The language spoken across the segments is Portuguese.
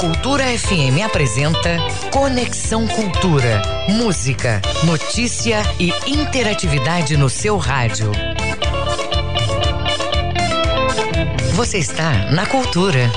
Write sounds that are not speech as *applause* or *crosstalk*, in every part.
Cultura FM apresenta Conexão Cultura. Música, notícia e interatividade no seu rádio. Você está na Cultura.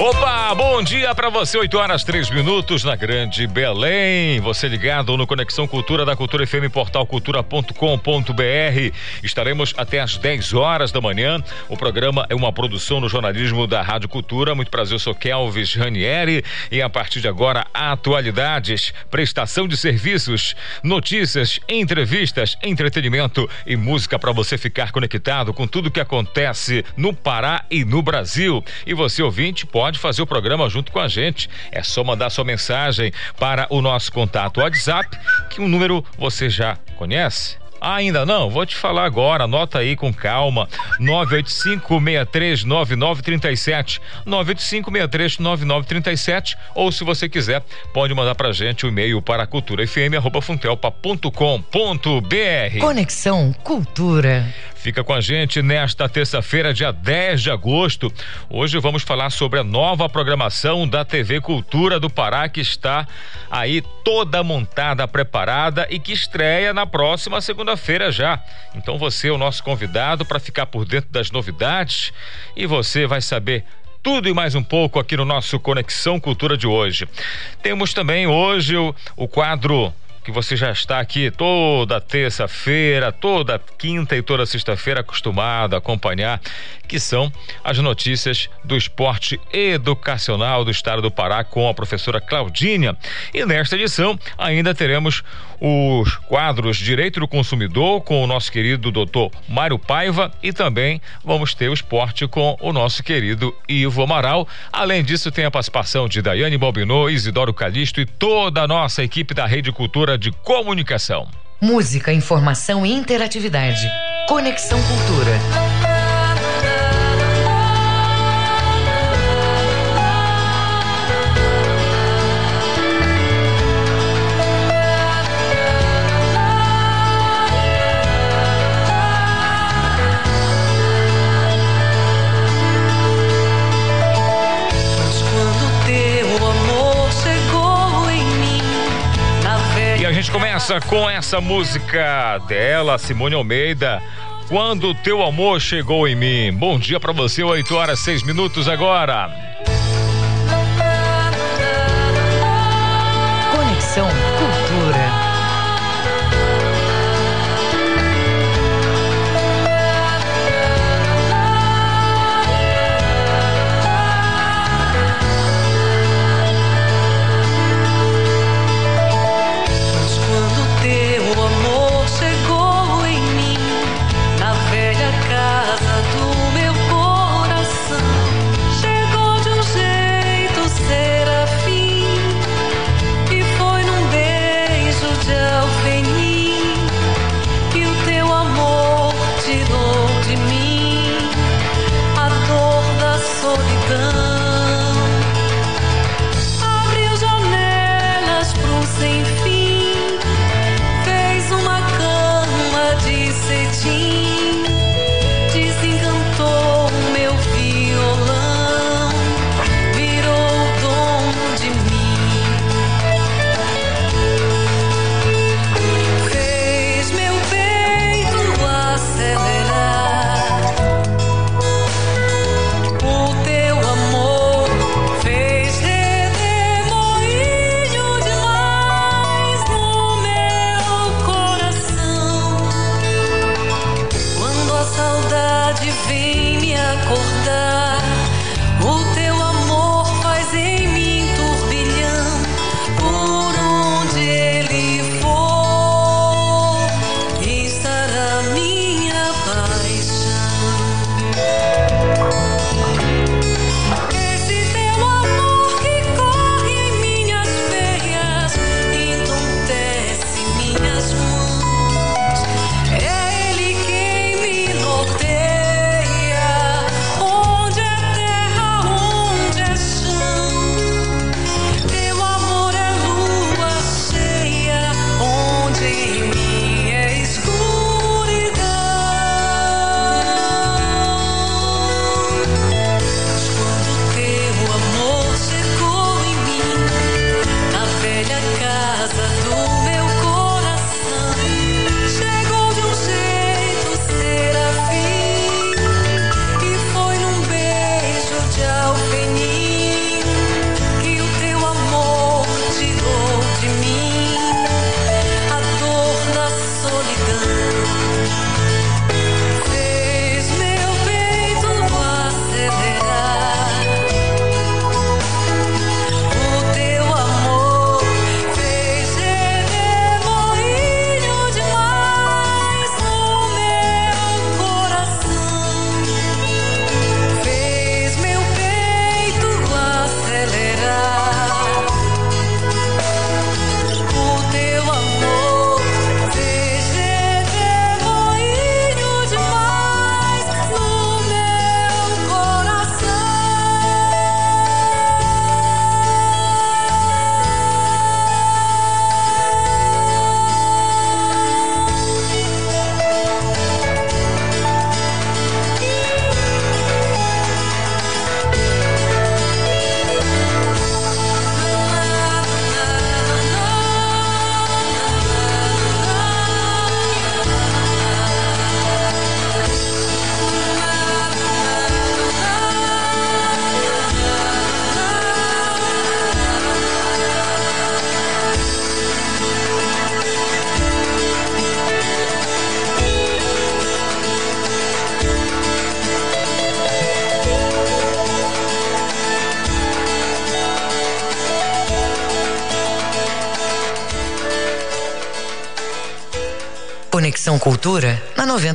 Opa, bom dia para você, 8 horas 3 minutos na Grande Belém. Você ligado no Conexão Cultura da Cultura FM Portal Cultura.com.br. Estaremos até às 10 horas da manhã. O programa é uma produção no jornalismo da Rádio Cultura. Muito prazer, eu sou Kelvis Ranieri e a partir de agora, atualidades, prestação de serviços, notícias, entrevistas, entretenimento e música para você ficar conectado com tudo que acontece no Pará e no Brasil. E você ouvinte pode pode fazer o programa junto com a gente. É só mandar sua mensagem para o nosso contato WhatsApp, que o número você já conhece. Ainda não? Vou te falar agora, anota aí com calma. 985-639937. 985-639937. Ou se você quiser, pode mandar pra gente o um e-mail para culturafm.funtelpa.com.br. Conexão Cultura. Fica com a gente nesta terça-feira, dia 10 de agosto. Hoje vamos falar sobre a nova programação da TV Cultura do Pará, que está aí toda montada, preparada e que estreia na próxima segunda-feira já. Então você é o nosso convidado para ficar por dentro das novidades e você vai saber tudo e mais um pouco aqui no nosso Conexão Cultura de hoje. Temos também hoje o, o quadro que você já está aqui toda terça-feira, toda quinta e toda sexta-feira acostumado a acompanhar, que são as notícias do esporte educacional do estado do Pará com a professora Claudinha. E nesta edição ainda teremos os quadros Direito do Consumidor com o nosso querido doutor Mário Paiva e também vamos ter o esporte com o nosso querido Ivo Amaral. Além disso, tem a participação de Daiane Balbinot, Isidoro Calixto e toda a nossa equipe da Rede Cultura de comunicação. Música, informação e interatividade. Conexão Cultura. Gente começa com essa música dela, Simone Almeida. Quando o teu amor chegou em mim. Bom dia para você, 8 horas 6 minutos agora. Conexão see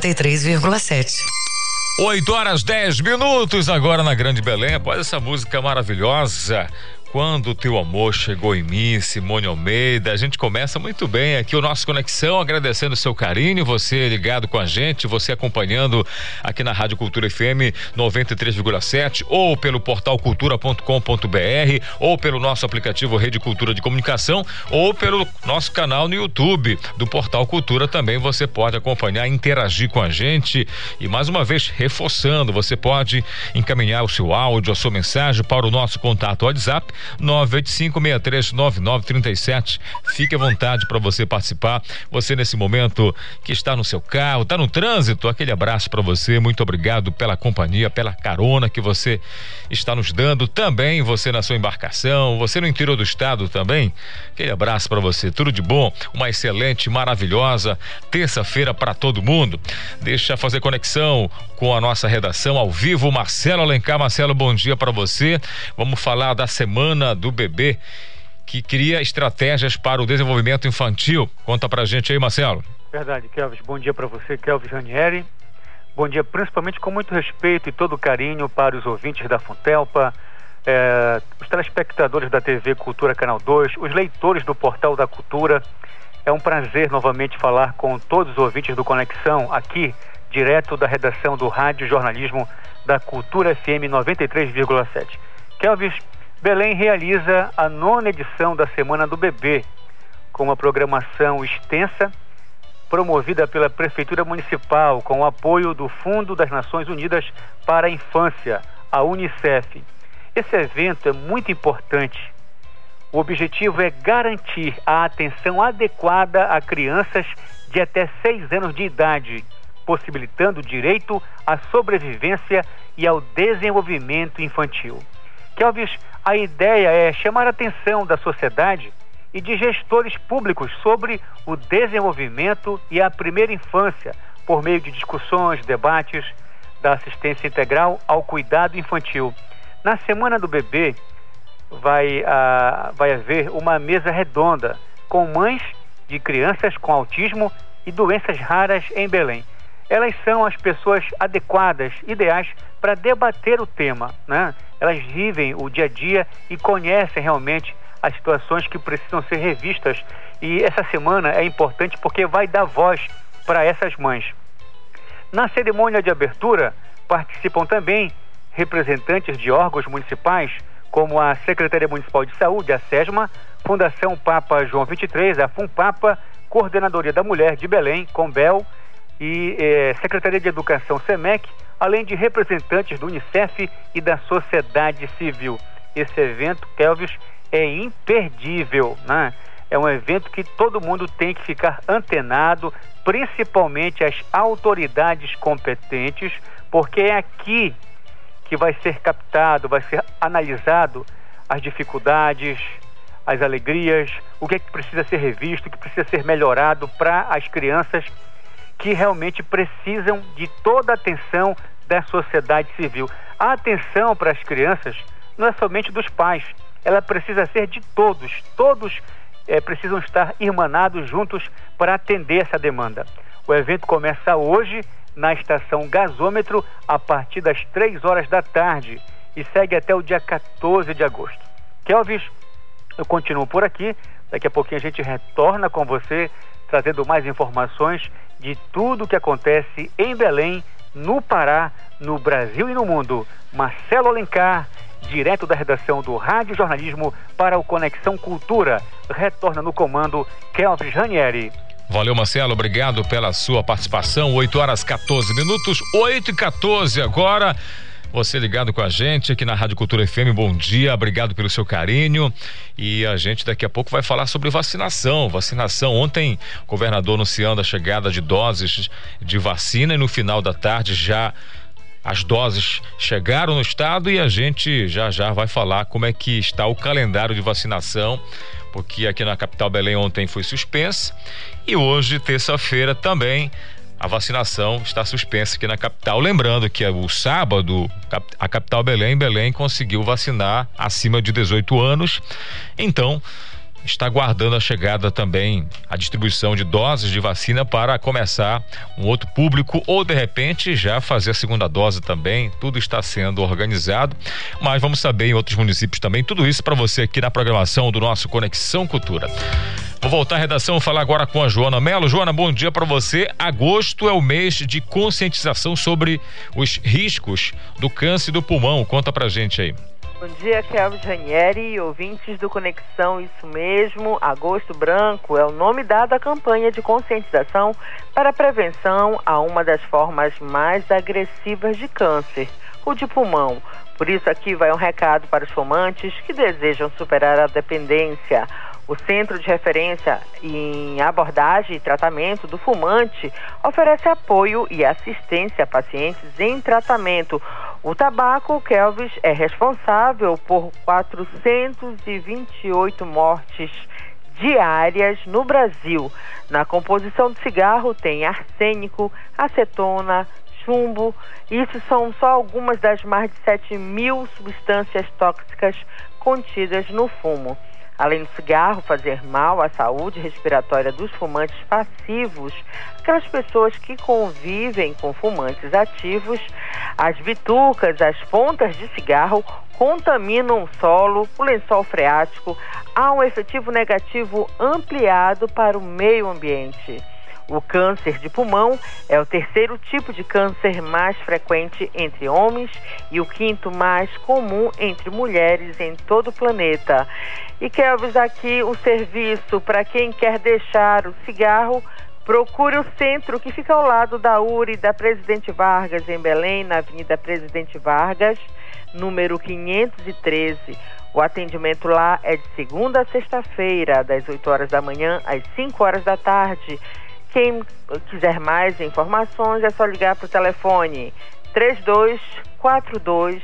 93,7. 8 horas 10 minutos agora na Grande Belém. Após essa música maravilhosa, quando o teu amor chegou em mim, Simone Almeida. A gente começa muito bem aqui o nosso Conexão, agradecendo o seu carinho, você ligado com a gente, você acompanhando aqui na Rádio Cultura FM 93,7 ou pelo portal cultura.com.br ou pelo nosso aplicativo Rede Cultura de Comunicação ou pelo nosso canal no YouTube do Portal Cultura também você pode acompanhar, interagir com a gente e mais uma vez reforçando, você pode encaminhar o seu áudio, a sua mensagem para o nosso contato WhatsApp 985639937. Fique à vontade para você participar. Você nesse momento que está no seu carro, está no trânsito, aquele abraço para você. Muito obrigado pela companhia, pela carona que você está nos dando. Também você na sua embarcação, você no interior do estado também. Aquele abraço para você. Tudo de bom. Uma excelente, maravilhosa terça-feira para todo mundo. Deixa fazer conexão com a nossa redação ao vivo. Marcelo Alencar. Marcelo, bom dia para você. Vamos falar da semana do bebê que cria estratégias para o desenvolvimento infantil. Conta pra gente aí, Marcelo. Verdade, Kelvis. Bom dia para você, Kelvis Ranieri. Bom dia, principalmente com muito respeito e todo carinho para os ouvintes da Funtelpa, eh, os telespectadores da TV Cultura Canal 2, os leitores do Portal da Cultura. É um prazer novamente falar com todos os ouvintes do Conexão aqui direto da redação do Rádio Jornalismo da Cultura FM 93,7. Kelvis, Belém realiza a nona edição da Semana do Bebê, com uma programação extensa, promovida pela Prefeitura Municipal, com o apoio do Fundo das Nações Unidas para a Infância, a Unicef. Esse evento é muito importante. O objetivo é garantir a atenção adequada a crianças de até seis anos de idade possibilitando o direito à sobrevivência e ao desenvolvimento infantil. Kelvis, a ideia é chamar a atenção da sociedade e de gestores públicos sobre o desenvolvimento e a primeira infância, por meio de discussões, debates da assistência integral ao cuidado infantil. Na Semana do Bebê, vai, uh, vai haver uma mesa redonda com mães de crianças com autismo e doenças raras em Belém elas são as pessoas adequadas, ideais para debater o tema. Né? Elas vivem o dia a dia e conhecem realmente as situações que precisam ser revistas. E essa semana é importante porque vai dar voz para essas mães. Na cerimônia de abertura participam também representantes de órgãos municipais, como a Secretaria Municipal de Saúde, a SESMA, Fundação Papa João 23, a FUNPAPA, Coordenadoria da Mulher de Belém, Combel, e é, Secretaria de Educação SEMEC, além de representantes do Unicef e da sociedade civil. Esse evento, Kelvis, é imperdível, né? É um evento que todo mundo tem que ficar antenado, principalmente as autoridades competentes, porque é aqui que vai ser captado, vai ser analisado as dificuldades, as alegrias, o que é que precisa ser revisto, o que precisa ser melhorado para as crianças que realmente precisam de toda a atenção da sociedade civil. A atenção para as crianças não é somente dos pais, ela precisa ser de todos. Todos é, precisam estar irmanados juntos para atender essa demanda. O evento começa hoje na estação Gasômetro a partir das 3 horas da tarde e segue até o dia 14 de agosto. Kelvis, eu continuo por aqui. Daqui a pouquinho a gente retorna com você trazendo mais informações de tudo o que acontece em Belém, no Pará, no Brasil e no mundo. Marcelo Alencar, direto da redação do Rádio Jornalismo para o Conexão Cultura. Retorna no comando Kelvis Ranieri. Valeu, Marcelo. Obrigado pela sua participação. 8 horas 14 minutos, 8 e 14 agora. Você ligado com a gente aqui na Rádio Cultura FM, bom dia, obrigado pelo seu carinho. E a gente daqui a pouco vai falar sobre vacinação. Vacinação. Ontem, o governador anunciando a chegada de doses de vacina e no final da tarde já as doses chegaram no estado e a gente já já vai falar como é que está o calendário de vacinação, porque aqui na capital Belém ontem foi suspensa e hoje, terça-feira, também a vacinação está suspensa aqui na capital. Lembrando que o sábado, a capital Belém, Belém conseguiu vacinar acima de 18 anos. Então, está aguardando a chegada também, a distribuição de doses de vacina para começar um outro público ou de repente já fazer a segunda dose também. Tudo está sendo organizado, mas vamos saber em outros municípios também. Tudo isso para você aqui na programação do nosso Conexão Cultura. Vou voltar à redação falar agora com a Joana Melo. Joana, bom dia para você. Agosto é o mês de conscientização sobre os riscos do câncer do pulmão. Conta pra gente aí. Bom dia, Kelvis Ranieri, ouvintes do Conexão, isso mesmo, Agosto Branco é o nome dado à campanha de conscientização para a prevenção a uma das formas mais agressivas de câncer, o de pulmão. Por isso aqui vai um recado para os fumantes que desejam superar a dependência. O Centro de Referência em Abordagem e Tratamento do Fumante oferece apoio e assistência a pacientes em tratamento. O tabaco, Kelvis, é responsável por 428 mortes diárias no Brasil. Na composição do cigarro tem arsênico, acetona, chumbo. Isso são só algumas das mais de 7 mil substâncias tóxicas contidas no fumo. Além do cigarro fazer mal à saúde respiratória dos fumantes passivos, aquelas pessoas que convivem com fumantes ativos, as bitucas, as pontas de cigarro contaminam o solo, o lençol freático, há um efetivo negativo ampliado para o meio ambiente. O câncer de pulmão é o terceiro tipo de câncer mais frequente entre homens e o quinto mais comum entre mulheres em todo o planeta. E avisar aqui um serviço para quem quer deixar o cigarro. Procure o centro que fica ao lado da URI da Presidente Vargas, em Belém, na Avenida Presidente Vargas, número 513. O atendimento lá é de segunda a sexta-feira, das 8 horas da manhã às 5 horas da tarde. Quem quiser mais informações é só ligar para o telefone 3242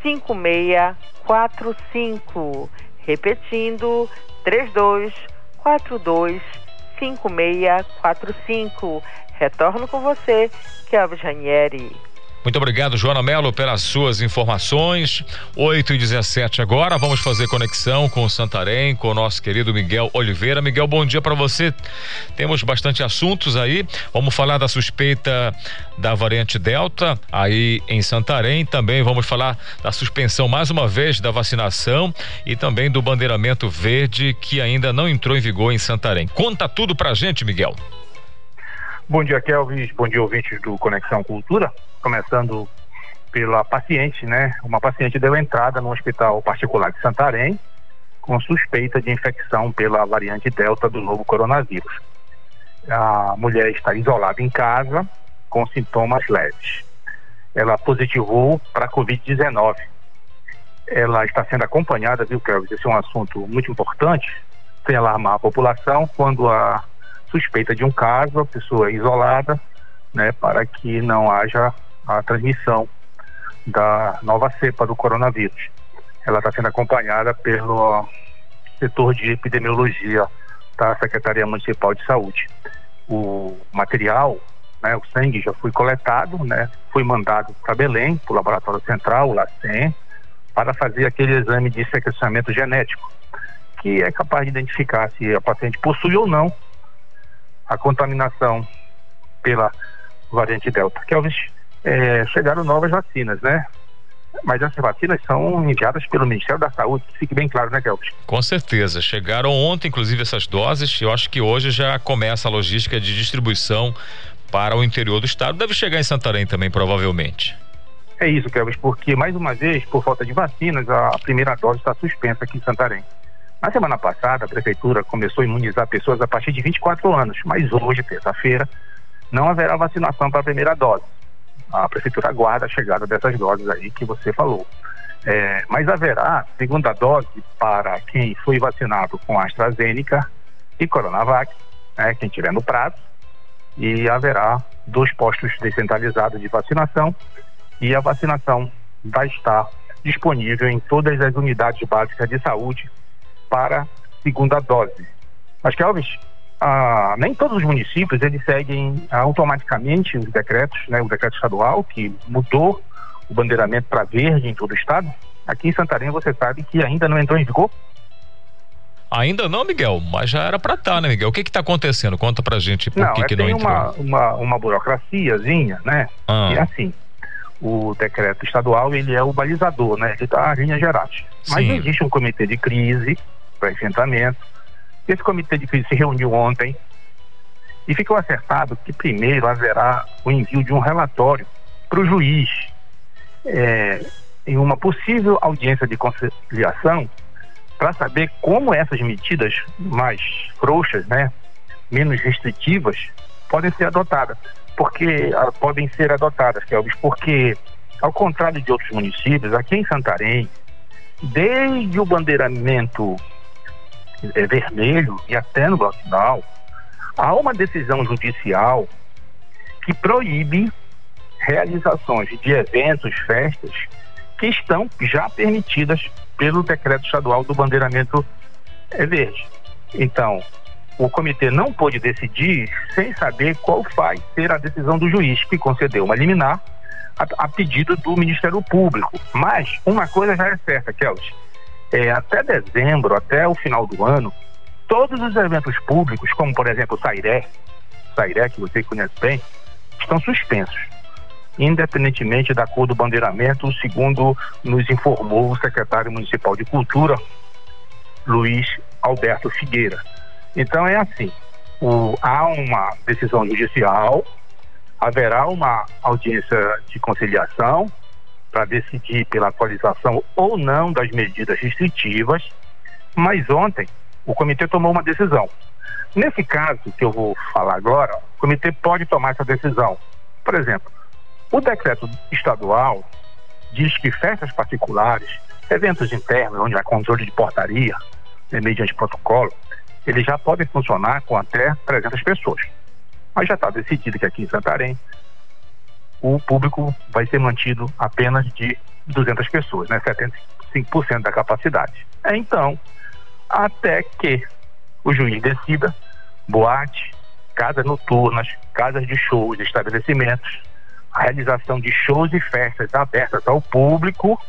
5645. Repetindo, 3242 5645. Retorno com você, Kelvis Ranieri. Muito obrigado, Joana Melo, pelas suas informações. 8 e 17 agora. Vamos fazer conexão com Santarém, com o nosso querido Miguel Oliveira. Miguel, bom dia para você. Temos bastante assuntos aí. Vamos falar da suspeita da variante Delta aí em Santarém. Também vamos falar da suspensão, mais uma vez, da vacinação e também do bandeiramento verde que ainda não entrou em vigor em Santarém. Conta tudo pra gente, Miguel. Bom dia, Kelvis. Bom dia, ouvintes do Conexão Cultura. Começando pela paciente, né? Uma paciente deu entrada no hospital particular de Santarém com suspeita de infecção pela variante Delta do novo coronavírus. A mulher está isolada em casa com sintomas leves. Ela positivou para a Covid-19. Ela está sendo acompanhada, viu, Kelvis? Esse é um assunto muito importante, sem alarmar a população, quando a suspeita de um caso, a pessoa é isolada, né, para que não haja a transmissão da nova cepa do coronavírus. Ela está sendo acompanhada pelo setor de epidemiologia da Secretaria Municipal de Saúde. O material, né, o sangue já foi coletado, né, foi mandado para Belém, para o Laboratório Central, o LACEN, para fazer aquele exame de sequenciamento genético, que é capaz de identificar se a paciente possui ou não a contaminação pela variante Delta. Kelvis, é, chegaram novas vacinas, né? Mas essas vacinas são enviadas pelo Ministério da Saúde, que fique bem claro, né, Kelvis? Com certeza. Chegaram ontem, inclusive, essas doses. Eu acho que hoje já começa a logística de distribuição para o interior do estado. Deve chegar em Santarém também, provavelmente. É isso, Kelvis, porque, mais uma vez, por falta de vacinas, a primeira dose está suspensa aqui em Santarém. Na semana passada, a prefeitura começou a imunizar pessoas a partir de 24 anos, mas hoje, terça-feira, não haverá vacinação para a primeira dose. A prefeitura aguarda a chegada dessas doses aí que você falou. É, mas haverá segunda dose para quem foi vacinado com AstraZeneca e Coronavac, né, quem tiver no prazo, e haverá dois postos descentralizados de vacinação e a vacinação vai estar disponível em todas as unidades básicas de saúde para segunda dose. Mas, Kelvis, ah, nem todos os municípios eles seguem automaticamente os decretos, né, o decreto estadual que mudou o bandeiramento para verde em todo o estado. Aqui em Santarém você sabe que ainda não entrou em vigor? Ainda não, Miguel, mas já era para estar, tá, né, Miguel? O que está acontecendo? Conta pra gente por não, que, é, que não entrou. Uma, uma, uma burocraciazinha, né? Ah. E assim, o decreto estadual ele é o balizador, né? Ele dá as linhas gerais. Mas Sim. existe um comitê de crise para enfrentamento. Esse comitê de crise se reuniu ontem e ficou acertado que primeiro haverá o envio de um relatório para o juiz é, em uma possível audiência de conciliação para saber como essas medidas mais frouxas, né, menos restritivas, podem ser adotadas. Porque ah, podem ser adotadas, Kelvis, porque, ao contrário de outros municípios, aqui em Santarém, desde o bandeiramento é, vermelho e até no lockdown, há uma decisão judicial que proíbe realizações de eventos, festas, que estão já permitidas pelo decreto estadual do bandeiramento é verde. Então, o comitê não pôde decidir sem saber qual vai ser a decisão do juiz que concedeu uma liminar a, a pedido do Ministério Público. Mas uma coisa já é certa, Kelly. É, até dezembro, até o final do ano, todos os eventos públicos, como por exemplo o Sairé, Sairé, que você conhece bem, estão suspensos independentemente da cor do bandeiramento, segundo nos informou o secretário municipal de Cultura, Luiz Alberto Figueira. Então é assim: o, há uma decisão judicial, haverá uma audiência de conciliação para decidir pela atualização ou não das medidas restritivas, mas ontem o comitê tomou uma decisão. Nesse caso que eu vou falar agora, o comitê pode tomar essa decisão. Por exemplo, o decreto estadual diz que festas particulares, eventos internos, onde há controle de portaria, né, mediante protocolo, eles já podem funcionar com até 300 pessoas. Mas já está decidido que aqui em Santarém o público vai ser mantido apenas de 200 pessoas, né, 75% da capacidade. Então, até que o juiz decida, boate, casas noturnas, casas de shows, estabelecimentos a realização de shows e festas abertas ao público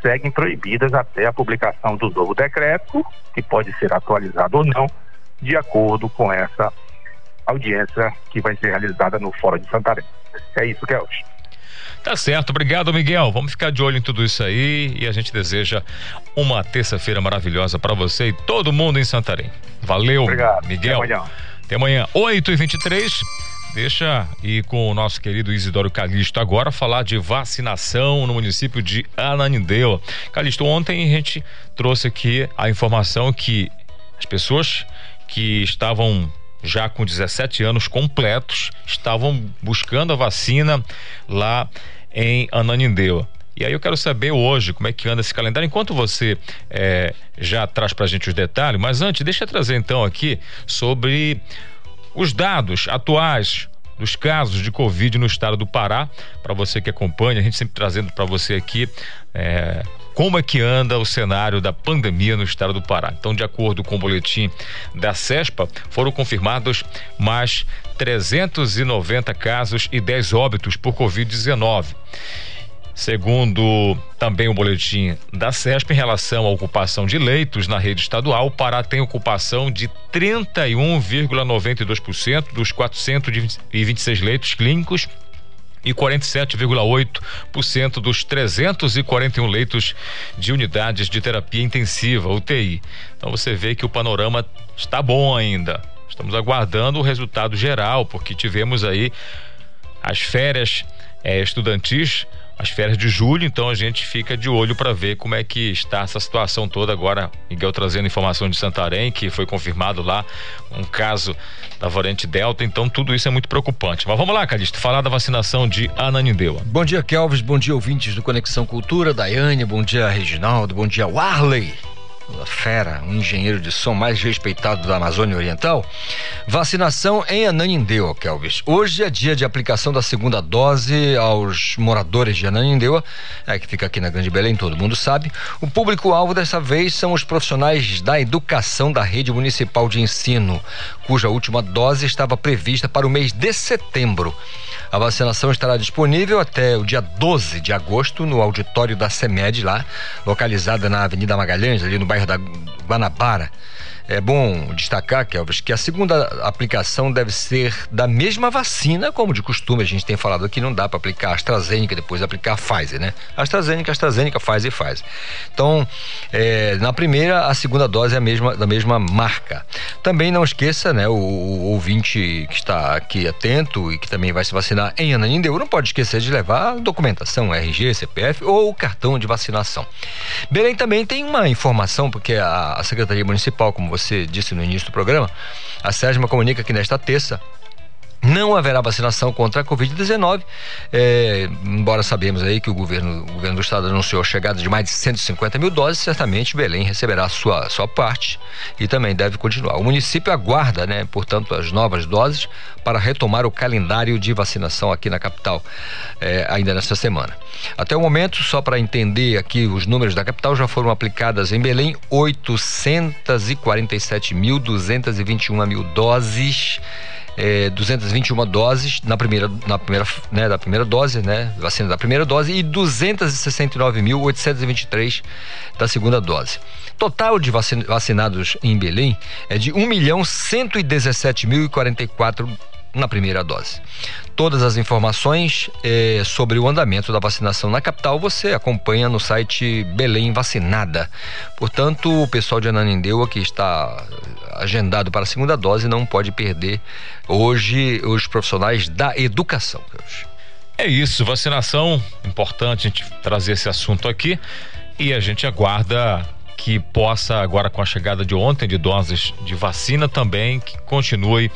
seguem proibidas até a publicação do novo decreto, que pode ser atualizado ou não, de acordo com essa audiência que vai ser realizada no Fórum de Santarém. É isso, Kelch. Tá certo, obrigado, Miguel. Vamos ficar de olho em tudo isso aí e a gente deseja uma terça-feira maravilhosa para você e todo mundo em Santarém. Valeu, obrigado. Miguel. Até amanhã. Até amanhã, 8h23. Deixa ir com o nosso querido Isidoro Calixto agora falar de vacinação no município de Ananindeua. Calixto, ontem a gente trouxe aqui a informação que as pessoas que estavam já com 17 anos completos estavam buscando a vacina lá em Ananindeua. E aí eu quero saber hoje como é que anda esse calendário, enquanto você é, já traz para a gente os detalhes, mas antes, deixa eu trazer então aqui sobre os dados atuais dos casos de Covid no estado do Pará, para você que acompanha, a gente sempre trazendo para você aqui é, como é que anda o cenário da pandemia no estado do Pará. Então, de acordo com o boletim da CESPA, foram confirmados mais 390 casos e 10 óbitos por Covid-19. Segundo também o boletim da CESP, em relação à ocupação de leitos na rede estadual, o Pará tem ocupação de 31,92% dos 426 leitos clínicos e 47,8% dos 341 leitos de unidades de terapia intensiva, UTI. Então você vê que o panorama está bom ainda. Estamos aguardando o resultado geral, porque tivemos aí as férias é, estudantis as férias de julho, então a gente fica de olho para ver como é que está essa situação toda agora. Miguel trazendo informação de Santarém, que foi confirmado lá um caso da variante Delta, então tudo isso é muito preocupante. Mas vamos lá, Calixto, falar da vacinação de Ananindeua. Bom dia, Kelvis, bom dia, ouvintes do Conexão Cultura, Daiane, bom dia, Reginaldo, bom dia, Warley fera, um engenheiro de som mais respeitado da Amazônia Oriental. Vacinação em Ananindeua, Kelvis. Hoje é dia de aplicação da segunda dose aos moradores de Ananindeua, é, que fica aqui na Grande Belém, todo mundo sabe. O público-alvo dessa vez são os profissionais da educação da rede municipal de ensino, cuja última dose estava prevista para o mês de setembro. A vacinação estará disponível até o dia 12 de agosto no auditório da CEMED lá, localizada na Avenida Magalhães, ali no bairro da Guanabara. É bom destacar, Kelvis, que a segunda aplicação deve ser da mesma vacina, como de costume a gente tem falado aqui, não dá para aplicar AstraZeneca depois aplicar Pfizer, né? AstraZeneca, AstraZeneca, Pfizer, Pfizer. Então, é, na primeira, a segunda dose é a mesma, da mesma marca. Também não esqueça, né, o, o ouvinte que está aqui atento e que também vai se vacinar em Ananindeu, não pode esquecer de levar documentação, RG, CPF ou cartão de vacinação. Belém também tem uma informação, porque a, a Secretaria Municipal, como você disse no início do programa, a SESMA comunica que nesta terça não haverá vacinação contra a Covid-19, é, embora sabemos aí que o governo, o governo do estado anunciou a chegada de mais de 150 mil doses, certamente Belém receberá a sua, sua parte e também deve continuar. O município aguarda, né, portanto, as novas doses para retomar o calendário de vacinação aqui na capital é, ainda nesta semana. Até o momento, só para entender aqui os números da capital, já foram aplicadas em Belém 847.221 mil doses é, 221 doses na primeira, na primeira, né, da primeira dose, né, vacina da primeira dose e 269.823 da segunda dose. Total de vacinados em Belém é de 1 milhão 117.044 na primeira dose. Todas as informações eh, sobre o andamento da vacinação na capital você acompanha no site Belém Vacinada. Portanto, o pessoal de Ananindeua que está agendado para a segunda dose não pode perder hoje os profissionais da educação. É isso, vacinação, importante a gente trazer esse assunto aqui e a gente aguarda que possa agora com a chegada de ontem de doses de vacina também que continue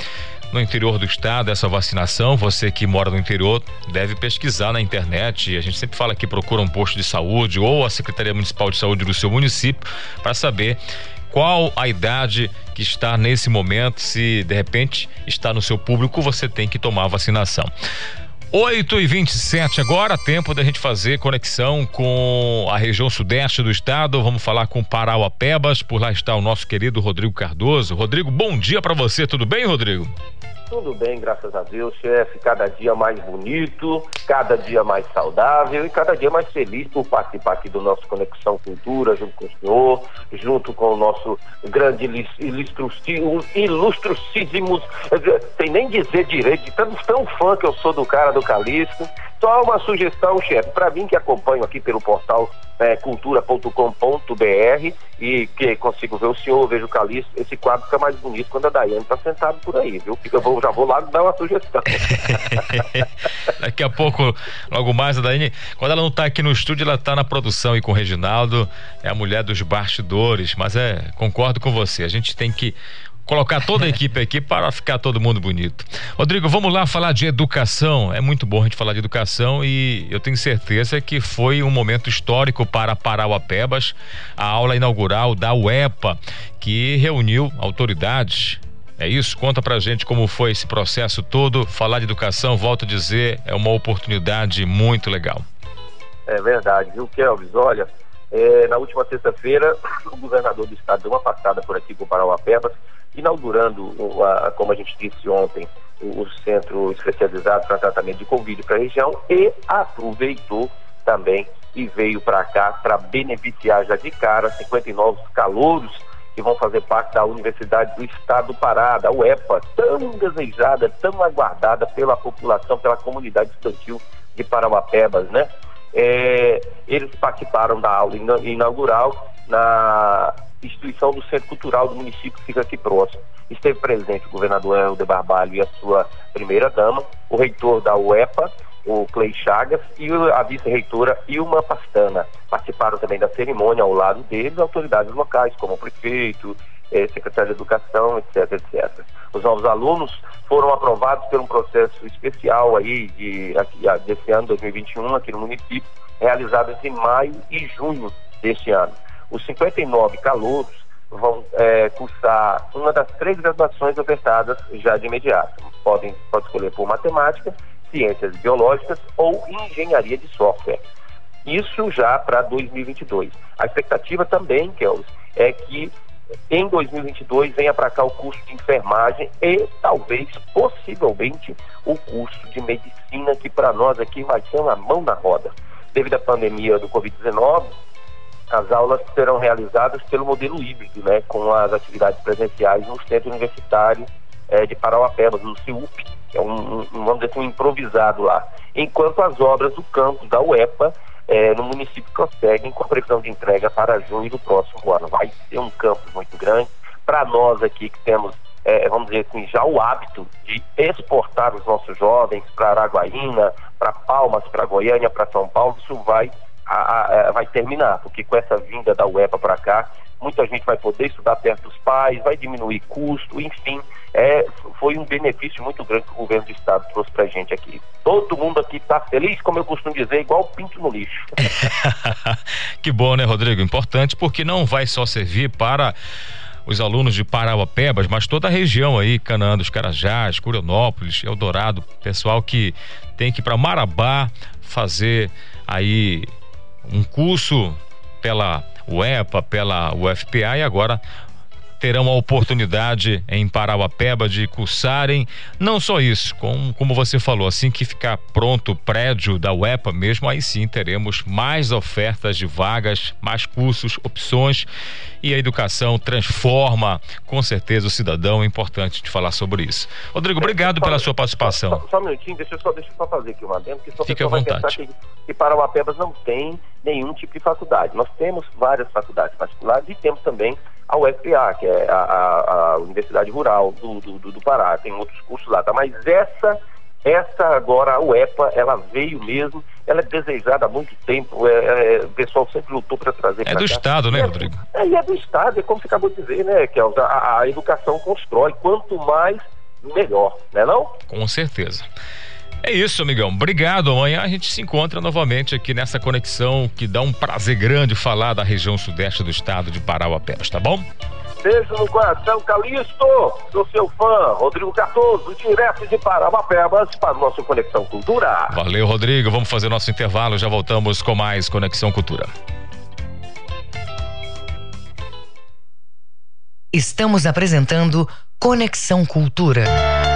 no interior do estado essa vacinação. Você que mora no interior deve pesquisar na internet. A gente sempre fala que procura um posto de saúde ou a Secretaria Municipal de Saúde do seu município para saber qual a idade que está nesse momento. Se de repente está no seu público, você tem que tomar a vacinação. 8 e 27 agora, tempo da gente fazer conexão com a região sudeste do estado. Vamos falar com Parauapebas. Por lá está o nosso querido Rodrigo Cardoso. Rodrigo, bom dia para você. Tudo bem, Rodrigo? Tudo bem, graças a Deus, chefe. Cada dia mais bonito, cada dia mais saudável e cada dia mais feliz por participar aqui do nosso Conexão Cultura, junto com o senhor, junto com o nosso grande ilustrosíssimos, tem nem dizer direito, tão, tão fã que eu sou do cara do Calixto. Só uma sugestão, chefe, para mim que acompanho aqui pelo portal é, cultura.com.br e que consigo ver o senhor, vejo o Calixto, esse quadro fica mais bonito quando a Daiane está sentado por aí, viu? Eu vou, já vou lá dar uma sugestão. *laughs* Daqui a pouco, logo mais, a Daiane, quando ela não está aqui no estúdio, ela está na produção e com o Reginaldo, é a mulher dos bastidores, mas é, concordo com você, a gente tem que colocar toda a equipe aqui para ficar todo mundo bonito. Rodrigo, vamos lá falar de educação. É muito bom a gente falar de educação e eu tenho certeza que foi um momento histórico para Parauapebas, a aula inaugural da UEPA, que reuniu autoridades. É isso? Conta pra gente como foi esse processo todo. Falar de educação, volto a dizer, é uma oportunidade muito legal. É verdade, viu, Kelvis? Olha, é, na última sexta-feira, *coughs* o governador do estado deu uma passada por aqui com Parauapebas inaugurando, a, como a gente disse ontem, o, o centro especializado para tratamento de Covid para a região e aproveitou também e veio para cá para beneficiar já de cara 59 calouros que vão fazer parte da Universidade do Estado do Pará, da UEPA, tão desejada, tão aguardada pela população, pela comunidade estudantil de Parauapebas, né? É, eles participaram da aula inaugural na instituição do Centro Cultural do município que fica aqui próximo. Esteve presente o governador Helder Barbalho e a sua primeira-dama, o reitor da UEPA, o Clay Chagas, e a vice-reitora Ilma Pastana. Participaram também da cerimônia ao lado deles autoridades locais, como o prefeito, eh, secretário de Educação, etc, etc. Os novos alunos foram aprovados por um processo especial aí de, aqui, desse ano 2021 aqui no município, realizado entre maio e junho deste ano. Os 59 calouros vão é, cursar uma das três graduações ofertadas já de imediato. Podem pode escolher por matemática, ciências biológicas ou engenharia de software. Isso já para 2022. A expectativa também, Kels, é que em 2022 venha para cá o curso de enfermagem e talvez, possivelmente, o curso de medicina, que para nós aqui vai ser uma mão na roda. Devido à pandemia do Covid-19, as aulas serão realizadas pelo modelo híbrido, né, com as atividades presenciais no Centro Universitário é, de Parauapebas, no CIUP, que é um, um, vamos dizer assim, um improvisado lá. Enquanto as obras do campus da UEPA é, no município prosseguem com a previsão de entrega para junho do próximo ano. Vai ser um campus muito grande. Para nós aqui que temos, é, vamos dizer assim, já o hábito de exportar os nossos jovens para Araguaína, para Palmas, para Goiânia, para São Paulo, isso vai, a, a, vai terminar, porque com essa vinda da UEPA para cá, muita gente vai poder estudar perto dos pais, vai diminuir custo, enfim, é, foi um benefício muito grande que o governo do estado trouxe para gente aqui. Todo mundo aqui está feliz, como eu costumo dizer, igual pinto no lixo. *laughs* que bom, né, Rodrigo? Importante porque não vai só servir para os alunos de Parauapebas, mas toda a região aí, Canaã dos Carajás, Curionópolis, Eldorado, pessoal que tem que ir para Marabá fazer aí um curso pela UEPA, pela UFPA e agora terão a oportunidade em Parauapeba de cursarem não só isso, com, como você falou, assim que ficar pronto o prédio da UEPA mesmo, aí sim teremos mais ofertas de vagas, mais cursos, opções e a educação transforma com certeza o cidadão, é importante de falar sobre isso. Rodrigo, obrigado pela sua participação. Só, só, um minutinho, deixa eu só, deixa eu só fazer aqui uma adendo, porque só Fique à vontade. que, que Parauapebas não tem nenhum tipo de faculdade. Nós temos várias faculdades particulares e temos também a UFPA, que é a, a, a Universidade Rural do, do, do, Pará, tem outros cursos lá, tá? Mas essa, essa agora, a UEPA, ela veio mesmo, ela é desejada há muito tempo, é, é, o pessoal sempre lutou para trazer É do cá. Estado, né, é, Rodrigo? É, é do Estado, é como você acabou de dizer, né, que a, a educação constrói, quanto mais, melhor, né não? Com certeza. É isso, amigão. Obrigado. Amanhã a gente se encontra novamente aqui nessa conexão que dá um prazer grande falar da região sudeste do estado de Parauapebas, tá bom? Beijo no coração, Calixto. Sou seu fã, Rodrigo Cardoso, direto de Parauapebas para o nosso Conexão Cultura. Valeu, Rodrigo. Vamos fazer nosso intervalo. Já voltamos com mais Conexão Cultura. Estamos apresentando Conexão Cultura.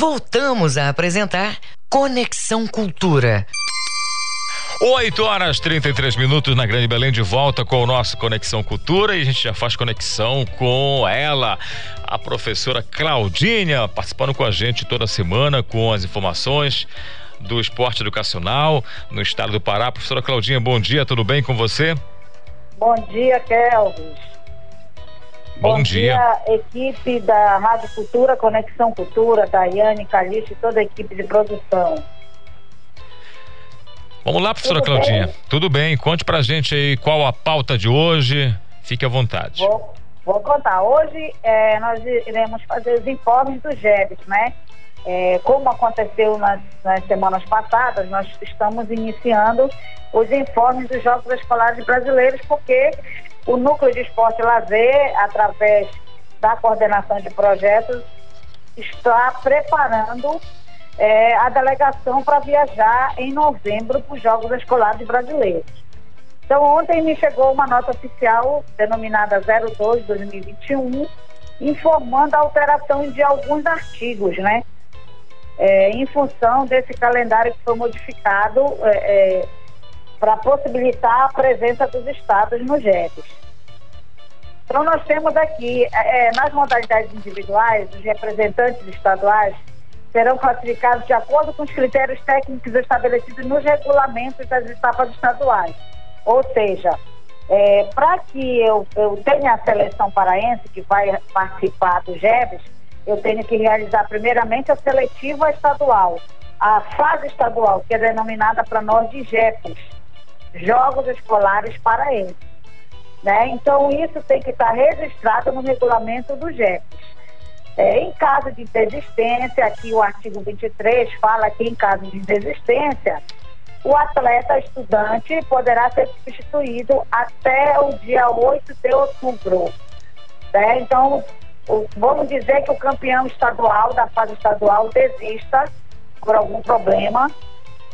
Voltamos a apresentar Conexão Cultura. 8 horas 33 minutos na Grande Belém, de volta com o nosso Conexão Cultura e a gente já faz conexão com ela, a professora Claudinha, participando com a gente toda semana com as informações do esporte educacional no estado do Pará. Professora Claudinha, bom dia, tudo bem com você? Bom dia, Kelvis. Bom, Bom dia. dia. equipe da Rádio Cultura, Conexão Cultura, Daiane, Calixto e toda a equipe de produção. Vamos lá, professora Tudo Claudinha. Bem? Tudo bem, conte pra gente aí qual a pauta de hoje. Fique à vontade. Vou, vou contar. Hoje é, nós iremos fazer os informes do GEBS, né? É, como aconteceu nas, nas, semanas passadas, nós estamos iniciando os informes dos Jogos Escolares Brasileiros, porque o Núcleo de Esporte e Lazer, através da coordenação de projetos, está preparando é, a delegação para viajar em novembro para os Jogos Escolares Brasileiros. Então, ontem me chegou uma nota oficial denominada 02-2021, informando a alteração de alguns artigos, né? É, em função desse calendário que foi modificado é, é para possibilitar a presença dos estados no GEPES. Então, nós temos aqui, é, é, nas modalidades individuais, os representantes estaduais serão classificados de acordo com os critérios técnicos estabelecidos nos regulamentos das etapas estaduais. Ou seja, é, para que eu, eu tenha a seleção paraense, que vai participar do GEBS, eu tenho que realizar primeiramente a seletiva estadual, a fase estadual, que é denominada para nós de GEPES, Jogos Escolares Paraenses. Né? Então, isso tem que estar registrado no regulamento do GEPS. É, em caso de desistência, aqui o artigo 23 fala que em caso de desistência, o atleta estudante poderá ser substituído até o dia 8 de outubro. Né? Então, o, vamos dizer que o campeão estadual, da fase estadual, desista por algum problema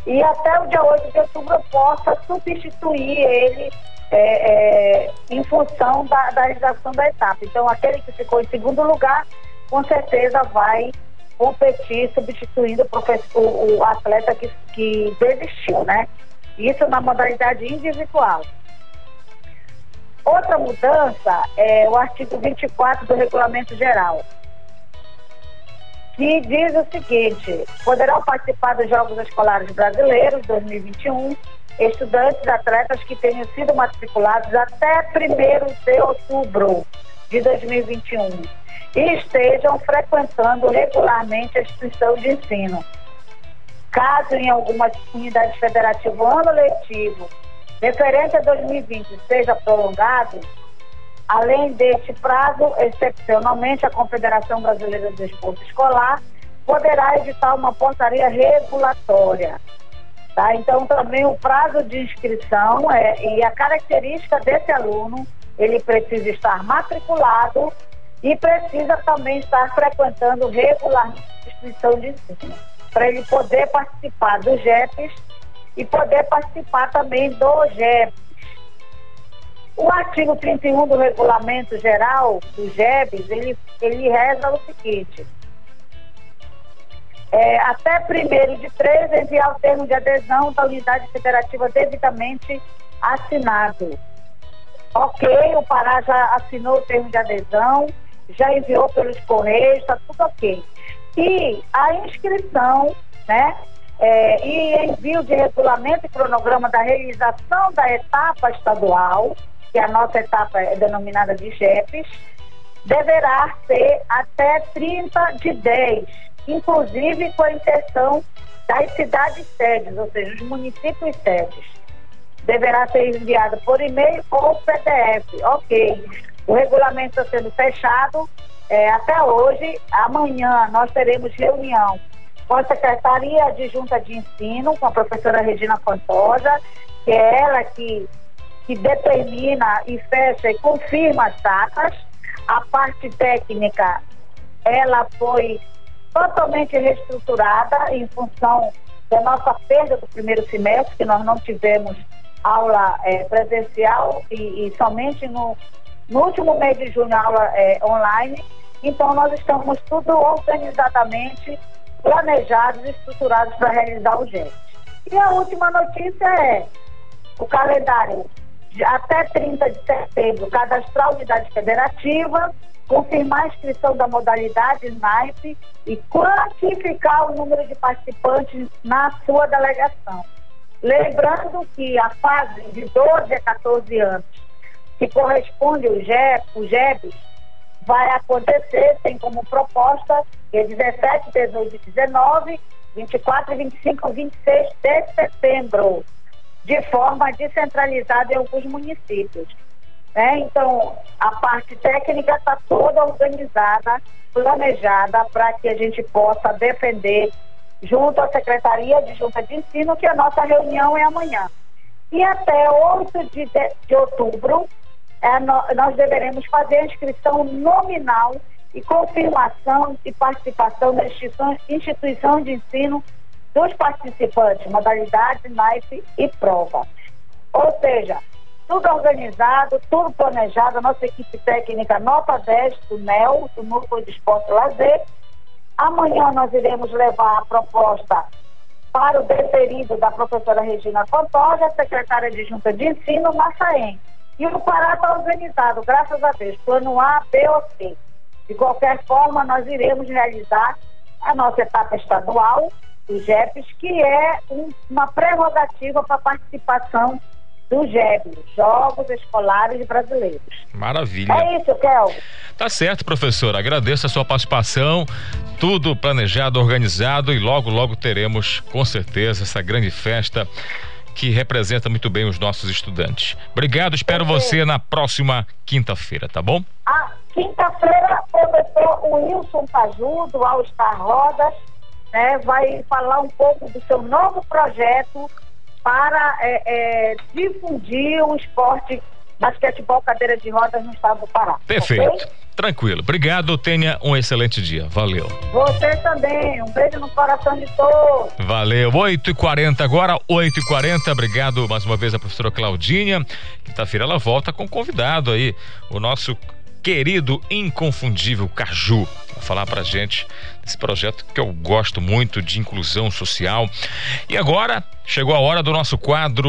e até o dia 8 de outubro possa substituir ele é, é, em função da, da realização da etapa. Então, aquele que ficou em segundo lugar, com certeza vai competir substituindo o, o, o atleta que, que desistiu, né? Isso na modalidade individual. Outra mudança é o artigo 24 do Regulamento Geral, que diz o seguinte: poderão participar dos Jogos Escolares Brasileiros 2021 estudantes atletas que tenham sido matriculados até 1 de outubro de 2021 e estejam frequentando regularmente a instituição de ensino. Caso em alguma unidade federativa o ano letivo referente a 2020 seja prolongado, além deste prazo, excepcionalmente a Confederação Brasileira de Esporte Escolar poderá editar uma portaria regulatória. Tá? Então, também o prazo de inscrição é, e a característica desse aluno, ele precisa estar matriculado e precisa também estar frequentando regularmente a instituição de ensino, para ele poder participar do GEPs e poder participar também do GEPs. O artigo 31 do Regulamento Geral do GEBs, ele, ele reza o seguinte, é, até 1 de 3 enviar o termo de adesão da unidade federativa devidamente assinado. Ok, o Pará já assinou o termo de adesão, já enviou pelos Correios, está tudo ok. E a inscrição, né? É, e envio de regulamento e cronograma da realização da etapa estadual, que a nossa etapa é denominada de GEPs, deverá ser até 30 de 10, inclusive com a inserção das cidades sedes, ou seja, os municípios sedes. Deverá ser enviado por e-mail ou PDF. Ok. O regulamento está sendo fechado é, até hoje. Amanhã nós teremos reunião com a Secretaria Adjunta de Ensino, com a professora Regina Pantoja, que é ela que, que determina e fecha e confirma as datas. A parte técnica, ela foi totalmente reestruturada em função da nossa perda do primeiro semestre, que nós não tivemos aula é, presencial e, e somente no, no último mês de junho, aula é, online. Então, nós estamos tudo organizadamente planejados e estruturados para realizar o GET. E a última notícia é o calendário de até 30 de setembro, cadastrar a unidade federativa, confirmar a inscrição da modalidade SNAIP e quantificar o número de participantes na sua delegação. Lembrando que a fase de 12 a 14 anos que corresponde ao GEP, o GEB, vai acontecer, tem como proposta, é 17, 18 e 19, 24, 25 e 26 de setembro, de forma descentralizada em alguns municípios. Né? Então, a parte técnica está toda organizada, planejada para que a gente possa defender junto à Secretaria de Junta de Ensino, que a nossa reunião é amanhã. E até 8 de, de, de outubro, é, nós deveremos fazer a inscrição nominal e confirmação de participação da instituição, de ensino dos participantes, modalidade, naipe e prova. Ou seja, tudo organizado, tudo planejado, a nossa equipe técnica nota 10 do NEL, do Núcleo de Esporte e Lazer. Amanhã nós iremos levar a proposta para o deferido da professora Regina Pantoja, secretária de Junta de Ensino, SAEM. E o Pará está organizado, graças a Deus, plano A, B ou C. De qualquer forma, nós iremos realizar a nossa etapa estadual, o GEPs, que é um, uma prerrogativa para a participação do GEB, Jogos Escolares Brasileiros. Maravilha. É isso, Kel. Tá certo, professor. Agradeço a sua participação. Tudo planejado, organizado e logo, logo teremos, com certeza, essa grande festa que representa muito bem os nossos estudantes. Obrigado, espero você na próxima quinta-feira, tá bom? Ah, quinta-feira, professor Wilson Paju, do All Star Rodas, né, vai falar um pouco do seu novo projeto para é, é, difundir o esporte basquetebol cadeira de rodas no estado do Pará. Perfeito. Okay? Tranquilo. Obrigado, tenha um excelente dia. Valeu. Você também. Um beijo no coração de todos. Valeu. 8h40 agora, 8h40. Obrigado mais uma vez a professora Claudinha. Quinta-feira ela volta com convidado aí, o nosso querido, inconfundível Caju. Vai falar pra gente desse projeto que eu gosto muito de inclusão social. E agora chegou a hora do nosso quadro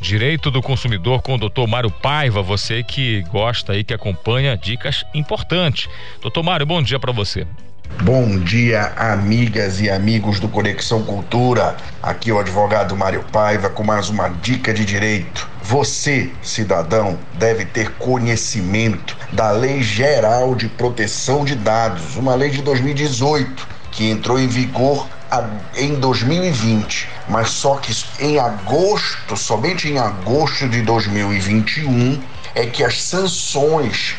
Direito do Consumidor com o doutor Mário Paiva. Você que gosta aí, que acompanha dicas importantes. Doutor Mário, bom dia para você. Bom dia, amigas e amigos do Conexão Cultura. Aqui é o advogado Mário Paiva com mais uma dica de direito. Você, cidadão, deve ter conhecimento da Lei Geral de Proteção de Dados, uma lei de 2018 que entrou em vigor em 2020, mas só que em agosto, somente em agosto de 2021, é que as sanções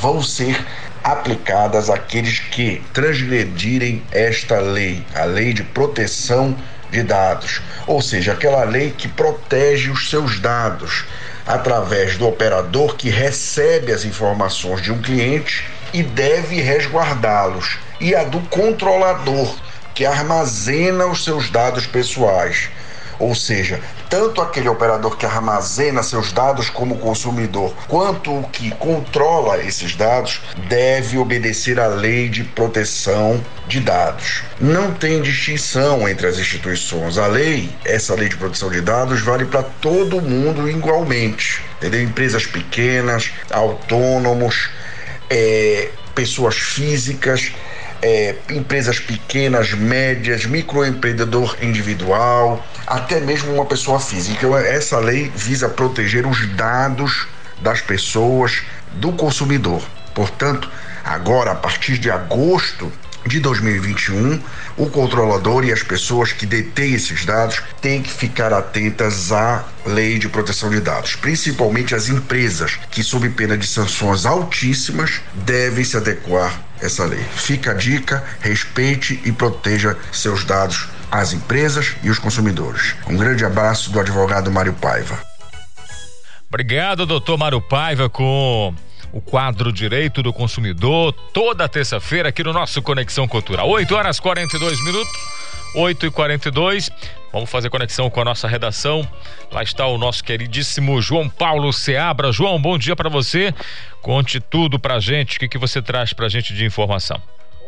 vão ser aplicadas àqueles que transgredirem esta lei, a lei de proteção de dados, ou seja, aquela lei que protege os seus dados através do operador que recebe as informações de um cliente e deve resguardá-los, e a do controlador que armazena os seus dados pessoais ou seja, tanto aquele operador que armazena seus dados como consumidor, quanto o que controla esses dados, deve obedecer à lei de proteção de dados. Não tem distinção entre as instituições. A lei, essa lei de proteção de dados, vale para todo mundo igualmente. Entendeu? Empresas pequenas, autônomos, é, pessoas físicas é, empresas pequenas, médias, microempreendedor individual, até mesmo uma pessoa física. Então, essa lei visa proteger os dados das pessoas, do consumidor. Portanto, agora, a partir de agosto de 2021, o controlador e as pessoas que detêm esses dados têm que ficar atentas à lei de proteção de dados, principalmente as empresas que, sob pena de sanções altíssimas, devem se adequar a essa lei. Fica a dica: respeite e proteja seus dados às empresas e os consumidores. Um grande abraço do advogado Mário Paiva. Obrigado, doutor Mário Paiva, com o quadro Direito do Consumidor, toda terça-feira aqui no nosso Conexão Cultural. 8 horas 42 minutos. 8 e 42 Vamos fazer conexão com a nossa redação. Lá está o nosso queridíssimo João Paulo Seabra. João, bom dia para você. Conte tudo pra gente. O que, que você traz pra gente de informação?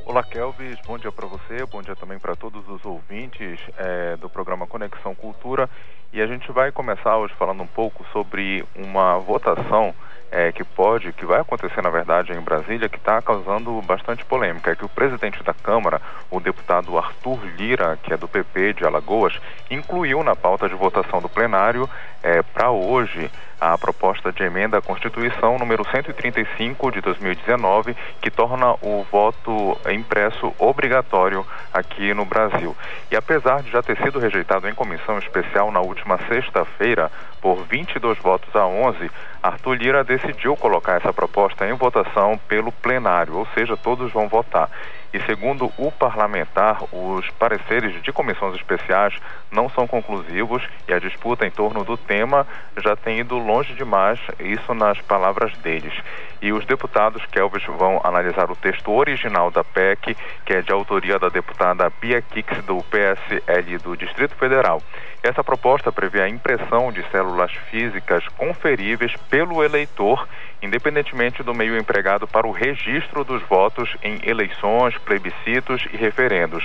Olá, Kelvis. Bom dia para você. Bom dia também para todos os ouvintes é, do programa Conexão Cultura. E a gente vai começar hoje falando um pouco sobre uma votação é, que pode, que vai acontecer na verdade em Brasília, que está causando bastante polêmica. É que o presidente da Câmara, o deputado Arthur Lira, que é do PP de Alagoas, incluiu na pauta de votação do plenário é, para hoje a proposta de emenda à Constituição número 135 de 2019, que torna o voto impresso obrigatório aqui no Brasil. E apesar de já ter sido rejeitado em comissão especial na última sexta-feira por 22 votos a 11, Arthur Lira decidiu colocar essa proposta em votação pelo plenário, ou seja, todos vão votar. E segundo o parlamentar, os pareceres de comissões especiais não são conclusivos e a disputa em torno do tema já tem ido longe demais, isso nas palavras deles. E os deputados Kelvis vão analisar o texto original da PEC, que é de autoria da deputada Bia Kix, do PSL do Distrito Federal. Essa proposta prevê a impressão de células físicas conferíveis pelo eleitor, independentemente do meio empregado para o registro dos votos em eleições, plebiscitos e referendos.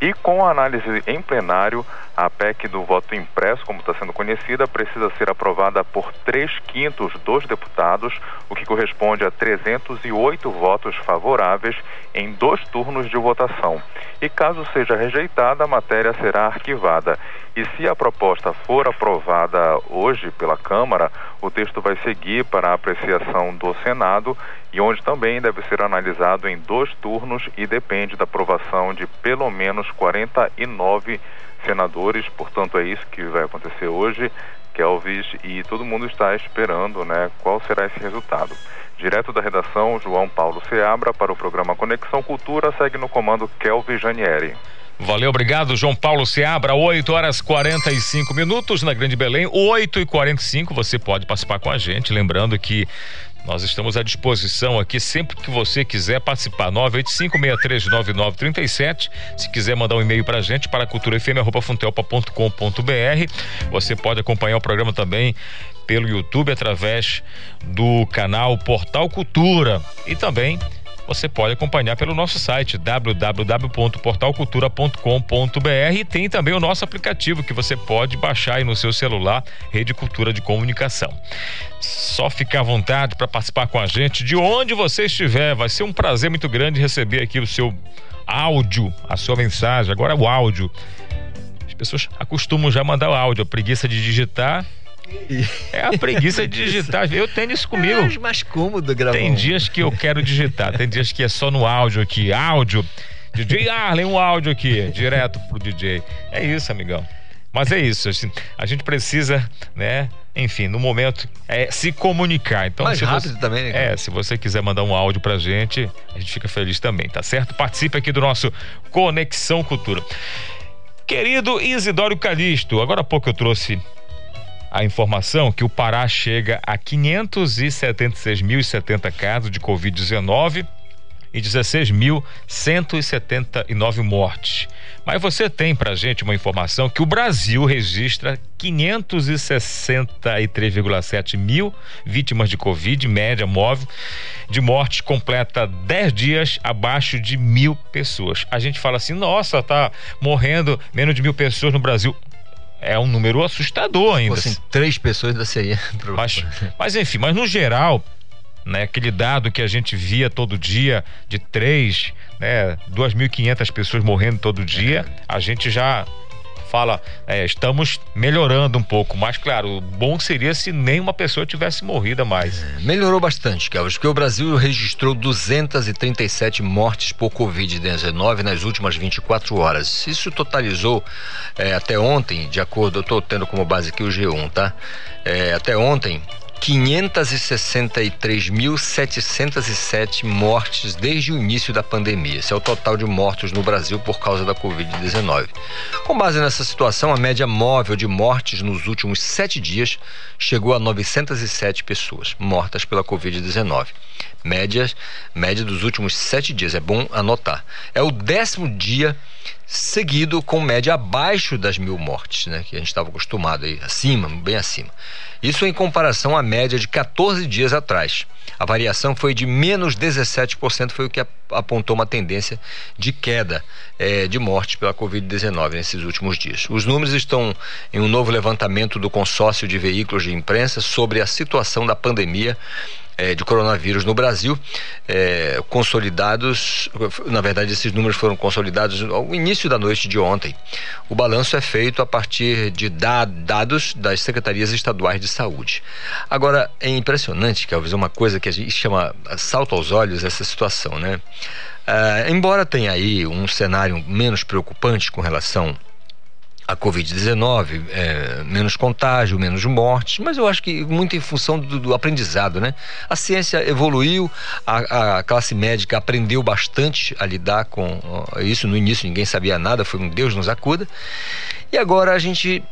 E com a análise em plenário, a PEC do voto impresso, como está sendo conhecida, precisa ser aprovada por três quintos dos deputados, o que corresponde a 308 votos favoráveis em dois turnos de votação. E caso seja rejeitada, a matéria será arquivada. E se a proposta for aprovada hoje pela Câmara, o texto vai seguir para a apreciação do Senado e onde também deve ser analisado em dois turnos e depende da aprovação de pelo menos 49 senadores, portanto é isso que vai acontecer hoje, Kelvis, e todo mundo está esperando né, qual será esse resultado. Direto da redação, João Paulo Seabra, para o programa Conexão Cultura, segue no comando Kelvis Janieri. Valeu, obrigado, João Paulo Seabra, 8 horas 45 minutos na Grande Belém, 8 e 45 você pode participar com a gente, lembrando que nós estamos à disposição aqui sempre que você quiser participar. 985-639937. Se quiser mandar um e-mail para a gente, para culturafm.funtelpa.com.br. Você pode acompanhar o programa também pelo YouTube através do canal Portal Cultura e também você pode acompanhar pelo nosso site www.portalcultura.com.br e tem também o nosso aplicativo que você pode baixar aí no seu celular, Rede Cultura de Comunicação. Só ficar à vontade para participar com a gente de onde você estiver. Vai ser um prazer muito grande receber aqui o seu áudio, a sua mensagem. Agora o áudio. As pessoas acostumam já mandar o áudio, a preguiça de digitar é a preguiça de *laughs* digitar. Eu tenho isso comigo. É mais cômodo gravar. Tem dias que eu quero digitar, tem dias que é só no áudio aqui. Áudio. DJ Arlen, um áudio aqui, direto pro DJ. É isso, amigão. Mas é isso, assim, a gente precisa, né? Enfim, no momento é se comunicar. Então, Mais se rápido você, também, né? É, se você quiser mandar um áudio pra gente, a gente fica feliz também, tá certo? Participe aqui do nosso Conexão Cultura. Querido Isidório Calixto, agora há pouco eu trouxe a informação que o Pará chega a 576.070 casos de Covid-19 e 16.179 mortes. Mas você tem para gente uma informação que o Brasil registra 563,7 mil vítimas de Covid, média móvel, de morte completa 10 dias abaixo de mil pessoas. A gente fala assim, nossa, tá morrendo menos de mil pessoas no Brasil é um número assustador ainda. Assim, três pessoas ainda seria. *laughs* Mas, mas enfim, mas no geral, né, aquele dado que a gente via todo dia de três, né, 2.500 pessoas morrendo todo dia, a gente já fala, é, estamos melhorando um pouco, mas claro, bom seria se nenhuma pessoa tivesse morrido mais. É, melhorou bastante, Carlos, porque o Brasil registrou 237 mortes por Covid-19 nas últimas 24 horas. Isso totalizou é, até ontem, de acordo, eu estou tendo como base aqui o G1, tá? É, até ontem, 563.707 mortes desde o início da pandemia. Esse é o total de mortos no Brasil por causa da Covid-19. Com base nessa situação, a média móvel de mortes nos últimos sete dias chegou a 907 pessoas mortas pela Covid-19. Média, média dos últimos sete dias, é bom anotar. É o décimo dia seguido com média abaixo das mil mortes, né? Que a gente estava acostumado aí, acima, bem acima. Isso em comparação à média de 14 dias atrás. A variação foi de menos 17%, foi o que apontou uma tendência de queda é, de morte pela Covid-19 nesses últimos dias. Os números estão em um novo levantamento do consórcio de veículos de imprensa sobre a situação da pandemia é, de coronavírus no Brasil, é, consolidados, na verdade esses números foram consolidados ao início da noite de ontem. O balanço é feito a partir de dados das secretarias estaduais de saúde. Agora, é impressionante, é uma coisa que a gente chama salto aos olhos essa situação, né? É, embora tenha aí um cenário menos preocupante com relação a Covid-19, é, menos contágio, menos mortes, mas eu acho que muito em função do, do aprendizado, né? A ciência evoluiu, a, a, classe médica aprendeu bastante a lidar com isso. No início ninguém sabia nada, foi um Deus nos acuda. E agora a gente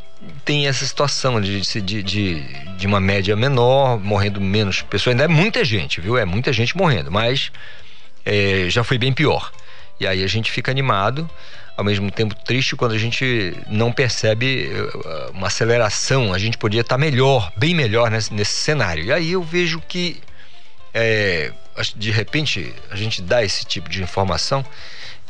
tem essa situação de, de, de, de uma média menor, morrendo menos pessoas. Ainda é muita gente, viu? É muita gente morrendo, mas é, já foi bem pior. E aí a gente fica animado ao mesmo tempo triste quando a gente não percebe eh, uma aceleração. A gente podia estar melhor, bem melhor nesse, nesse cenário. E aí eu vejo que é, de repente a gente dá esse tipo de informação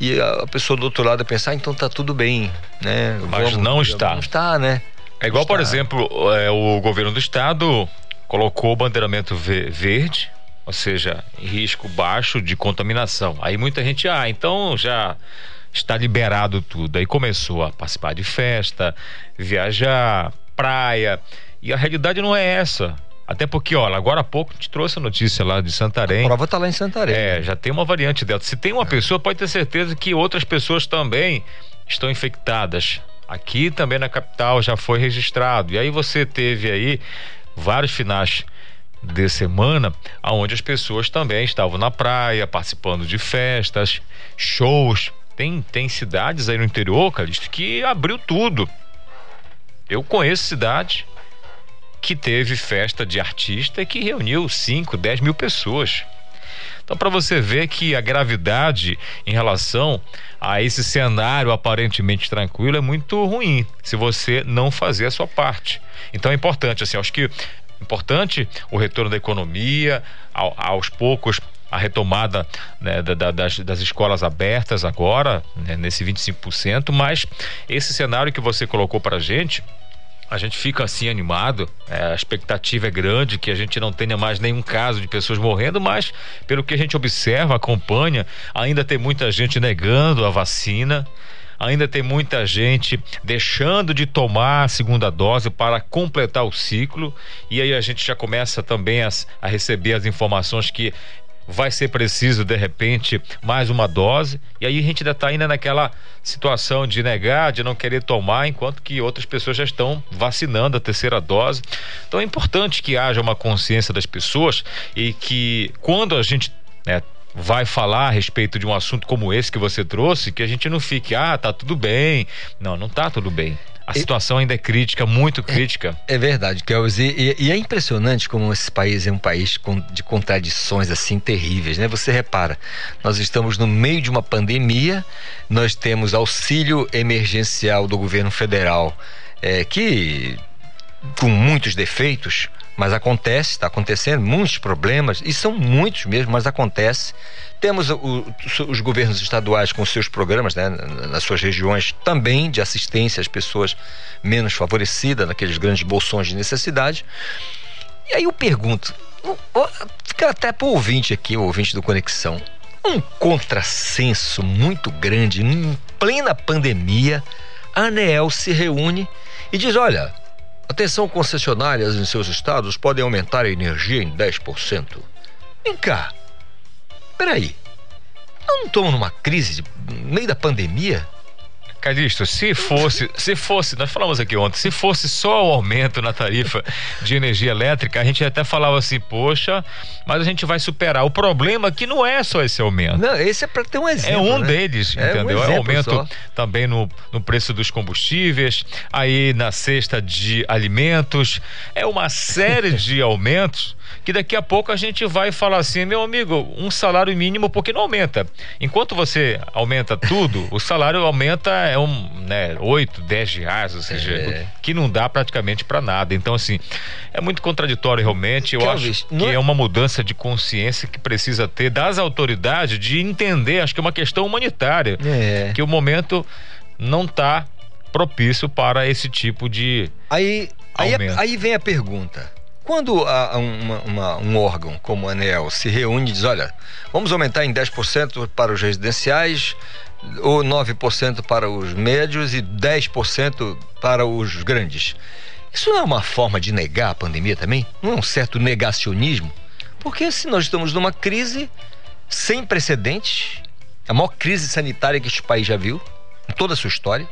e a pessoa do outro lado pensar, ah, então tá tudo bem, né? Mas Vamos, não está. Não está, né? É igual, por exemplo, é, o governo do estado colocou o bandeiramento verde, ou seja, risco baixo de contaminação. Aí muita gente, ah, então já está liberado tudo. Aí começou a participar de festa, viajar, praia. E a realidade não é essa. Até porque, olha, agora há pouco te trouxe a notícia lá de Santarém. A prova está lá em Santarém. É, já tem uma variante dela. Se tem uma é. pessoa, pode ter certeza que outras pessoas também estão infectadas. Aqui também na capital já foi registrado. E aí você teve aí vários finais de semana onde as pessoas também estavam na praia, participando de festas, shows. Tem, tem cidades aí no interior, Calixto, que abriu tudo. Eu conheço cidades que teve festa de artista que reuniu 5, 10 mil pessoas. Então, para você ver que a gravidade em relação a esse cenário aparentemente tranquilo é muito ruim se você não fazer a sua parte. Então é importante, assim, acho que importante o retorno da economia, ao, aos poucos a retomada né, da, das, das, escolas abertas agora, né, nesse 25%, mas esse cenário que você colocou para a gente a gente fica assim animado, é, a expectativa é grande que a gente não tenha mais nenhum caso de pessoas morrendo, mas pelo que a gente observa, acompanha, ainda tem muita gente negando a vacina, ainda tem muita gente deixando de tomar a segunda dose para completar o ciclo, e aí a gente já começa também a, a receber as informações que vai ser preciso de repente mais uma dose e aí a gente ainda está ainda naquela situação de negar, de não querer tomar, enquanto que outras pessoas já estão vacinando a terceira dose. Então é importante que haja uma consciência das pessoas e que quando a gente né, vai falar a respeito de um assunto como esse que você trouxe, que a gente não fique, ah, tá tudo bem. Não, não tá tudo bem. A situação ainda é crítica, muito é, crítica. É, é verdade, Kelvis. E, e, é impressionante como esse país é um país de contradições assim terríveis, né? Você repara, nós estamos no meio de uma pandemia, nós temos auxílio emergencial do governo federal, é, que com muitos defeitos, mas acontece, está acontecendo, muitos problemas, e são muitos mesmo, mas acontece. Temos o, os governos estaduais com seus programas, né, nas suas regiões, também de assistência às pessoas menos favorecidas, naqueles grandes bolsões de necessidade. E aí eu pergunto, fica até para o ouvinte aqui, o ouvinte do Conexão, um contrassenso muito grande, em plena pandemia, a ANEEL se reúne e diz: olha, Atenção, concessionárias em seus estados podem aumentar a energia em 10%. Vem cá. Peraí. Não estamos numa crise no meio da pandemia? Calixto, se fosse, se fosse, nós falamos aqui ontem, se fosse só o aumento na tarifa de energia elétrica, a gente até falava assim, poxa, mas a gente vai superar. O problema é que não é só esse aumento. Não, esse é para ter um exemplo. É um né? deles, é entendeu? Um é aumento só. também no, no preço dos combustíveis, aí na cesta de alimentos, é uma série de aumentos que daqui a pouco a gente vai falar assim, meu amigo, um salário mínimo porque não aumenta. Enquanto você aumenta tudo, o salário aumenta é um, né, 8, 10 reais, ou seja, é. que não dá praticamente para nada. Então, assim, é muito contraditório realmente. Eu acho que é... é uma mudança de consciência que precisa ter das autoridades de entender, acho que é uma questão humanitária, é. que o momento não está propício para esse tipo de aí, aí, aí vem a pergunta quando a, uma, uma, um órgão como a ANEL se reúne e diz, olha, vamos aumentar em 10% para os residenciais, ou 9% para os médios e 10% para os grandes. Isso não é uma forma de negar a pandemia também? Não é um certo negacionismo? Porque se nós estamos numa crise sem precedentes, a maior crise sanitária que este país já viu, em toda a sua história,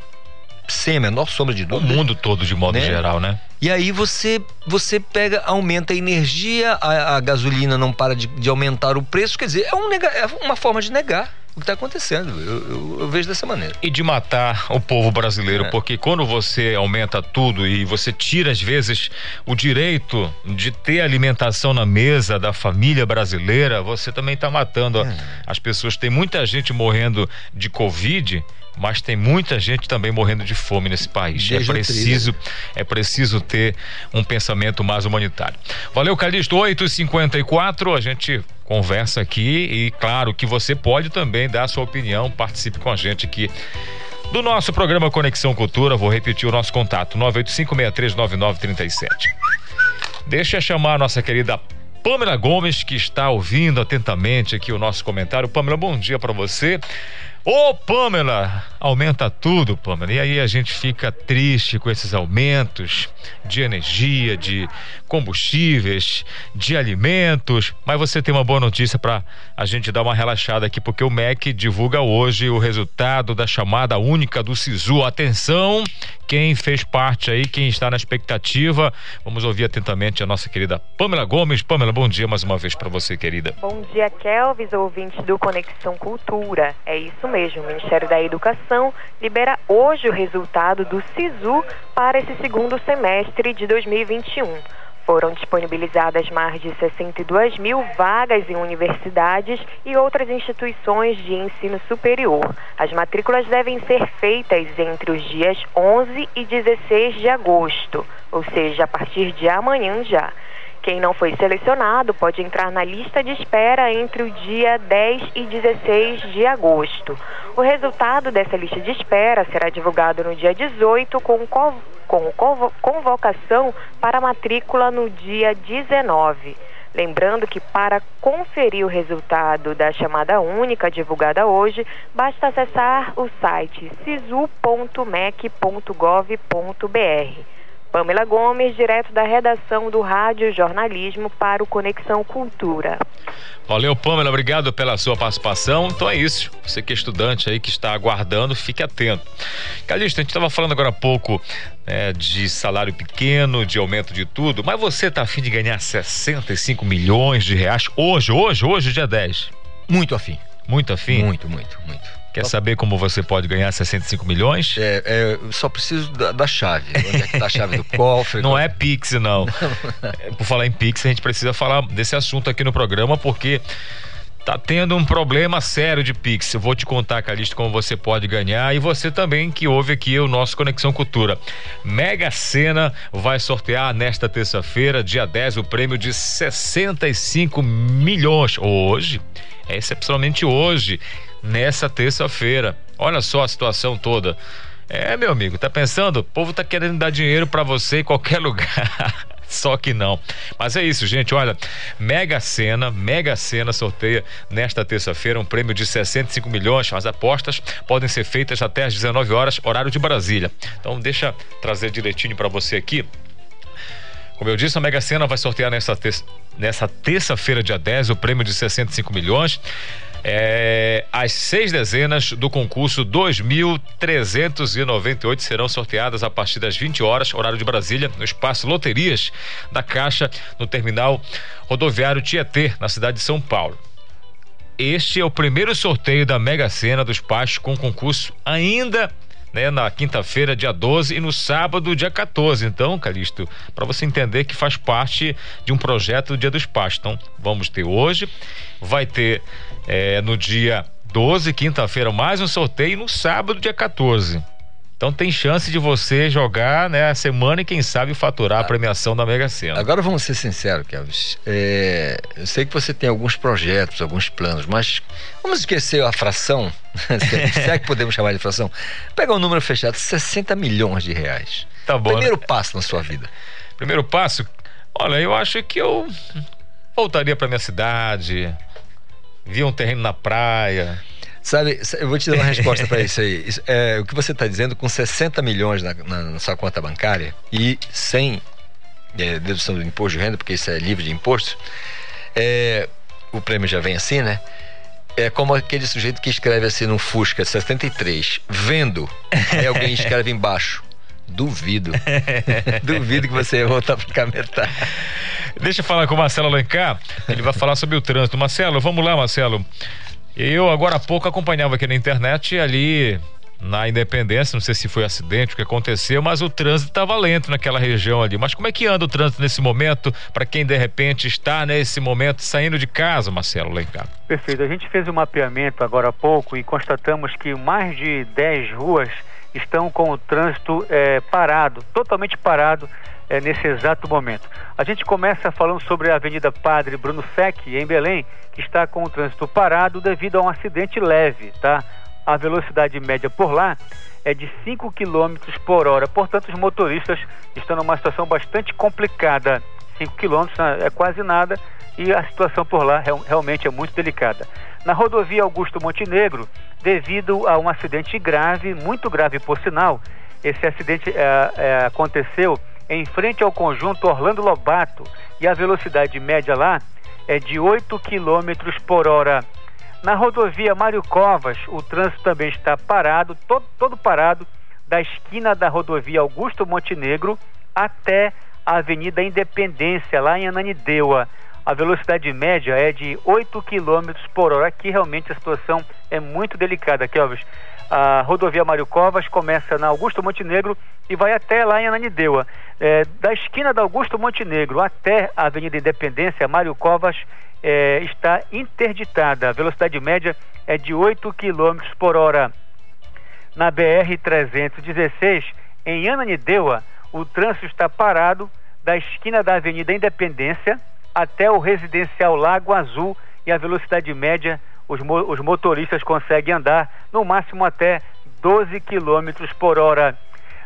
sem a menor sombra de dúvida. O mundo todo, de modo né? geral, né? E aí você você pega, aumenta a energia, a, a gasolina não para de, de, aumentar o preço, quer dizer, é, um nega, é uma forma de negar o que está acontecendo. Eu, eu, eu, vejo dessa maneira. E de matar o povo brasileiro, é. porque quando você aumenta tudo e você tira, às vezes, o direito de ter alimentação na mesa da família brasileira, você também está matando é. as pessoas. Tem muita gente morrendo de Covid mas tem muita gente também morrendo de fome nesse país. é preciso, é preciso ter um pensamento mais humanitário. Valeu, Calixto. 8h54, a gente conversa aqui e claro que você pode também dar a sua opinião, participe com a gente aqui do nosso programa Conexão Cultura. Vou repetir o nosso contato: 985639937. Deixa eu chamar a nossa querida Pamela Gomes, que está ouvindo atentamente aqui o nosso comentário. Pamela, bom dia para você. Ô, Pamela, aumenta tudo, Pamela. E aí a gente fica triste com esses aumentos de energia, de combustíveis, de alimentos. Mas você tem uma boa notícia para a gente dar uma relaxada aqui, porque o MEC divulga hoje o resultado da chamada única do SISU. Atenção, quem fez parte aí, quem está na expectativa. Vamos ouvir atentamente a nossa querida Pamela Gomes. Pamela, bom dia mais uma vez para você, querida. Bom dia, Kelvis, ouvinte do Conexão Cultura. É isso mesmo, o Ministério da Educação libera hoje o resultado do SISU para esse segundo semestre de 2021. Foram disponibilizadas mais de 62 mil vagas em universidades e outras instituições de ensino superior. As matrículas devem ser feitas entre os dias 11 e 16 de agosto, ou seja, a partir de amanhã já. Quem não foi selecionado pode entrar na lista de espera entre o dia 10 e 16 de agosto. O resultado dessa lista de espera será divulgado no dia 18 com, com convocação para matrícula no dia 19. Lembrando que para conferir o resultado da chamada única divulgada hoje, basta acessar o site sisu.mec.gov.br. Pamela Gomes, direto da redação do Rádio Jornalismo para o Conexão Cultura. Valeu, Pamela, obrigado pela sua participação. Então é isso. Você que é estudante aí que está aguardando, fique atento. Calixto, a gente estava falando agora há pouco né, de salário pequeno, de aumento de tudo, mas você está afim de ganhar 65 milhões de reais hoje, hoje, hoje, dia 10? Muito afim. Muito afim? Muito, muito, muito. Quer saber como você pode ganhar 65 milhões? É, é só preciso da, da, chave. Onde é que tá a chave do cofre? Não é Pix, não. É, por falar em Pix, a gente precisa falar desse assunto aqui no programa, porque tá tendo um problema sério de Pix. Eu vou te contar, Calixto, como você pode ganhar e você também que ouve aqui o nosso Conexão Cultura. Mega Sena vai sortear nesta terça-feira, dia 10, o prêmio de 65 milhões. Hoje, é excepcionalmente hoje nessa terça-feira. Olha só a situação toda. É, meu amigo, tá pensando? O povo tá querendo dar dinheiro para você em qualquer *laughs* lugar. Só que não. Mas é isso, gente. Olha, Mega Sena, Mega Sena sorteia nesta terça-feira um prêmio de 65 milhões. As apostas podem ser feitas até às 19 horas, horário de Brasília. Então, deixa trazer direitinho para você aqui. Como eu disse, a Mega Sena vai sortear nessa, nessa terça-feira, dia 10, o prêmio de 65 milhões. É, as seis dezenas do concurso 2.398 serão sorteadas a partir das 20 horas, horário de Brasília, no espaço Loterias da Caixa, no terminal rodoviário Tietê, na cidade de São Paulo. Este é o primeiro sorteio da Mega Sena dos Pastos com concurso ainda né, na quinta-feira, dia 12, e no sábado, dia 14. Então, Calixto, para você entender que faz parte de um projeto do Dia dos Pais. Então, vamos ter hoje, vai ter é, no dia 12, quinta-feira, mais um sorteio, no sábado, dia 14. Então tem chance de você jogar né, a semana e quem sabe faturar a premiação da Mega Sena. Agora vamos ser sinceros, Kelvis. É, eu sei que você tem alguns projetos, alguns planos, mas vamos esquecer a fração, *laughs* se é que podemos chamar de fração. Pega um número fechado, 60 milhões de reais. Tá bom. Primeiro né? passo na sua vida. Primeiro passo? Olha, eu acho que eu voltaria para minha cidade, via um terreno na praia Sabe, eu vou te dar uma resposta para isso aí. Isso, é, o que você está dizendo, com 60 milhões na, na, na, sua conta bancária e sem é, dedução do imposto de renda, porque isso é livre de imposto, é, o prêmio já vem assim, né? É como aquele sujeito que escreve assim no Fusca 73, vendo, aí alguém *laughs* escreve embaixo. Duvido. *laughs* Duvido que você ia voltar para cá metade. Deixa eu falar com o Marcelo Alencar. Ele vai falar sobre o trânsito. Marcelo, vamos lá, Marcelo. Eu, agora há pouco, acompanhava aqui na internet ali na Independência, não sei se foi acidente, o que aconteceu, mas o trânsito estava lento naquela região ali. Mas como é que anda o trânsito nesse momento, para quem de repente está nesse momento saindo de casa, Marcelo Leicado? Perfeito. A gente fez um mapeamento agora há pouco e constatamos que mais de 10 ruas estão com o trânsito é, parado, totalmente parado é, nesse exato momento. A gente começa falando sobre a Avenida Padre Bruno Feck, em Belém, que está com o trânsito parado devido a um acidente leve, tá? A velocidade média por lá é de 5 km por hora, portanto, os motoristas estão numa situação bastante complicada 5 quilômetros, né, é quase nada, e a situação por lá realmente é muito delicada. Na rodovia Augusto Montenegro, devido a um acidente grave, muito grave por sinal, esse acidente é, é, aconteceu em frente ao conjunto Orlando Lobato e a velocidade média lá é de 8 km por hora. Na rodovia Mário Covas, o trânsito também está parado, todo, todo parado, da esquina da rodovia Augusto Montenegro até a Avenida Independência, lá em Ananindeua. A velocidade média é de 8 km por hora. Aqui realmente a situação é muito delicada, Kelvis. A rodovia Mário Covas começa na Augusto Montenegro e vai até lá em Ananindeua. É, da esquina da Augusto Montenegro até a Avenida Independência, Mário Covas é, está interditada. A velocidade média é de 8 km por hora. Na BR-316, em Ananindeua, o trânsito está parado da esquina da Avenida Independência até o residencial Lago Azul e a velocidade média os, mo os motoristas conseguem andar no máximo até 12 km por hora.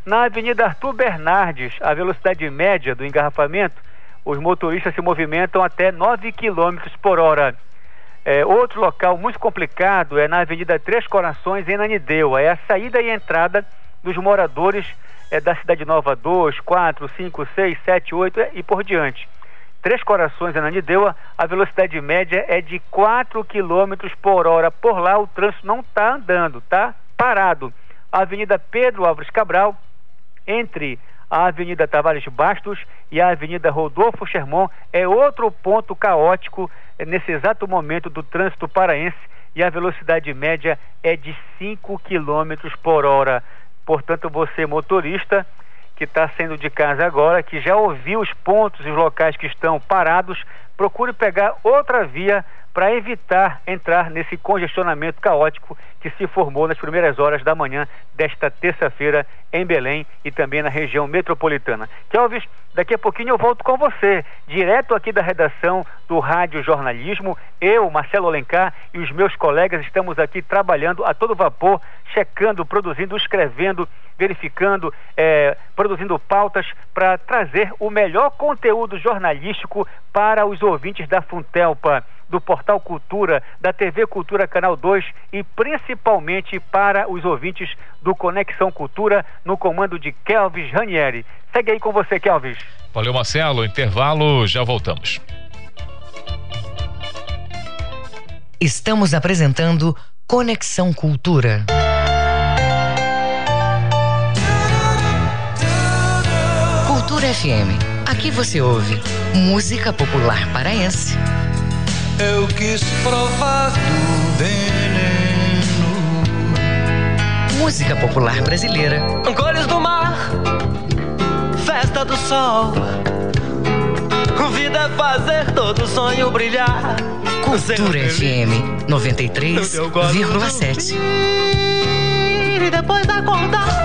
Na Avenida Arthur Bernardes, a velocidade média do engarrafamento, os motoristas se movimentam até 9 km por hora. É, outro local muito complicado é na Avenida Três Corações, em Nanideua. É a saída e entrada dos moradores é, da Cidade Nova 2, 4, 5, 6, 7, 8 e por diante. Três Corações, Ananindeua, a velocidade média é de 4 km por hora. Por lá o trânsito não está andando, está parado. A Avenida Pedro Álvares Cabral, entre a Avenida Tavares Bastos e a Avenida Rodolfo Sherman, é outro ponto caótico nesse exato momento do trânsito paraense e a velocidade média é de 5 km por hora. Portanto, você motorista que está saindo de casa agora, que já ouviu os pontos e os locais que estão parados, procure pegar outra via para evitar entrar nesse congestionamento caótico que se formou nas primeiras horas da manhã desta terça-feira em Belém e também na região metropolitana. Kelvis, daqui a pouquinho eu volto com você, direto aqui da redação do Rádio Jornalismo. Eu, Marcelo Alencar e os meus colegas estamos aqui trabalhando a todo vapor, checando, produzindo, escrevendo, verificando, é, produzindo pautas para trazer o melhor conteúdo jornalístico para os ouvintes da Funtelpa do Portal Cultura, da TV Cultura Canal 2 e principalmente para os ouvintes do Conexão Cultura no comando de Kelvis Ranieri. Segue aí com você, Kelvis. Valeu, Marcelo. Intervalo, já voltamos. Estamos apresentando Conexão Cultura. Cultura FM. Aqui você ouve música popular paraense eu quis provar do veneno. Música popular brasileira. Cores do mar, festa do sol. Vida é fazer todo sonho brilhar. Cultura FM 93,7. E depois acordar.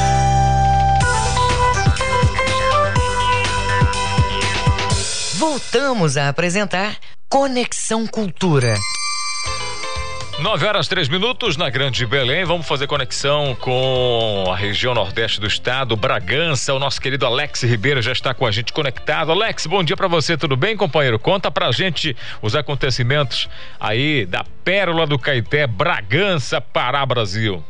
Voltamos a apresentar Conexão Cultura. 9 horas 3 minutos na Grande Belém. Vamos fazer conexão com a região nordeste do estado, Bragança. O nosso querido Alex Ribeiro já está com a gente conectado. Alex, bom dia para você, tudo bem, companheiro? Conta pra gente os acontecimentos aí da Pérola do Caeté, Bragança, Pará, Brasil.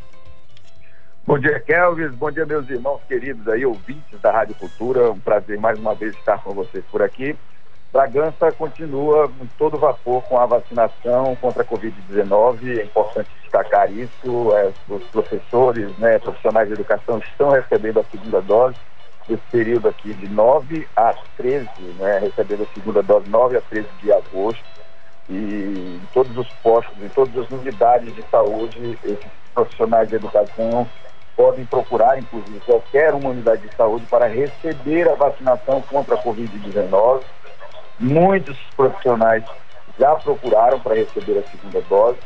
Bom dia, Kelvis. Bom dia, meus irmãos queridos aí, ouvintes da Rádio Cultura. Um prazer mais uma vez estar com vocês por aqui. Bragança continua em todo vapor com a vacinação contra a Covid-19. É importante destacar isso. É, os professores, né, profissionais de educação estão recebendo a segunda dose nesse período aqui de 9 a 13, né, recebendo a segunda dose 9 a 13 de agosto. E em todos os postos, em todas as unidades de saúde, esses profissionais de educação podem procurar, inclusive, qualquer uma unidade de saúde para receber a vacinação contra a Covid-19 Muitos profissionais já procuraram para receber a segunda dose.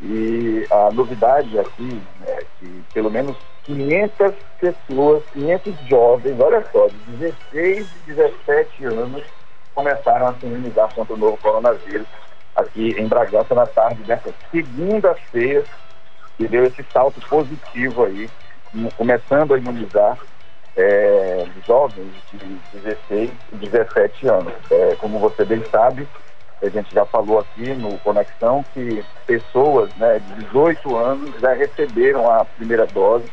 E a novidade aqui é que pelo menos 500 pessoas, 500 jovens, olha só, de 16 e 17 anos, começaram a se imunizar contra o novo coronavírus aqui em Bragança na tarde dessa segunda-feira, que deu esse salto positivo aí, começando a imunizar é, jovens de 16 e 17 anos. É, como você bem sabe, a gente já falou aqui no Conexão que pessoas né, de 18 anos já receberam a primeira dose.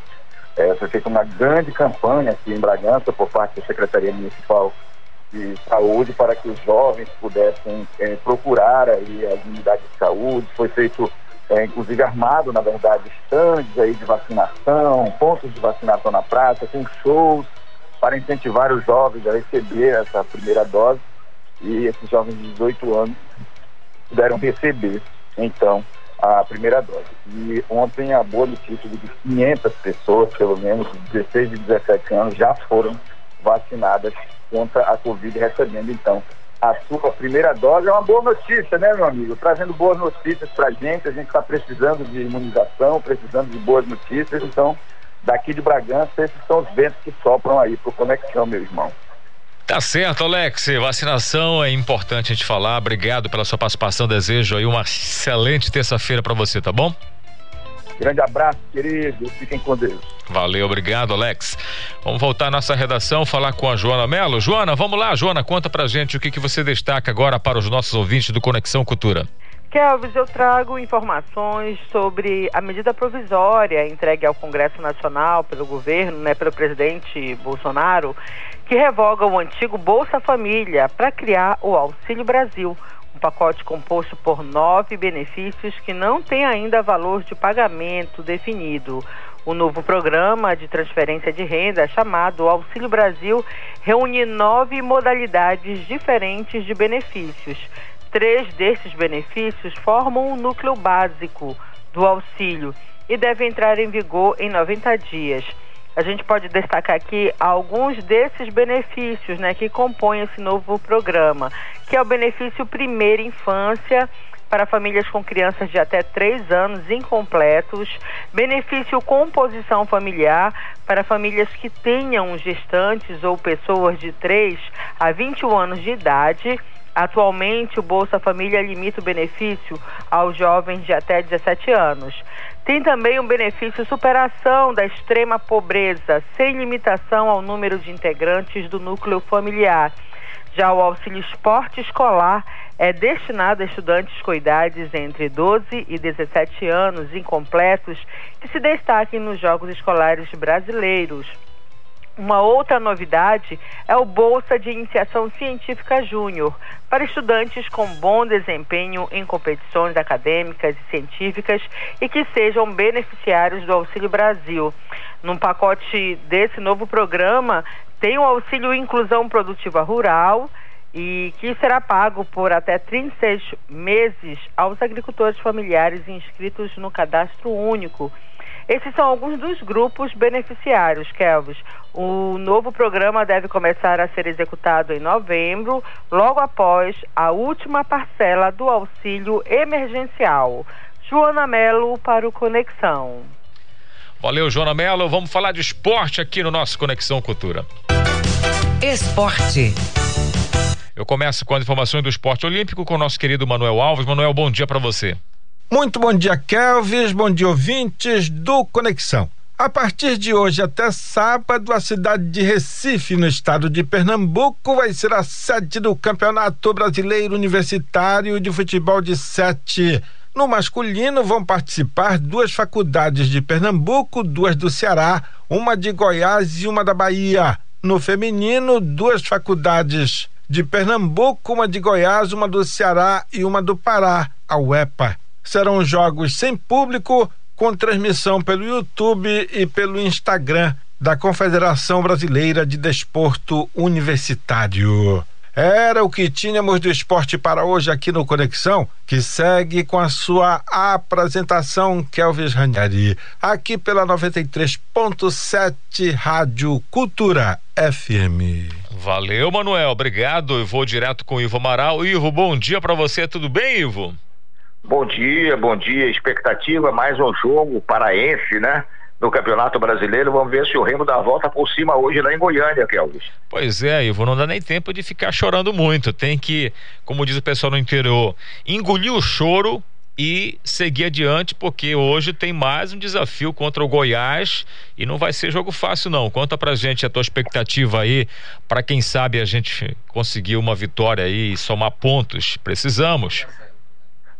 É, foi feita uma grande campanha aqui em Bragança por parte da Secretaria Municipal de Saúde para que os jovens pudessem é, procurar aí as unidades de saúde. Foi feito, é, inclusive armado, na verdade, estandes aí de vacinação, pontos de vacinação na praça, com shows para incentivar os jovens a receber essa primeira dose e esses jovens de 18 anos puderam receber, então, a primeira dose. E ontem a boa notícia de que 500 pessoas, pelo menos, de 16 e 17 anos, já foram vacinadas contra a Covid, recebendo, então, a sua primeira dose. É uma boa notícia, né, meu amigo? Trazendo boas notícias para a gente. A gente está precisando de imunização, precisando de boas notícias. Então, daqui de Bragança, esses são os ventos que sopram aí para Conexão, meu irmão. Tá certo, Alex. Vacinação é importante a gente falar. Obrigado pela sua participação. Desejo aí uma excelente terça-feira para você, tá bom? Grande abraço, querido. Fiquem com Deus. Valeu, obrigado, Alex. Vamos voltar à nossa redação, falar com a Joana Melo. Joana, vamos lá, Joana, conta pra gente o que, que você destaca agora para os nossos ouvintes do Conexão Cultura. Kelvis, eu trago informações sobre a medida provisória entregue ao Congresso Nacional pelo governo, né, pelo presidente Bolsonaro, que revoga o antigo Bolsa Família para criar o Auxílio Brasil, um pacote composto por nove benefícios que não tem ainda valor de pagamento definido. O novo programa de transferência de renda, chamado Auxílio Brasil, reúne nove modalidades diferentes de benefícios. Três desses benefícios formam o núcleo básico do auxílio e devem entrar em vigor em 90 dias. A gente pode destacar aqui alguns desses benefícios né, que compõem esse novo programa, que é o benefício Primeira Infância, para famílias com crianças de até 3 anos incompletos, benefício composição familiar para famílias que tenham gestantes ou pessoas de 3 a 21 anos de idade Atualmente, o Bolsa Família limita o benefício aos jovens de até 17 anos. Tem também um benefício superação da extrema pobreza, sem limitação ao número de integrantes do núcleo familiar. Já o auxílio esporte escolar é destinado a estudantes com idades entre 12 e 17 anos incompletos que se destaquem nos Jogos Escolares Brasileiros. Uma outra novidade é o Bolsa de Iniciação Científica Júnior, para estudantes com bom desempenho em competições acadêmicas e científicas e que sejam beneficiários do Auxílio Brasil. Num pacote desse novo programa, tem o Auxílio Inclusão Produtiva Rural e que será pago por até 36 meses aos agricultores familiares inscritos no Cadastro Único esses são alguns dos grupos beneficiários, Kelvis. O novo programa deve começar a ser executado em novembro, logo após a última parcela do auxílio emergencial. Joana Melo para o Conexão. Valeu, Joana Melo. Vamos falar de esporte aqui no nosso Conexão Cultura. Esporte. Eu começo com as informações do esporte olímpico com o nosso querido Manuel Alves. Manuel, bom dia para você. Muito bom dia, Kelvis. Bom dia, ouvintes do Conexão. A partir de hoje até sábado, a cidade de Recife, no estado de Pernambuco, vai ser a sede do Campeonato Brasileiro Universitário de Futebol de Sete. No masculino, vão participar duas faculdades de Pernambuco, duas do Ceará, uma de Goiás e uma da Bahia. No feminino, duas faculdades de Pernambuco, uma de Goiás, uma do Ceará e uma do Pará, a UEPA serão jogos sem público, com transmissão pelo YouTube e pelo Instagram da Confederação Brasileira de Desporto Universitário. Era o que tínhamos do esporte para hoje aqui no Conexão, que segue com a sua apresentação, Kelvis Ranieri, aqui pela 93.7 Rádio Cultura FM. Valeu, Manuel, obrigado. Eu vou direto com o Ivo Amaral. Ivo, bom dia para você, tudo bem, Ivo? Bom dia, bom dia. Expectativa, mais um jogo paraense, né? No Campeonato Brasileiro. Vamos ver se o Remo dá a volta por cima hoje lá em Goiânia, Kelvis. Pois é, Ivo, não dá nem tempo de ficar chorando muito. Tem que, como diz o pessoal no interior, engolir o choro e seguir adiante, porque hoje tem mais um desafio contra o Goiás e não vai ser jogo fácil não. Conta pra gente a tua expectativa aí, para quem sabe a gente conseguir uma vitória aí e somar pontos. Precisamos.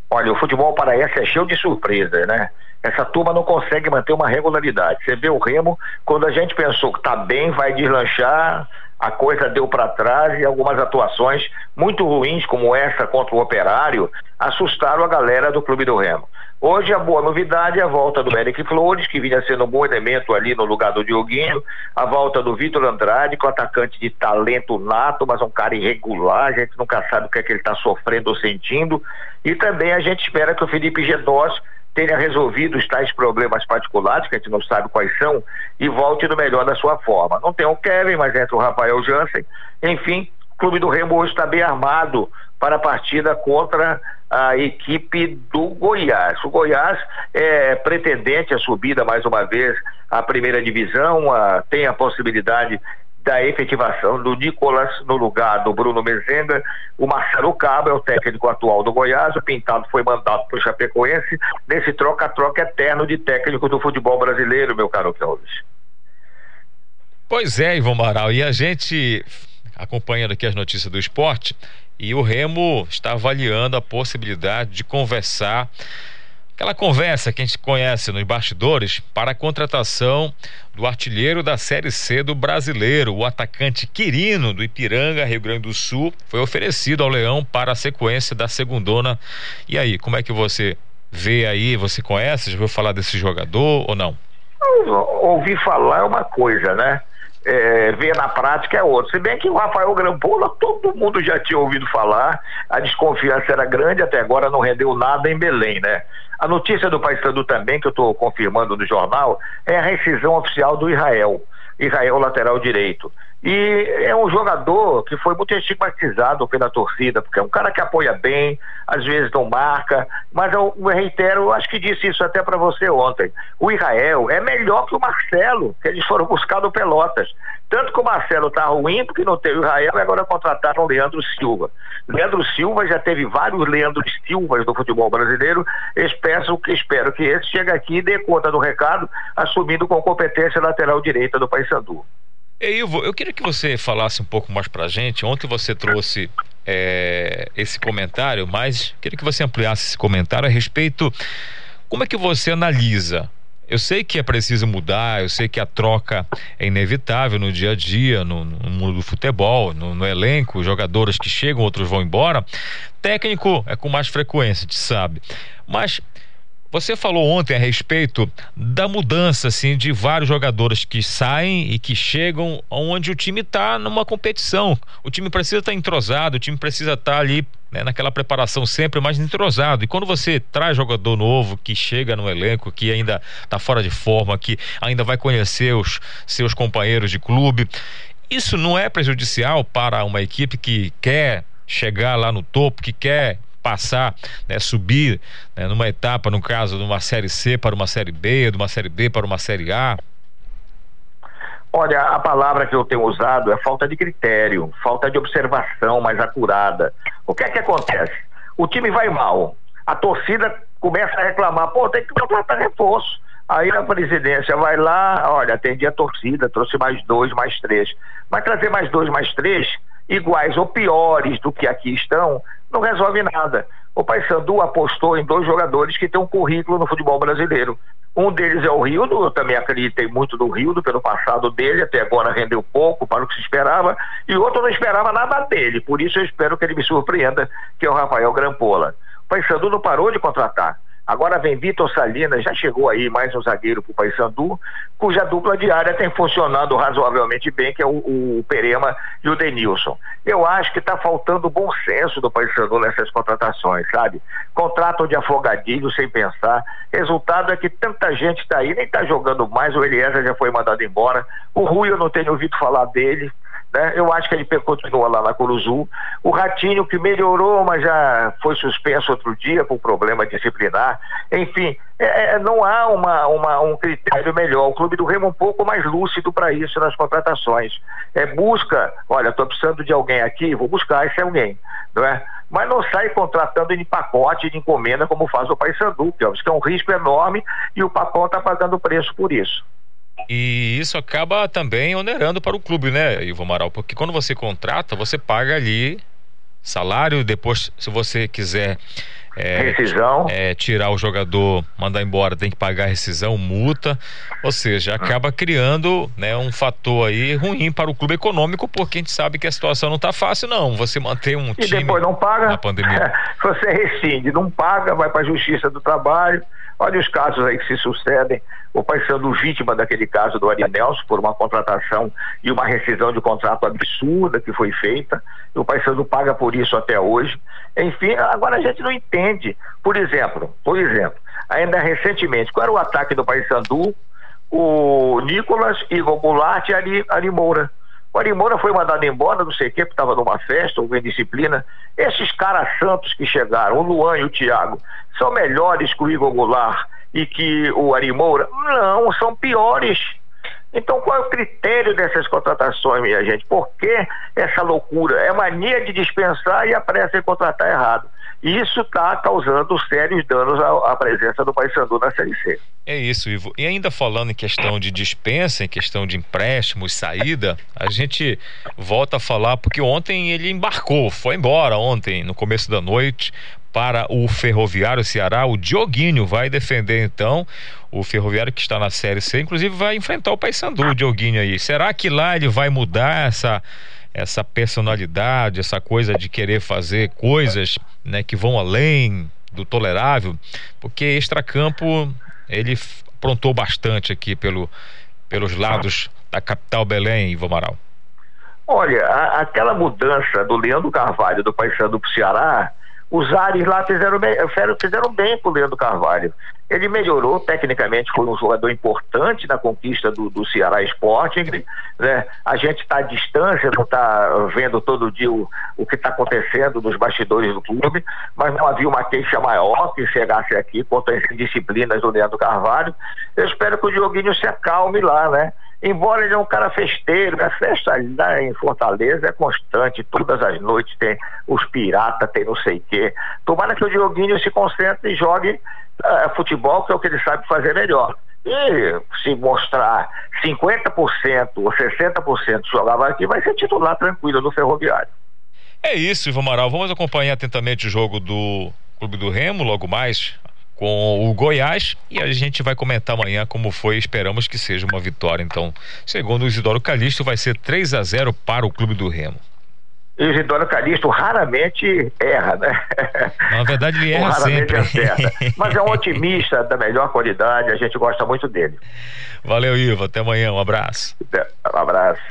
Olha, o futebol paraense é cheio de surpresa, né? Essa turma não consegue manter uma regularidade. Você vê o Remo, quando a gente pensou que tá bem, vai deslanchar, a coisa deu para trás e algumas atuações muito ruins, como essa contra o Operário, assustaram a galera do Clube do Remo. Hoje a boa novidade é a volta do Eric Flores, que vinha sendo um bom elemento ali no lugar do Dioguinho, a volta do Vitor Andrade, que atacante de talento nato, mas um cara irregular, a gente nunca sabe o que é que ele está sofrendo ou sentindo, e também a gente espera que o Felipe Gedós tenha resolvido os tais problemas particulares, que a gente não sabe quais são, e volte no melhor da sua forma. Não tem o Kevin, mas entra o Rafael Jansen. Enfim, o Clube do Remo hoje está bem armado para a partida contra a equipe do Goiás. O Goiás é pretendente a subida mais uma vez à primeira divisão, a, tem a possibilidade da efetivação do Nicolas no lugar do Bruno Mezenga. O Marcelo Cabo é o técnico atual do Goiás. O Pintado foi mandado para o Chapecoense nesse troca-troca eterno de técnico do futebol brasileiro, meu caro Clóvis. Pois é, Ivan Maral. E a gente acompanhando aqui as notícias do esporte e o Remo está avaliando a possibilidade de conversar Aquela conversa que a gente conhece nos bastidores para a contratação do artilheiro da Série C do brasileiro, o atacante Quirino do Ipiranga, Rio Grande do Sul, foi oferecido ao Leão para a sequência da segundona. E aí, como é que você vê aí? Você conhece? Já ouviu falar desse jogador ou não? Ouvir falar é uma coisa, né? É, ver na prática é outro. Se bem que o Rafael Grampola, todo mundo já tinha ouvido falar, a desconfiança era grande, até agora não rendeu nada em Belém, né? A notícia do Paysandu também, que eu estou confirmando no jornal, é a rescisão oficial do Israel. Israel lateral direito. E é um jogador que foi muito estigmatizado pela torcida, porque é um cara que apoia bem, às vezes não marca, mas eu, reitero, acho que disse isso até para você ontem. O Israel é melhor que o Marcelo, que eles foram buscar do Pelotas. Tanto que o Marcelo tá ruim porque não teve o Israel e agora contrataram o Leandro Silva. Leandro Silva já teve vários Leandros Silvas do futebol brasileiro. Espero, espero que esse chegue aqui e dê conta do recado, assumindo com competência lateral direita do Paysandu. Ivo, eu queria que você falasse um pouco mais pra gente. Ontem você trouxe é, esse comentário, mas queria que você ampliasse esse comentário a respeito. Como é que você analisa? Eu sei que é preciso mudar, eu sei que a troca é inevitável no dia a dia, no, no mundo do futebol, no, no, elenco, jogadores que chegam, outros vão embora. Técnico é com mais frequência, a gente sabe. Mas você falou ontem a respeito da mudança assim de vários jogadores que saem e que chegam onde o time está numa competição. O time precisa estar tá entrosado, o time precisa estar tá ali né, naquela preparação sempre mais entrosado. E quando você traz jogador novo que chega no elenco, que ainda está fora de forma, que ainda vai conhecer os seus companheiros de clube, isso não é prejudicial para uma equipe que quer chegar lá no topo, que quer passar, né, subir né, numa etapa, no caso, de uma série C para uma série B, de uma série B para uma série A? Olha, a palavra que eu tenho usado é falta de critério, falta de observação mais acurada. O que é que acontece? O time vai mal, a torcida começa a reclamar, pô, tem que contratar reforço. Aí a presidência vai lá, olha, atendi a torcida, trouxe mais dois, mais três. Mas trazer mais dois, mais três, iguais ou piores do que aqui estão, não resolve nada. O Paysandu apostou em dois jogadores que têm um currículo no futebol brasileiro. Um deles é o Rildo, eu também acreditei muito no Rildo pelo passado dele, até agora rendeu pouco para o que se esperava, e o outro não esperava nada dele, por isso eu espero que ele me surpreenda, que é o Rafael Grampola. O Paysandu não parou de contratar. Agora vem Vitor Salinas, já chegou aí mais um zagueiro para o Paysandu, cuja dupla diária tem funcionado razoavelmente bem, que é o, o Perema e o Denilson. Eu acho que está faltando bom senso do Paysandu nessas contratações, sabe? Contratam de afogadilho sem pensar. Resultado é que tanta gente está aí, nem está jogando mais, o Eliezer já foi mandado embora. O Rui eu não tenho ouvido falar dele. Né? Eu acho que ele continua lá na Curuzu. O Ratinho, que melhorou, mas já foi suspenso outro dia por problema disciplinar. Enfim, é, é não há uma, uma, um critério melhor. O Clube do Remo é um pouco mais lúcido para isso nas contratações. É, busca, olha, estou precisando de alguém aqui, vou buscar esse alguém. Não é? Mas não sai contratando em pacote de encomenda como faz o Paysandu, que é um risco enorme e o pacote está pagando preço por isso. E isso acaba também onerando para o clube, né, Ivo Amaral? Porque quando você contrata, você paga ali salário, depois, se você quiser é. É, tirar o jogador, mandar embora, tem que pagar rescisão, multa. Ou seja, acaba criando né, um fator aí ruim para o clube econômico, porque a gente sabe que a situação não está fácil, não. Você manter um e time. Depois não paga. Na pandemia. *laughs* você rescinde, não paga, vai para a justiça do trabalho. Olha os casos aí que se sucedem. O pai sendo vítima daquele caso do Ari Nelson por uma contratação e uma rescisão de contrato absurda que foi feita. O pai sendo paga por isso até hoje. Enfim, agora a gente não entende. Por exemplo, por exemplo, ainda recentemente, qual era o ataque do Paysandu? O Nicolas, Igor Goulart e Ari, Ari Moura. O Ari foi mandado embora, não sei o que, porque estava numa festa ou em disciplina. Esses caras santos que chegaram, o Luan e o Thiago, são melhores que o Igor Goulart e que o Ari Moura? Não, são piores. Então, qual é o critério dessas contratações, minha gente? Por que essa loucura? É mania de dispensar e a pressa em contratar errado. Isso está causando sérios danos à, à presença do Paysandu na Série C. É isso, Ivo. E ainda falando em questão de dispensa, em questão de empréstimos, saída, a gente volta a falar, porque ontem ele embarcou, foi embora ontem, no começo da noite, para o Ferroviário Ceará. O Dioguinho vai defender então o Ferroviário que está na Série C, inclusive vai enfrentar o Paysandu, o Dioguinho aí. Será que lá ele vai mudar essa essa personalidade, essa coisa de querer fazer coisas, né, que vão além do tolerável? Porque extracampo ele aprontou bastante aqui pelo pelos lados da capital Belém, Ivo Amaral. Olha, a, aquela mudança do Leandro Carvalho do Paysandu para o Ceará os Ares lá fizeram bem, fizeram bem com o Leandro Carvalho. Ele melhorou tecnicamente, foi um jogador importante na conquista do, do Ceará Sporting. Né? A gente está à distância, não está vendo todo dia o, o que está acontecendo nos bastidores do clube, mas não havia uma queixa maior que chegasse aqui contra as indisciplinas do Leandro Carvalho. Eu espero que o Dioguinho se acalme lá, né? Embora ele é um cara festeiro, a festa lá em Fortaleza é constante, todas as noites tem os piratas, tem não sei o quê. Tomara que o Dioguinho se concentre e jogue uh, futebol, que é o que ele sabe fazer melhor. E se mostrar 50% ou 60% jogava aqui, vai ser titular tranquilo no Ferroviário. É isso, Ivo Amaral. Vamos acompanhar atentamente o jogo do Clube do Remo, logo mais, com o Goiás e a gente vai comentar amanhã como foi. Esperamos que seja uma vitória. Então, segundo o Isidoro Calixto, vai ser 3 a 0 para o Clube do Remo. Isidoro Calixto raramente erra, né? Na verdade, ele *laughs* erra raramente sempre. Acerta. Mas é um otimista da melhor qualidade, a gente gosta muito dele. Valeu, Ivo. Até amanhã. Um abraço. Um abraço.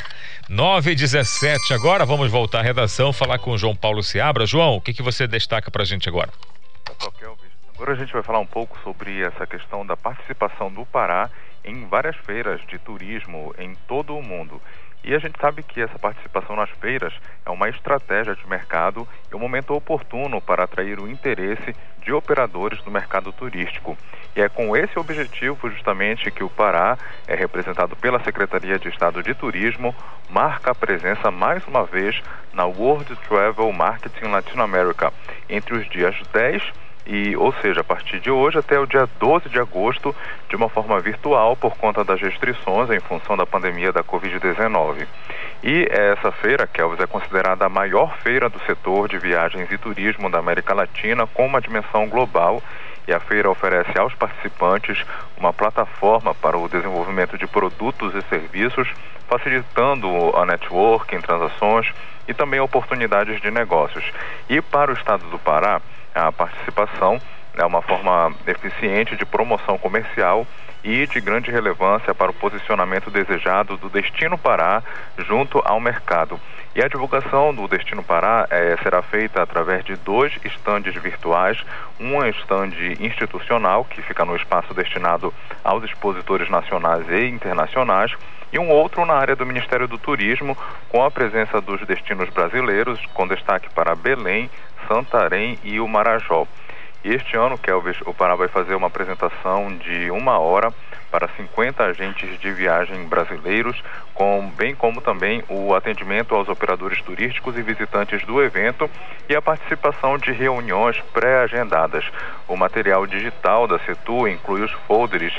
9 e 17 agora, vamos voltar à redação, falar com o João Paulo Seabra. João, o que, que você destaca para a gente agora? Agora a gente vai falar um pouco sobre essa questão da participação do Pará em várias feiras de turismo em todo o mundo. E a gente sabe que essa participação nas feiras é uma estratégia de mercado e um momento oportuno para atrair o interesse de operadores do mercado turístico. E é com esse objetivo justamente que o Pará, é representado pela Secretaria de Estado de Turismo, marca a presença mais uma vez na World Travel Marketing Latinoamérica entre os dias 10 e, ou seja, a partir de hoje até o dia 12 de agosto, de uma forma virtual por conta das restrições em função da pandemia da Covid-19. E essa feira, Kelvis, é considerada a maior feira do setor de viagens e turismo da América Latina com uma dimensão global e a feira oferece aos participantes uma plataforma para o desenvolvimento de produtos e serviços, facilitando a networking, transações e também oportunidades de negócios. E para o estado do Pará, a participação é uma forma eficiente de promoção comercial e de grande relevância para o posicionamento desejado do Destino Pará junto ao mercado. E a divulgação do Destino Pará é, será feita através de dois estandes virtuais, um estande institucional, que fica no espaço destinado aos expositores nacionais e internacionais, e um outro na área do Ministério do Turismo, com a presença dos destinos brasileiros, com destaque para Belém, Santarém e o Marajó. Este ano, Kelvis, o Pará vai fazer uma apresentação de uma hora para 50 agentes de viagem brasileiros, com, bem como também o atendimento aos operadores turísticos e visitantes do evento e a participação de reuniões pré-agendadas. O material digital da CETU inclui os folders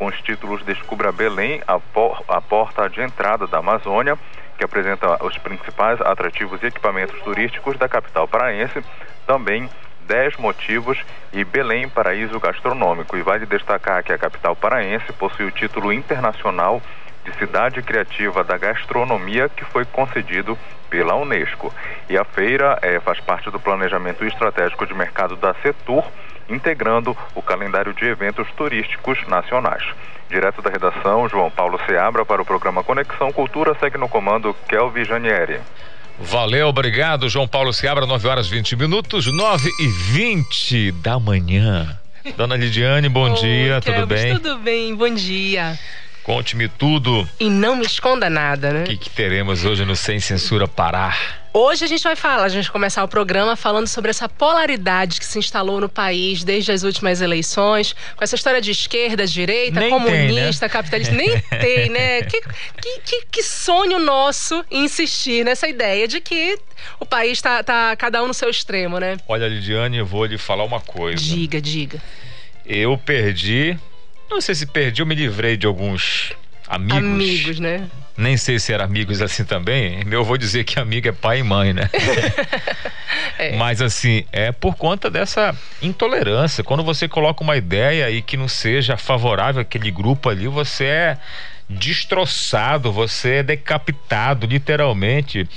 com os títulos Descubra Belém, a, por, a porta de entrada da Amazônia, que apresenta os principais atrativos e equipamentos turísticos da capital paraense, também 10 motivos e Belém Paraíso Gastronômico. E vale destacar que a capital paraense possui o título internacional de Cidade Criativa da Gastronomia, que foi concedido pela Unesco. E a feira é, faz parte do planejamento estratégico de mercado da Setur, integrando o calendário de eventos turísticos nacionais. Direto da redação, João Paulo Seabra para o programa Conexão Cultura, segue no comando Kelvi Janieri. Valeu, obrigado, João Paulo Seabra, 9 horas 20 minutos, 9 e 20 da manhã. Dona Lidiane, bom Oi, dia, tudo bem? Tudo bem, bom dia. Conte-me tudo. E não me esconda nada, né? O que, que teremos hoje no Sem Censura Pará? Hoje a gente vai falar, a gente vai começar o programa falando sobre essa polaridade que se instalou no país desde as últimas eleições, com essa história de esquerda, direita, Nem comunista, tem, né? capitalista. Nem tem, né? *laughs* Que, que, que, que, sonho nosso insistir nessa ideia de que o país está tá cada um no seu extremo, né? Olha, Lidiane, eu vou lhe falar uma coisa. Diga, diga. Eu perdi, não sei se perdi, eu me livrei de alguns amigos. Amigos, né? nem sei se eram amigos assim também. Eu vou dizer que amigo é pai e mãe, né? *laughs* é. Mas assim, é por conta dessa intolerância. Quando você coloca uma ideia e que não seja favorável àquele grupo ali, você é destroçado, você é decapitado, literalmente.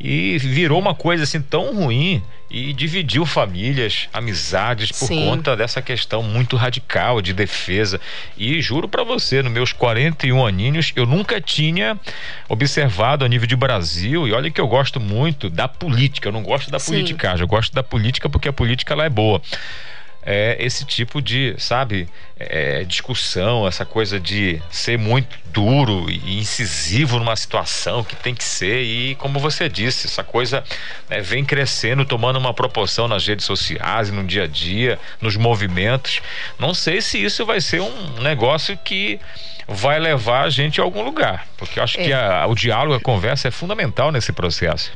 E virou uma coisa assim tão ruim e dividiu famílias, amizades por Sim. conta dessa questão muito radical de defesa. E juro para você, nos meus 41 aninhos, eu nunca tinha observado a nível de Brasil, e olha que eu gosto muito da política, eu não gosto da politicagem, eu gosto da política porque a política ela é boa é, esse tipo de, sabe, é, discussão, essa coisa de ser muito duro e incisivo numa situação que tem que ser e, como você disse, essa coisa né, vem crescendo, tomando uma proporção nas redes sociais, no dia a dia, nos movimentos. Não sei se isso vai ser um negócio que vai levar a gente a algum lugar, porque eu acho é. que a, o diálogo, a conversa é fundamental nesse processo.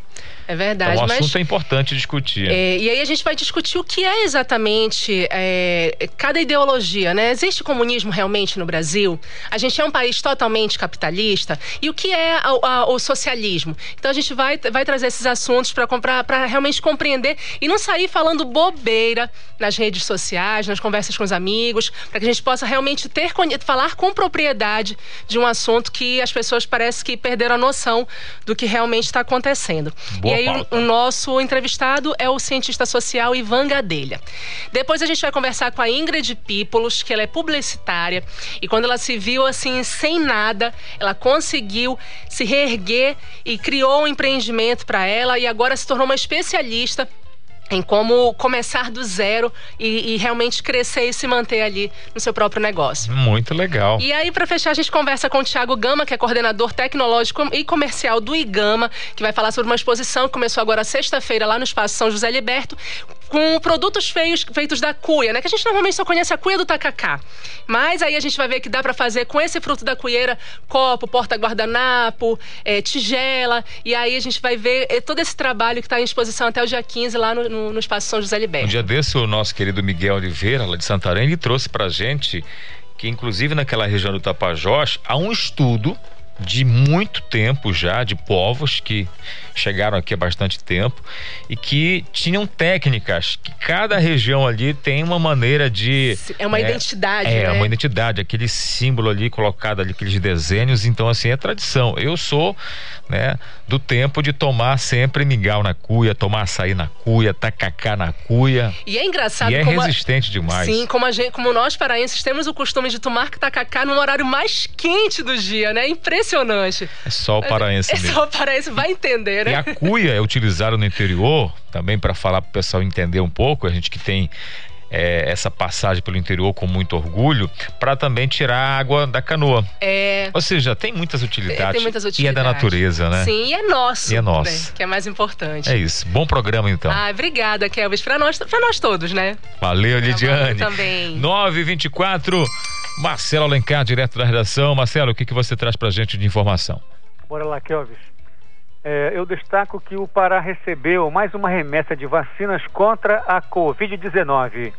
É verdade. Então, o assunto mas, é importante discutir. É, e aí a gente vai discutir o que é exatamente é, cada ideologia, né? Existe comunismo realmente no Brasil? A gente é um país totalmente capitalista? E o que é a, a, o socialismo? Então a gente vai, vai trazer esses assuntos para realmente compreender e não sair falando bobeira nas redes sociais, nas conversas com os amigos, para que a gente possa realmente ter falar com propriedade de um assunto que as pessoas parece que perderam a noção do que realmente está acontecendo. Boa aí pauta. o nosso entrevistado é o cientista social Ivan Gadelha. Depois a gente vai conversar com a Ingrid Pípolos, que ela é publicitária e quando ela se viu assim sem nada, ela conseguiu se reerguer e criou um empreendimento para ela e agora se tornou uma especialista em como começar do zero e, e, realmente crescer e se manter ali no seu próprio negócio. Muito legal. E aí, para fechar, a gente conversa com o Thiago Gama, que é coordenador tecnológico e comercial do IGAMA, que vai falar sobre uma exposição que começou agora sexta-feira lá no Espaço São José Liberto, com produtos feios, feitos da cuia, né? Que a gente normalmente só conhece a cuia do tacacá. Mas aí a gente vai ver que dá para fazer com esse fruto da cueira copo, porta-guardanapo, é, tigela. E aí a gente vai ver é, todo esse trabalho que está em exposição até o dia 15 lá no, no, no Espaço São José Liberto. Um dia desse, o nosso querido Miguel Oliveira, lá de Santarém, ele trouxe pra gente que, inclusive, naquela região do Tapajós, há um estudo de muito tempo já, de povos que chegaram aqui há bastante tempo e que tinham técnicas, que cada região ali tem uma maneira de. É uma né, identidade. É, né? uma identidade, aquele símbolo ali colocado ali, aqueles desenhos, então assim, é tradição. Eu sou, né, do tempo de tomar sempre mingau na cuia, tomar açaí na cuia, tacacá na cuia. E é engraçado e é como resistente a... demais. Sim, como, a gente, como nós paraenses temos o costume de tomar tacacá no horário mais quente do dia, né? Impressionante. É só o paraense É mesmo. só o paraense, vai entender, né? E a cuia é utilizada no interior, também para falar para o pessoal entender um pouco, a gente que tem é, essa passagem pelo interior com muito orgulho para também tirar a água da canoa. É. Ou seja, tem muitas utilidades. É, tem muitas utilidades. E é da natureza, né? Sim, e é nosso. E é nosso. Né? Que é mais importante. É isso. Bom programa, então. Ah, obrigada, Kelvis. Para nós, pra nós todos, né? Valeu, Lidiane. também. 924. Marcelo Alencar, direto da redação. Marcelo, o que, que você traz pra gente de informação? Bora lá, Kelvis. É, eu destaco que o Pará recebeu mais uma remessa de vacinas contra a Covid-19.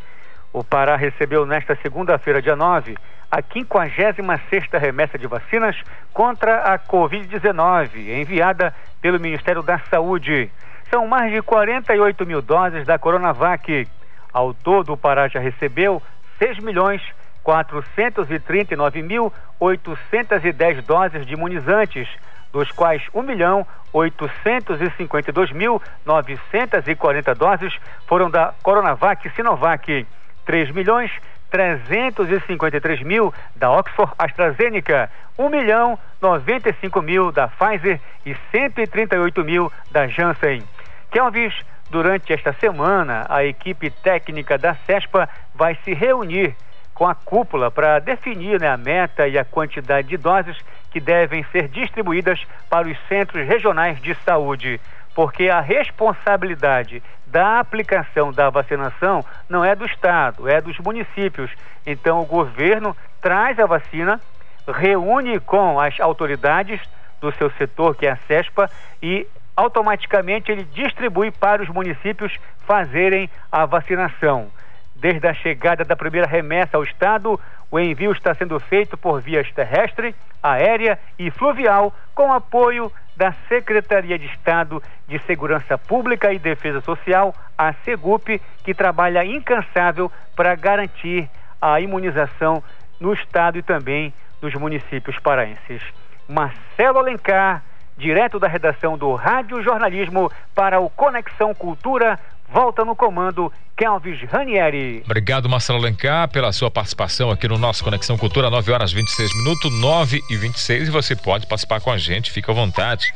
O Pará recebeu nesta segunda-feira, dia 9, a 56ª remessa de vacinas contra a Covid-19, enviada pelo Ministério da Saúde. São mais de 48 mil doses da Coronavac. Ao todo, o Pará já recebeu 6 milhões 439.810 doses de imunizantes, dos quais 1 milhão 852.940 doses foram da Coronavac Sinovac, 3 milhões 353 mil da Oxford AstraZeneca, 1 milhão 95 mil da Pfizer e 138 mil da Janssen. Kelvis, durante esta semana, a equipe técnica da CESPA vai se reunir com a cúpula para definir né, a meta e a quantidade de doses que devem ser distribuídas para os centros regionais de saúde, porque a responsabilidade da aplicação da vacinação não é do Estado, é dos municípios. Então, o governo traz a vacina, reúne com as autoridades do seu setor, que é a CESPA, e automaticamente ele distribui para os municípios fazerem a vacinação. Desde a chegada da primeira remessa ao Estado, o envio está sendo feito por vias terrestre, aérea e fluvial, com apoio da Secretaria de Estado de Segurança Pública e Defesa Social, a SEGUP, que trabalha incansável para garantir a imunização no Estado e também nos municípios paraenses. Marcelo Alencar, direto da redação do Rádio Jornalismo para o Conexão Cultura, volta no comando Kelvis Ranieri. Obrigado, Marcelo Alencar, pela sua participação aqui no nosso Conexão Cultura, 9 horas 26 minutos, 9 e 26, e você pode participar com a gente, fica à vontade.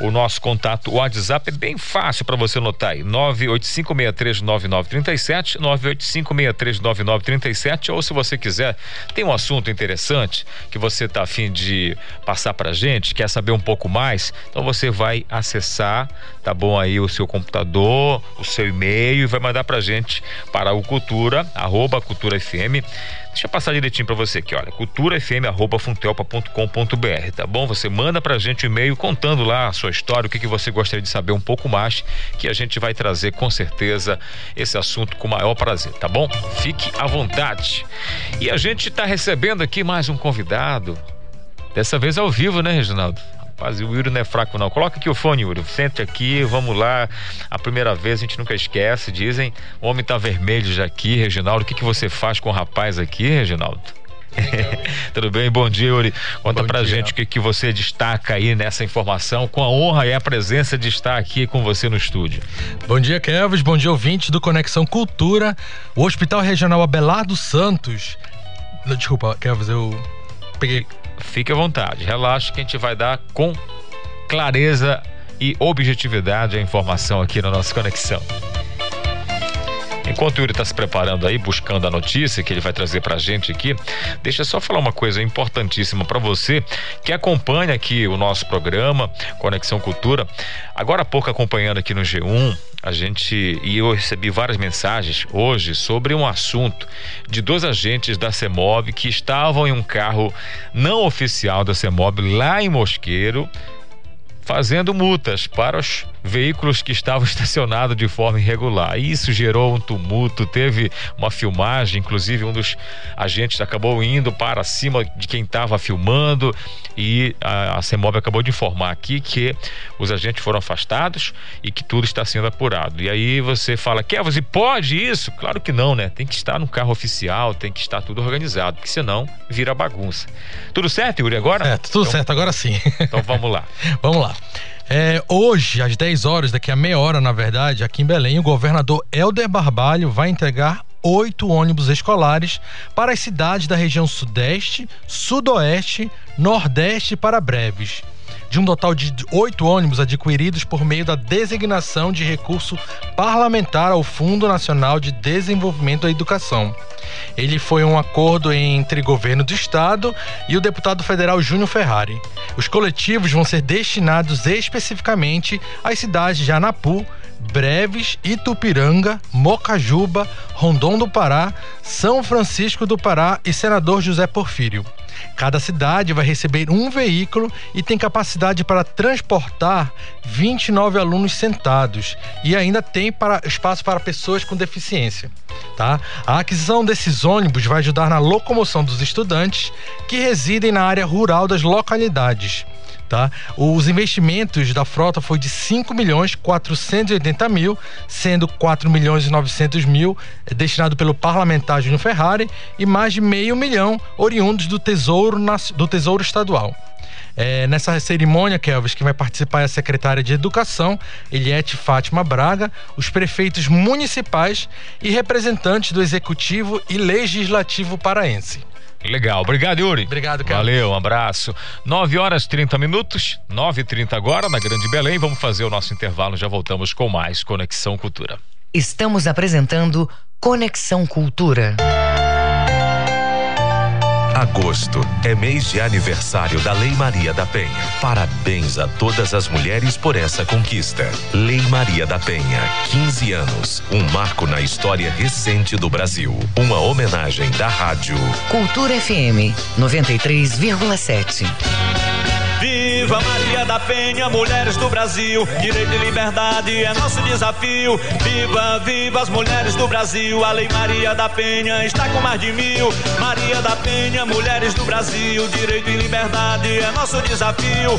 O nosso contato WhatsApp é bem fácil para você anotar aí: 985639937, 985639937, ou se você quiser, tem um assunto interessante que você está afim de passar para gente, quer saber um pouco mais, então você vai acessar, tá bom aí o seu computador, o seu e-mail e vai mandar para a para o cultura, arroba cultura FM Deixa eu passar direitinho para você aqui, olha, culturafm@funtelpa.com.br, tá bom? Você manda pra gente um e-mail contando lá a sua história, o que que você gostaria de saber um pouco mais, que a gente vai trazer com certeza esse assunto com o maior prazer, tá bom? Fique à vontade. E a gente está recebendo aqui mais um convidado. Dessa vez ao vivo, né, Reginaldo? Rapaz, o Yuri não é fraco, não. Coloca aqui o fone, Yuri. Sente aqui, vamos lá. A primeira vez a gente nunca esquece, dizem. O homem tá vermelho já aqui, Reginaldo. O que, que você faz com o rapaz aqui, Reginaldo? *laughs* Tudo bem? Bom dia, Yuri. Conta Bom pra dia. gente o que, que você destaca aí nessa informação, com a honra e a presença de estar aqui com você no estúdio. Bom dia, Kelvis. Bom dia, ouvintes do Conexão Cultura. O Hospital Regional Abelardo Santos. Desculpa, Kelvis, eu fique à vontade, relaxe que a gente vai dar com clareza e objetividade a informação aqui na nossa conexão. Enquanto o Yuri está se preparando aí, buscando a notícia que ele vai trazer para a gente aqui, deixa eu só falar uma coisa importantíssima para você que acompanha aqui o nosso programa Conexão Cultura. Agora há pouco acompanhando aqui no G1, a gente e eu recebi várias mensagens hoje sobre um assunto de dois agentes da CEMOB que estavam em um carro não oficial da CEMOB lá em Mosqueiro fazendo multas para os veículos que estavam *laughs* estacionados de forma irregular. Isso gerou um tumulto, teve uma filmagem, inclusive um dos agentes acabou indo para cima de quem estava filmando e a, a CEMOB acabou de informar aqui que os agentes foram afastados e que tudo está sendo apurado. E aí você fala, Kevin, e pode isso? Claro que não, né? Tem que estar no carro oficial, tem que estar tudo organizado, porque senão vira bagunça. Tudo certo, Yuri, agora? É, tudo então, certo, agora sim. Então vamos lá. *laughs* vamos lá. É, hoje, às 10 horas, daqui a meia hora, na verdade, aqui em Belém, o governador Helder Barbalho vai entregar oito ônibus escolares para as cidades da região Sudeste, Sudoeste, Nordeste para breves. De um total de oito ônibus adquiridos por meio da designação de recurso parlamentar ao Fundo Nacional de Desenvolvimento da Educação. Ele foi um acordo entre governo do estado e o deputado federal Júnior Ferrari. Os coletivos vão ser destinados especificamente às cidades de Anapu, Breves, Itupiranga, Mocajuba, Rondon do Pará, São Francisco do Pará e Senador José Porfírio. Cada cidade vai receber um veículo e tem capacidade para transportar 29 alunos sentados e ainda tem para, espaço para pessoas com deficiência. Tá? A aquisição desses ônibus vai ajudar na locomoção dos estudantes que residem na área rural das localidades Tá? Os investimentos da frota foi de 5 milhões 480 mil, sendo 4 milhões e 900 mil destinado pelo parlamentar Júnior Ferrari e mais de meio milhão oriundos do Tesouro, do tesouro Estadual. É, nessa cerimônia, Kelvis, que vai participar é a secretária de Educação, Eliette Fátima Braga, os prefeitos municipais e representantes do Executivo e Legislativo paraense. Legal, obrigado, Yuri. Obrigado, cara. Valeu, um abraço. 9 horas 30 minutos, 9 e 30 agora, na Grande Belém. Vamos fazer o nosso intervalo, já voltamos com mais Conexão Cultura. Estamos apresentando Conexão Cultura. Agosto é mês de aniversário da Lei Maria da Penha. Parabéns a todas as mulheres por essa conquista. Lei Maria da Penha, 15 anos. Um marco na história recente do Brasil. Uma homenagem da rádio Cultura FM 93,7. Viva Maria da Penha, mulheres do Brasil. Direito e liberdade é nosso desafio. Viva, viva as mulheres do Brasil. A Lei Maria da Penha está com mais de mil. Maria da Penha, mulheres do Brasil. Direito e liberdade é nosso desafio.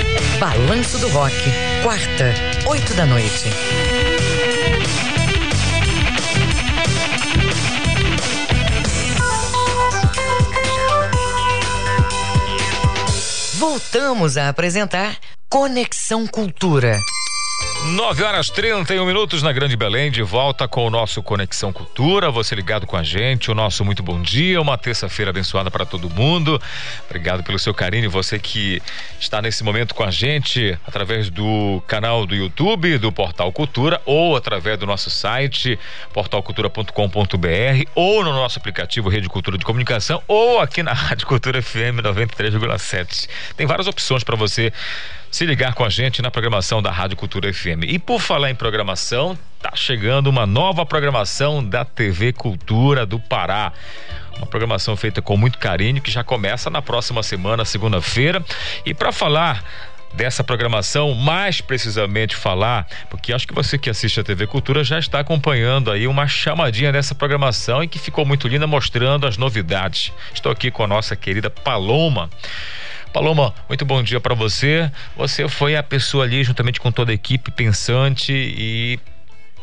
Balanço do Rock, quarta, 8 da noite. Voltamos a apresentar Conexão Cultura. 9 horas 31 minutos na Grande Belém, de volta com o nosso Conexão Cultura. Você ligado com a gente, o nosso muito bom dia, uma terça-feira abençoada para todo mundo. Obrigado pelo seu carinho, você que está nesse momento com a gente através do canal do YouTube, do Portal Cultura, ou através do nosso site, portalcultura.com.br, ou no nosso aplicativo Rede Cultura de Comunicação, ou aqui na *laughs* Rádio Cultura FM 93,7. Tem várias opções para você se ligar com a gente na programação da Rádio Cultura FM. E por falar em programação, tá chegando uma nova programação da TV Cultura do Pará. Uma programação feita com muito carinho que já começa na próxima semana, segunda-feira. E para falar dessa programação, mais precisamente falar, porque acho que você que assiste a TV Cultura já está acompanhando aí uma chamadinha dessa programação e que ficou muito linda mostrando as novidades. Estou aqui com a nossa querida Paloma. Paloma, muito bom dia para você. Você foi a pessoa ali, juntamente com toda a equipe pensante e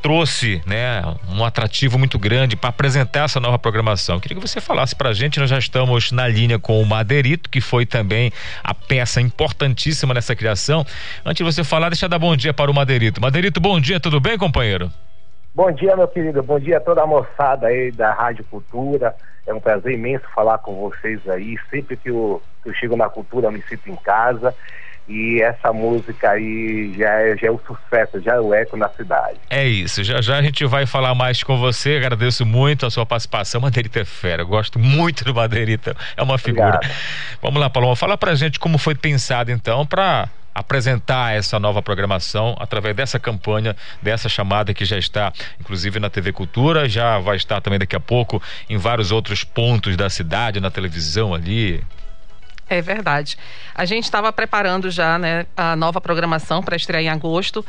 trouxe né, um atrativo muito grande para apresentar essa nova programação. Eu queria que você falasse para a gente, nós já estamos na linha com o Madeirito, que foi também a peça importantíssima nessa criação. Antes de você falar, deixa eu dar bom dia para o Madeirito. Madeirito, bom dia, tudo bem, companheiro? Bom dia, meu querido, bom dia a toda a moçada aí da Rádio Cultura. É um prazer imenso falar com vocês aí. Sempre que eu, que eu chego na cultura, eu me sinto em casa. E essa música aí já é, já é o sucesso, já é o eco na cidade. É isso, já já a gente vai falar mais com você. Agradeço muito a sua participação. Madeirita é fera, eu gosto muito do Madeirita, é uma figura. Obrigado. Vamos lá, Paloma, fala pra gente como foi pensado então para apresentar essa nova programação através dessa campanha, dessa chamada que já está, inclusive na TV Cultura, já vai estar também daqui a pouco em vários outros pontos da cidade, na televisão ali. É verdade. A gente estava preparando já né, a nova programação para estrear em agosto.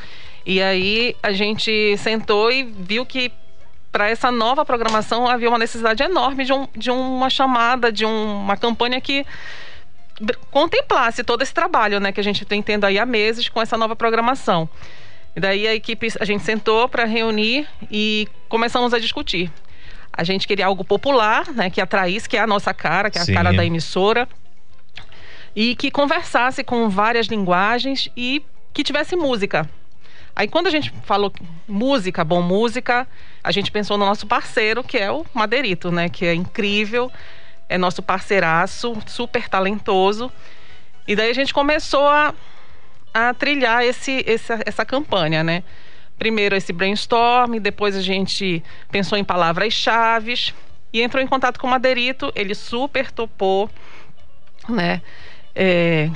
E aí a gente sentou e viu que para essa nova programação havia uma necessidade enorme de, um, de uma chamada, de um, uma campanha que contemplasse todo esse trabalho, né, que a gente tem tendo aí há meses com essa nova programação. E daí a equipe, a gente sentou para reunir e começamos a discutir. A gente queria algo popular, né, que atraísse, que é a nossa cara, que é a Sim. cara da emissora, e que conversasse com várias linguagens e que tivesse música. Aí quando a gente falou música, bom música, a gente pensou no nosso parceiro, que é o Madeirito, né, que é incrível, é nosso parceiraço, super talentoso. E daí a gente começou a, a trilhar esse, essa, essa campanha, né? Primeiro esse brainstorm, depois a gente pensou em palavras-chave e entrou em contato com o Madeirito, ele super topou, né? É,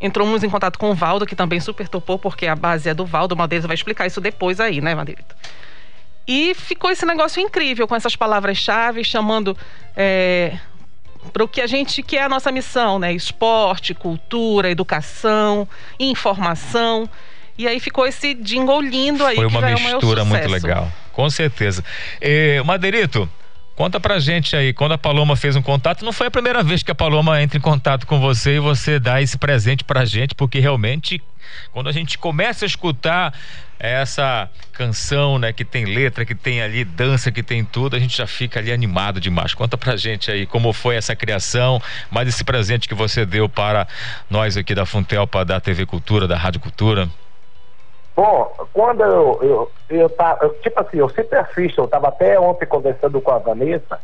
entramos em contato com o Valdo, que também super topou, porque a base é do Valdo, o Madeirito vai explicar isso depois aí, né, Madeirito? E ficou esse negócio incrível com essas palavras-chave, chamando é, para o que a gente que é a nossa missão, né? Esporte, cultura, educação, informação. E aí ficou esse jingle lindo aí. Foi uma mistura muito legal, com certeza. E, Madeirito, Conta pra gente aí, quando a Paloma fez um contato, não foi a primeira vez que a Paloma entra em contato com você e você dá esse presente pra gente, porque realmente, quando a gente começa a escutar essa canção, né, que tem letra, que tem ali dança, que tem tudo, a gente já fica ali animado demais. Conta pra gente aí como foi essa criação, mais esse presente que você deu para nós aqui da Funtelpa, da TV Cultura, da Rádio Cultura. Bom, quando eu, eu, eu, tá, eu, tipo assim, eu sempre assisto, eu tava até ontem conversando com a Vanessa,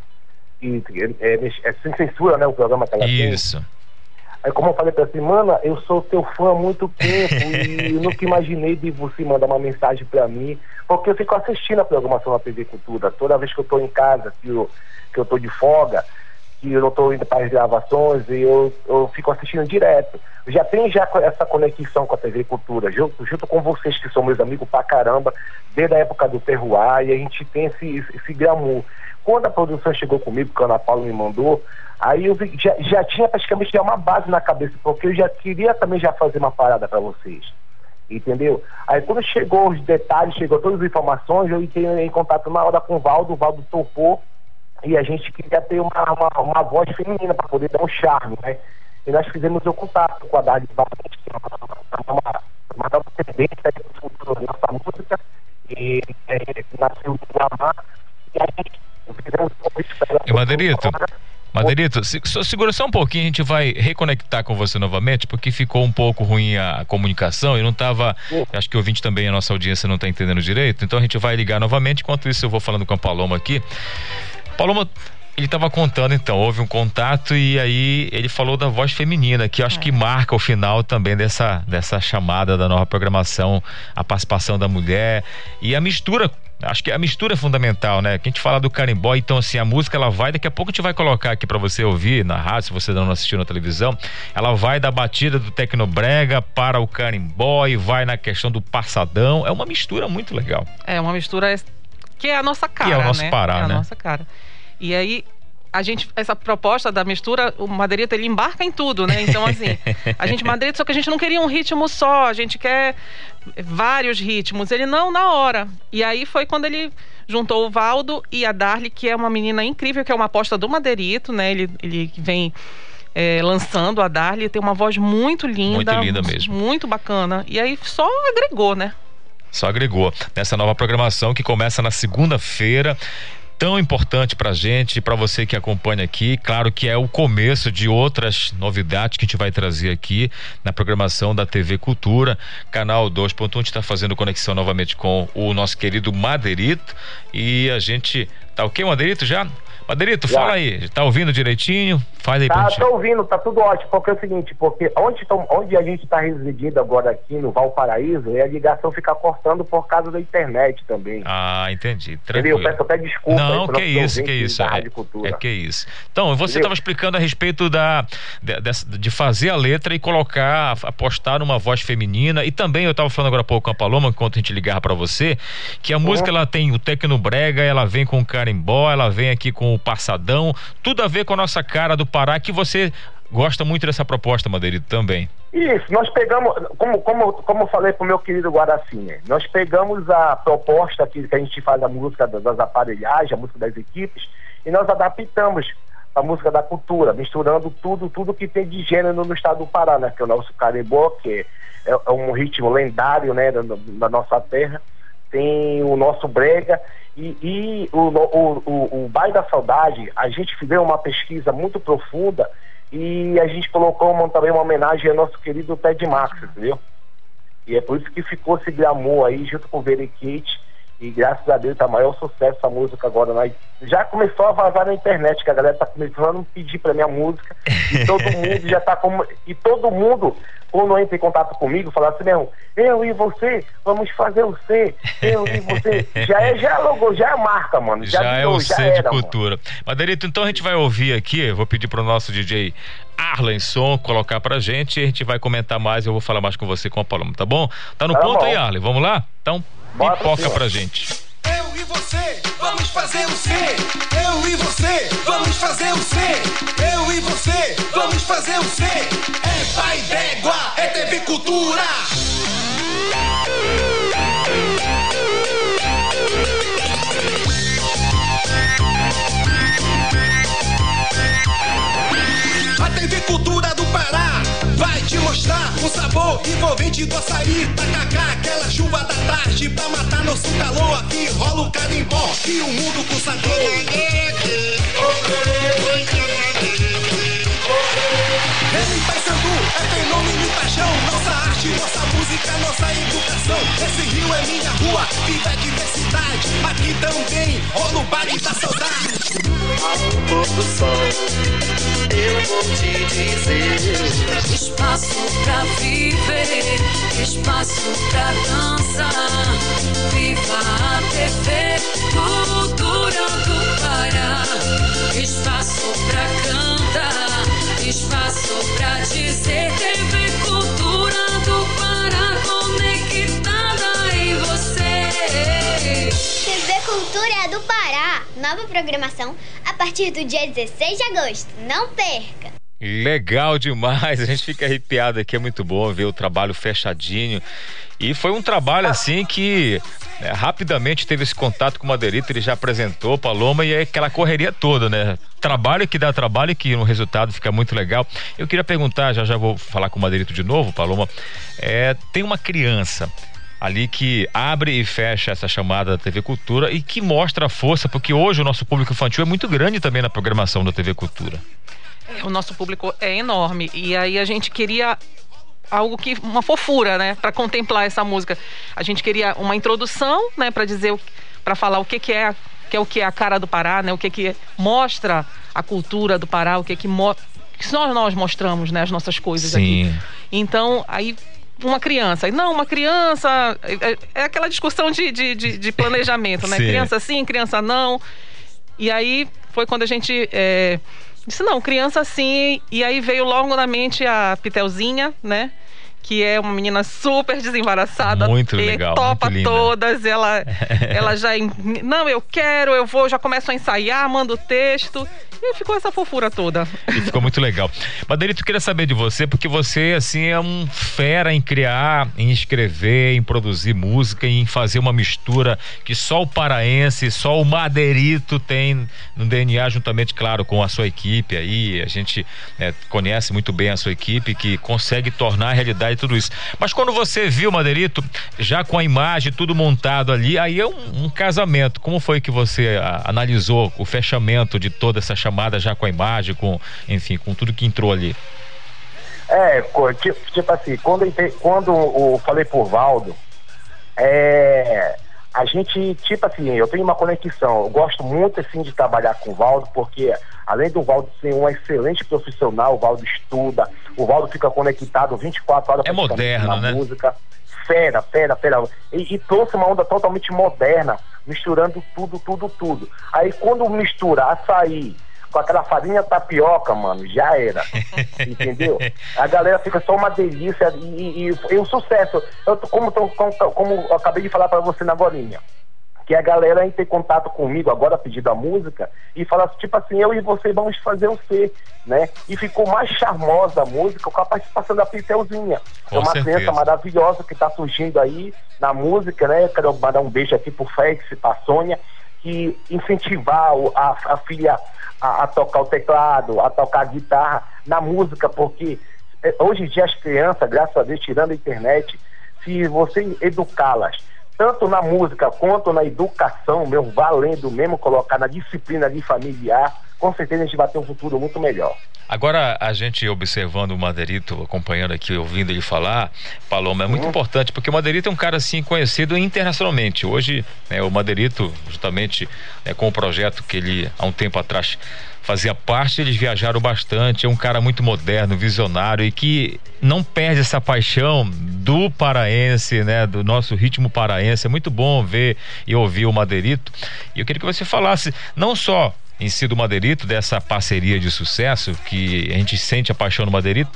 e é, é, sem censura, né, o programa que ela Isso. Tem. Aí como eu falei pra você, mana, eu sou teu fã há muito tempo e eu *laughs* nunca imaginei de você mandar uma mensagem pra mim, porque eu fico assistindo a programação da TV Cultura, toda vez que eu tô em casa, que eu, que eu tô de folga, que eu não estou indo para as gravações e eu, eu fico assistindo direto. Já tenho já essa conexão com a TV Cultura, junto, junto com vocês que são meus amigos pra caramba, desde a época do Terroir, e a gente tem esse, esse glamour. Quando a produção chegou comigo, que a Ana Paula me mandou, aí eu vi, já, já tinha praticamente já uma base na cabeça, porque eu já queria também já fazer uma parada para vocês. Entendeu? Aí quando chegou os detalhes, chegou todas as informações, eu entrei em contato na hora com o Valdo, o Valdo topou e a gente queria ter uma, uma, uma voz feminina para poder dar um charme, né? E nós fizemos o contato com a Dali Valente, que é uma, uma, uma nova tendência da nossa música, e é, nasceu do Amar, e a gente fizemos um convite E Madeirito, Madeirito, se, só segura só um pouquinho, a gente vai reconectar com você novamente, porque ficou um pouco ruim a comunicação e não estava. Acho que o ouvinte também, a nossa audiência não está entendendo direito, então a gente vai ligar novamente. Enquanto isso, eu vou falando com a Paloma aqui. Paloma, ele estava contando então, houve um contato e aí ele falou da voz feminina, que acho é. que marca o final também dessa, dessa chamada da nova programação, a participação da mulher e a mistura. Acho que a mistura é fundamental, né? Que a gente fala do carimbó, então assim, a música ela vai, daqui a pouco a gente vai colocar aqui para você ouvir na rádio, se você não assistiu na televisão, ela vai da batida do tecnobrega para o carimbó e vai na questão do passadão, é uma mistura muito legal. É uma mistura que é a nossa cara, que é o nosso né? Pará, é a né? nossa cara. E aí a gente, essa proposta da mistura, o Madeirito ele embarca em tudo, né? Então, assim, a gente *laughs* Madeirito, só que a gente não queria um ritmo só, a gente quer vários ritmos. Ele não, na hora. E aí foi quando ele juntou o Valdo e a Darly, que é uma menina incrível, que é uma aposta do Madeirito, né? Ele, ele vem é, lançando a Darly, tem uma voz muito linda. Muito linda mesmo. Muito bacana. E aí só agregou, né? Só agregou nessa nova programação que começa na segunda-feira tão importante para gente, para você que acompanha aqui. Claro que é o começo de outras novidades que a gente vai trazer aqui na programação da TV Cultura, canal 2.1. A gente está fazendo conexão novamente com o nosso querido Madeirito e a gente tá o que, Madeirito já? Madeirito, Já. fala aí, tá ouvindo direitinho? Faz aí tá, pra tô ouvindo, tá tudo ótimo, porque é o seguinte, porque onde, onde a gente está residindo agora aqui no Valparaíso, a ligação fica cortando por causa da internet também. Ah, entendi. Tranquilo. Entendeu? Peço até desculpa. Não, que isso, que isso. É, é, que isso. Então, você estava explicando a respeito da, de, de, fazer a letra e colocar, apostar numa voz feminina, e também eu estava falando agora há pouco com a Paloma, enquanto a gente ligava para você, que a uhum. música ela tem o tecnobrega, ela vem com o carimbó, ela vem aqui com o passadão, tudo a ver com a nossa cara do Pará, que você gosta muito dessa proposta, Madeirito, também. Isso, nós pegamos, como, como, como eu falei pro meu querido Guaracinha, nós pegamos a proposta que, que a gente faz a música das aparelhagens, a música das equipes, e nós adaptamos a música da cultura, misturando tudo, tudo que tem de gênero no estado do Pará, né? Que é o nosso carimbó, que é, é um ritmo lendário, né, da, da, nossa terra. Tem o nosso brega e, e o, o, o, o Baile da Saudade, a gente fez uma pesquisa muito profunda e a gente colocou uma, também uma homenagem ao nosso querido Ted Max, entendeu? E é por isso que ficou esse glamour aí junto com o Veriquite e graças a Deus tá maior sucesso essa música agora. Né? Já começou a vazar na internet, que a galera tá começando a pedir pra minha música. E *laughs* todo mundo já tá como. E todo mundo, quando entra em contato comigo, fala assim, meu, eu e você, vamos fazer o C, eu e você. Já é, já logo, já é marca, mano. Já, já virou, é o C era, de cultura. Mano. Maderito, então a gente vai ouvir aqui, vou pedir pro nosso DJ Arlenson colocar pra gente a gente vai comentar mais, eu vou falar mais com você com a Paloma, tá bom? Tá no tá ponto bom. aí, Arlen? Vamos lá? Então Bota pipoca pra gente. Eu e você, vamos fazer o C. Eu e você, vamos fazer o C. Eu e você, vamos fazer o C. É pai d'égua, é TV Cultura. A TV Cultura do Pará mostrar o sabor envolvente do açaí, tacacá, aquela chuva da tarde pra matar nosso calor. Aqui rola o carimbó e o mundo com sabor. Ele Paysandu é fenômeno paixão. Nossa arte, nossa música, nossa educação. Esse rio é minha rua, vida é diversidade. Aqui também rola o baile da saudade. Ao pôr do sol, eu vou te dizer: espaço pra viver, espaço pra dançar. Viva a TV, cultura do Pará. Espaço pra cantar, espaço pra dizer: TV Cultura do Pará conectada em você. TV Cultura do Pará, nova programação a partir do dia 16 de agosto. Não perca! Legal demais, a gente fica arrepiado aqui, é muito bom ver o trabalho fechadinho. E foi um trabalho assim que né, rapidamente teve esse contato com o Madeirito, ele já apresentou Paloma e é aquela correria toda, né? Trabalho que dá trabalho e que no resultado fica muito legal. Eu queria perguntar, já já vou falar com o Madeirito de novo, Paloma. É, tem uma criança ali que abre e fecha essa chamada da TV Cultura e que mostra a força, porque hoje o nosso público infantil é muito grande também na programação da TV Cultura. O nosso público é enorme e aí a gente queria algo que uma fofura, né, para contemplar essa música. A gente queria uma introdução, né, para dizer para falar o que que é que é o que é a cara do Pará, né? O que que mostra a cultura do Pará, o que que, mo que nós, nós mostramos, né, as nossas coisas Sim. aqui. Então, aí uma criança. Não, uma criança. É, é aquela discussão de, de, de, de planejamento, né? *laughs* Sim. Criança sim, criança não. E aí foi quando a gente. É, Disse, não, criança sim. E aí veio logo na mente a Pitelzinha, né? Que é uma menina super desembaraçada, muito legal, topa muito todas, ela *laughs* ela já não, eu quero, eu vou, já começo a ensaiar, mando o texto e ficou essa fofura toda. E ficou muito legal. Maderito, queria saber de você, porque você, assim, é um fera em criar, em escrever, em produzir música, em fazer uma mistura que só o paraense, só o Madeirito tem no DNA, juntamente, claro, com a sua equipe aí. A gente é, conhece muito bem a sua equipe, que consegue tornar a realidade tudo isso. Mas quando você viu Madeirito, já com a imagem, tudo montado ali, aí é um, um casamento. Como foi que você a, analisou o fechamento de toda essa chamada? já com a imagem, com, enfim, com tudo que entrou ali? É, tipo, tipo assim, quando, quando eu falei por Valdo, é, a gente, tipo assim, eu tenho uma conexão, eu gosto muito assim de trabalhar com o Valdo, porque além do Valdo ser um excelente profissional, o Valdo estuda, o Valdo fica conectado 24 horas é moderno, na né? música. Fera, fera, fera. E, e trouxe uma onda totalmente moderna, misturando tudo, tudo, tudo. Aí quando mistura açaí, com aquela farinha tapioca, mano, já era. *laughs* entendeu? A galera fica só uma delícia e, e, e o sucesso. Eu, como, como, como eu acabei de falar para você na golinha que a galera entre em contato comigo agora pedindo a música e falar tipo assim, eu e você vamos fazer o C, né? E ficou mais charmosa a música com a participação da Pitelzinha. é uma certeza. criança maravilhosa que está surgindo aí na música, né? Quero mandar um beijo aqui pro Félix, pra Sônia, que incentivar a, a filha a, a tocar o teclado, a tocar a guitarra na música, porque eh, hoje em dia as crianças, graças a Deus, tirando a internet, se você educá-las tanto na música quanto na educação, meu, valendo mesmo colocar na disciplina ali familiar, com certeza a gente vai ter um futuro muito melhor. Agora, a gente observando o Maderito, acompanhando aqui, ouvindo ele falar, Paloma, é muito importante, porque o Maderito é um cara, assim, conhecido internacionalmente. Hoje, né, o Maderito, justamente né, com o projeto que ele, há um tempo atrás, fazia parte, eles viajaram bastante. É um cara muito moderno, visionário e que não perde essa paixão do paraense, né, do nosso ritmo paraense. É muito bom ver e ouvir o Maderito. E eu queria que você falasse, não só em si do Madeirito, dessa parceria de sucesso, que a gente sente a paixão do Madeirito,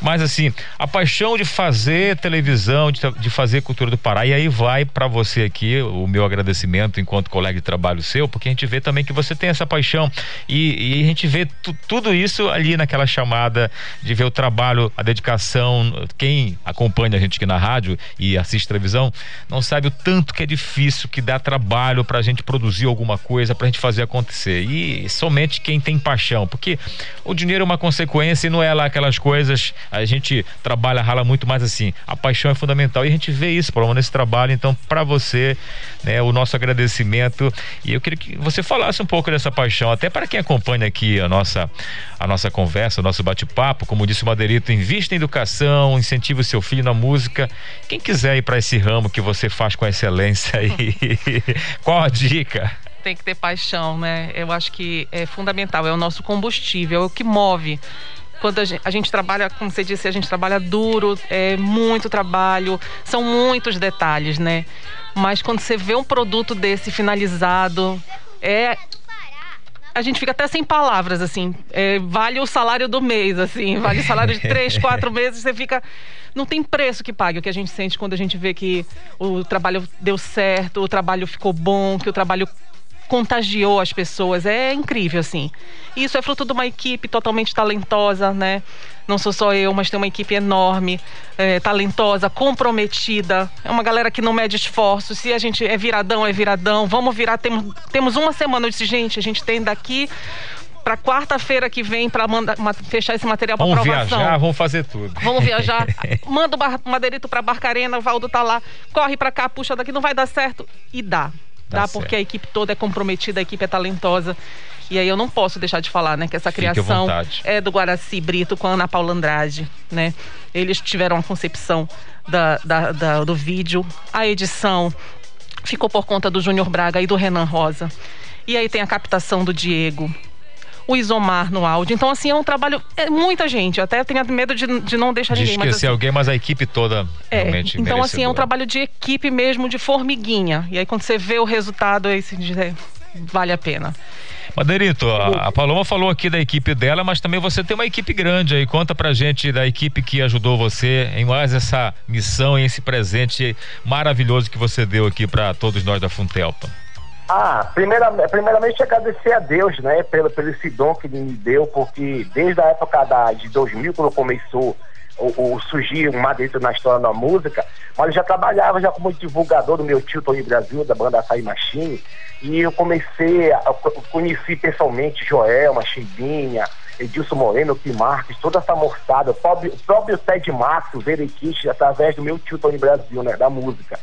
mas assim, a paixão de fazer televisão, de, de fazer cultura do Pará, e aí vai para você aqui o meu agradecimento enquanto colega de trabalho seu, porque a gente vê também que você tem essa paixão. E, e a gente vê tu- tudo isso ali naquela chamada de ver o trabalho, a dedicação, quem acompanha a gente aqui na rádio e assiste televisão, não sabe o tanto que é difícil, que dá trabalho pra gente produzir alguma coisa, pra gente fazer acontecer. E somente quem tem paixão, porque o dinheiro é uma consequência e não é lá aquelas coisas, a gente trabalha, rala muito mais assim. A paixão é fundamental e a gente vê isso, Paloma, nesse trabalho. Então, pra você, né, o nosso agradecimento. E eu queria que você falasse um pouco dessa paixão, até para quem acompanha aqui a nossa, a nossa conversa, o nosso bate-papo. Como disse o Madeirito, invista em educação, incentive o seu filho na música. Quem quiser ir para esse ramo que você faz com excelência aí, *laughs* qual a dica? Tem que ter paixão, né? Eu acho que é fundamental, é o nosso combustível, é o que move. Quando a gente, a gente trabalha, como você disse, a gente trabalha duro, é muito trabalho, são muitos detalhes, né? Mas quando você vê um produto desse finalizado, é a gente fica até sem palavras, assim. É, vale o salário do mês, assim. Vale o salário de três, *laughs* quatro meses. Você fica. Não tem preço que pague o que a gente sente quando a gente vê que o trabalho deu certo, o trabalho ficou bom, que o trabalho contagiou as pessoas. É incrível, assim. Isso é fruto de uma equipe totalmente talentosa, né? Não sou só eu, mas tem uma equipe enorme, é, talentosa, comprometida. É uma galera que não mede esforços. Se a gente é viradão, é viradão. Vamos virar. Temos, temos uma semana. Eu disse, gente, a gente tem daqui para quarta-feira que vem para fechar esse material para Vamos aprovação. viajar, vamos fazer tudo. Vamos viajar. *laughs* Manda o Madeirito para Barcarena, o Valdo tá lá. Corre para cá, puxa daqui, não vai dar certo. E dá. Dá Dá, porque a equipe toda é comprometida, a equipe é talentosa. E aí eu não posso deixar de falar, né, que essa criação é do Guaraci Brito com a Ana Paula Andrade, né? Eles tiveram a concepção da, da- da- do vídeo, a edição ficou por conta do Júnior Braga e do Renan Rosa. E aí tem a captação do Diego, o Isomar no áudio. Então, assim, é um trabalho. É muita gente. Eu até tenho medo de, de não deixar De ninguém. mas, esquecer assim, alguém, mas a equipe toda é, realmente então assim, é um merecedora. trabalho de equipe mesmo, de formiguinha. E aí quando você vê o resultado, aí você diz, é, vale a pena. Madeirito, a, a Paloma falou aqui da equipe dela, mas também você tem uma equipe grande aí. Conta pra gente da equipe que ajudou você em mais essa missão e esse presente maravilhoso que você deu aqui pra todos nós da Funtelpa. Ah, primeira, primeiramente agradecer a Deus, né, pelo, pelo esse dom que me deu, porque desde a época da, de 2000, quando começou o, o surgir um Madeira na história da música, mas eu já trabalhava já como divulgador do meu tio Tony Brasil, da banda Açaí Machine, e eu comecei, a, eu conheci pessoalmente Joel, Machimbinha, Edilson Moreno, Kim Marques, toda essa moçada, o próprio, o próprio Ted Max, o Verequiche, através do meu tio Tony Brasil, né, da música.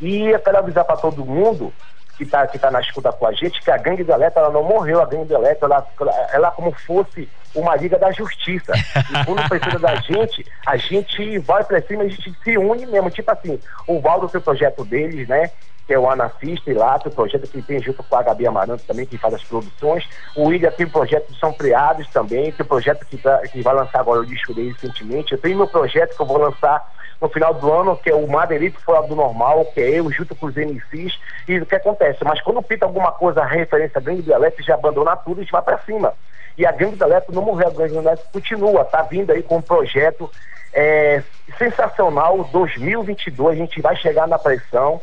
E eu quero avisar para todo mundo que está que tá na escuta com a gente, que a gangue do Eletro, ela não morreu, a gangue do Eletro, ela, ela como fosse uma liga da justiça. E quando *laughs* precisa da gente, a gente vai pra cima, a gente se une mesmo. Tipo assim, o Valdo tem o projeto deles, né? Que é o Anafista e lá, o projeto que tem junto com a Gabi Amaranto também, que faz as produções. O William tem o projeto de São Criados também, tem o projeto que, tá- que vai lançar agora disco dele recentemente. Eu tenho meu projeto que eu vou lançar no final do ano, que é o Madeirito Fora do Normal, que é eu junto com os MCs, e o que acontece? Mas quando pinta alguma coisa referência a gangue do já abandona tudo e vai pra cima. E a gangue do Eletro não morreu, a gangue do continua, tá vindo aí com um projeto é, sensacional, 2022, a gente vai chegar na pressão,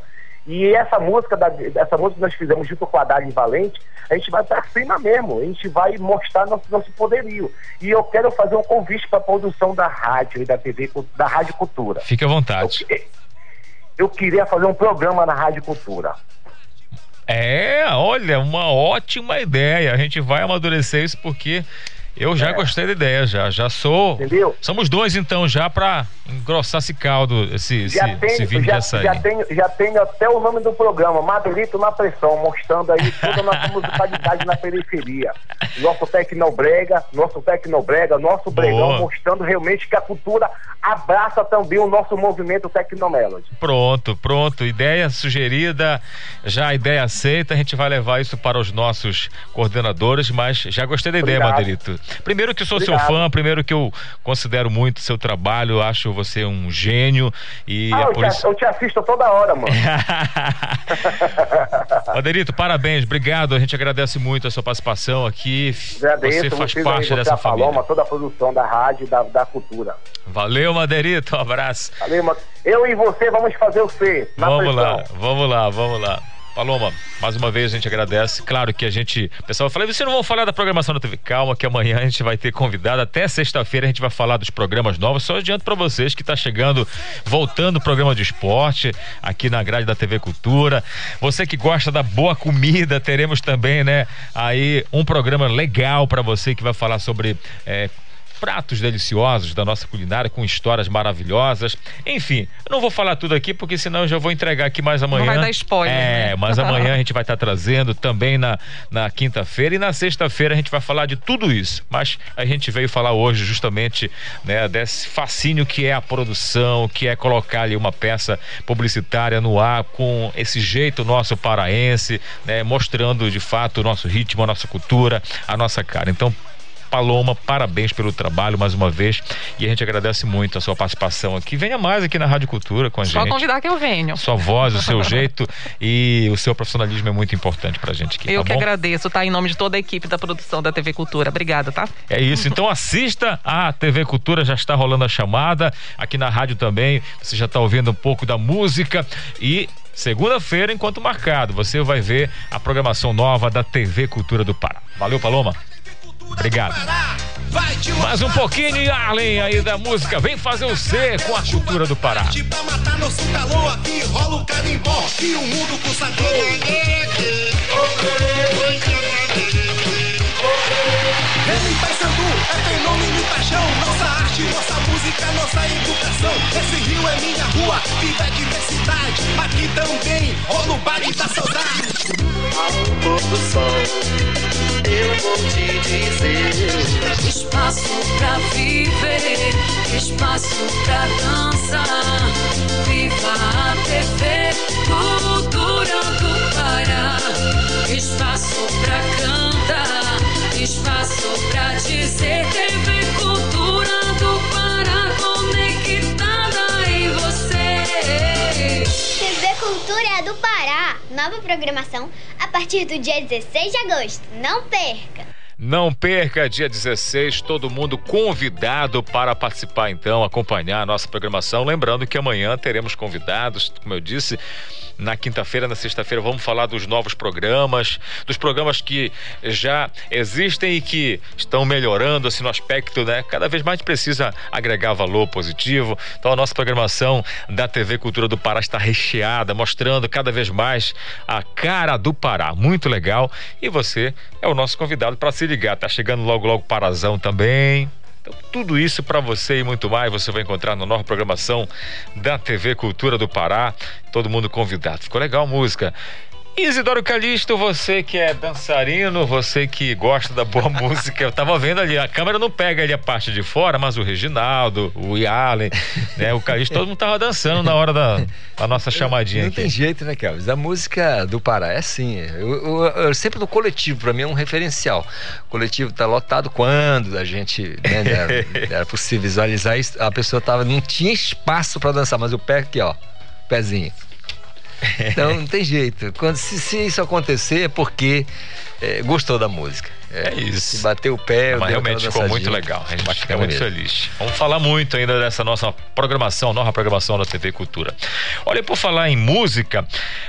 e essa música, da, essa música que nós fizemos junto com a Dari Valente, a gente vai pra cima mesmo, a gente vai mostrar nosso, nosso poderio. E eu quero fazer um convite para a produção da rádio e da TV, da Rádio Cultura. Fique à vontade. Eu queria fazer um programa na Rádio Cultura. É, olha, uma ótima ideia. A gente vai amadurecer isso porque eu já é. gostei da ideia, já. Já sou. Entendeu? Somos dois, então, já para engrossar esse caldo, esse, já esse, tenho, esse vinho já, de. Já tenho, já tenho até o nome do programa, Madelito na Pressão, mostrando aí toda a nossa musicalidade na periferia. Nosso Tecnobrega, nosso Tecnobrega, nosso Boa. Bregão, mostrando realmente que a cultura abraça também o nosso movimento Tecnomelody. Pronto, pronto. Ideia sugerida, já a ideia aceita. A gente vai levar isso para os nossos coordenadores, mas já gostei da ideia, Obrigado. Primeiro que sou Obrigado. seu fã, primeiro que eu considero muito seu trabalho, acho você um gênio e ah, eu, te, eu te assisto toda hora, mano. *laughs* Madelito, parabéns, obrigado. A gente agradece muito a sua participação aqui. Agradeço, você faz parte aí, dessa família. Paloma, toda a produção da rádio da, da cultura. Valeu, Maderito, um abraço. Valeu, eu e você vamos fazer o C. Vamos lá, vamos lá, vamos lá. Paloma, mais uma vez a gente agradece. Claro que a gente. Pessoal falei, vocês não vão falar da programação da TV? Calma, que amanhã a gente vai ter convidado. Até sexta-feira a gente vai falar dos programas novos. Só adianto para vocês que está chegando, voltando o programa de esporte aqui na grade da TV Cultura. Você que gosta da boa comida, teremos também, né? Aí um programa legal para você que vai falar sobre. É, pratos deliciosos da nossa culinária com histórias maravilhosas. Enfim, não vou falar tudo aqui porque senão eu já vou entregar aqui mais amanhã. Não vai dar spoiler. É, né? mas *laughs* amanhã a gente vai estar trazendo também na, na quinta-feira e na sexta-feira a gente vai falar de tudo isso. Mas a gente veio falar hoje justamente né, desse fascínio que é a produção, que é colocar ali uma peça publicitária no ar com esse jeito nosso paraense, né, mostrando de fato o nosso ritmo, a nossa cultura, a nossa cara. Então, Paloma, parabéns pelo trabalho mais uma vez e a gente agradece muito a sua participação aqui. Venha mais aqui na Rádio Cultura com a Só gente. Só convidar que eu venho. Sua voz, o seu jeito e o seu profissionalismo é muito importante pra gente aqui. Eu tá que bom? agradeço, tá? Em nome de toda a equipe da produção da TV Cultura. Obrigada, tá? É isso. Então assista a TV Cultura, já está rolando a chamada. Aqui na rádio também, você já está ouvindo um pouco da música e Segunda-feira, enquanto marcado, você vai ver a programação nova da TV Cultura do Pará. Valeu, Paloma. Obrigado. Mais um pouquinho, Arlen, aí da música. Vem fazer o C com a cultura do Pará. Pra matar nosso calor aqui, rola o carimbó e o mundo com. Ele Paysandu é fenômeno e paixão. Nossa arte, nossa música, nossa educação. Esse rio é minha rua, viva a diversidade. Aqui também rola o baile da saudade. Ao pôr do sol, eu vou te dizer: espaço pra viver, espaço pra dançar. Viva a TV, cultura do Pará. Espaço pra cantar, espaço pra dizer: TV Cultura do Pará. Nova programação a partir do dia 16 de agosto. Não perca! Não perca, dia 16, todo mundo convidado para participar, então, acompanhar a nossa programação. Lembrando que amanhã teremos convidados, como eu disse, na quinta-feira, na sexta-feira, vamos falar dos novos programas, dos programas que já existem e que estão melhorando assim, no aspecto, né? Cada vez mais precisa agregar valor positivo. Então, a nossa programação da TV Cultura do Pará está recheada, mostrando cada vez mais a cara do Pará. Muito legal. E você é o nosso convidado para se ligar. Tá chegando logo, logo Parazão também. Então, tudo isso para você e muito mais você vai encontrar na nova programação da TV Cultura do Pará. Todo mundo convidado. Ficou legal a música. Isidoro Calixto, você que é dançarino, você que gosta da boa *laughs* música, eu tava vendo ali, a câmera não pega ali a parte de fora, mas o Reginaldo, o Yalen, né, o Calixto, todo mundo tava dançando na hora da, da nossa chamadinha não aqui. tem jeito, né, Kelvis? A música do Pará é assim, eu, eu, eu sempre no coletivo, para mim é um referencial. O coletivo tá lotado quando a gente, né, *laughs* era, era possível visualizar isso, a pessoa tava, não tinha espaço para dançar, mas o pé aqui, ó, pezinho. *laughs* Então não tem jeito. Quando, se, se isso acontecer é porque é, gostou da música. É, isso. Se bater o pé, Mas realmente ficou muito legal. A gente fica muito mesmo. feliz. Vamos falar muito ainda dessa nossa programação, nova programação da TV Cultura. Olha, por falar em música,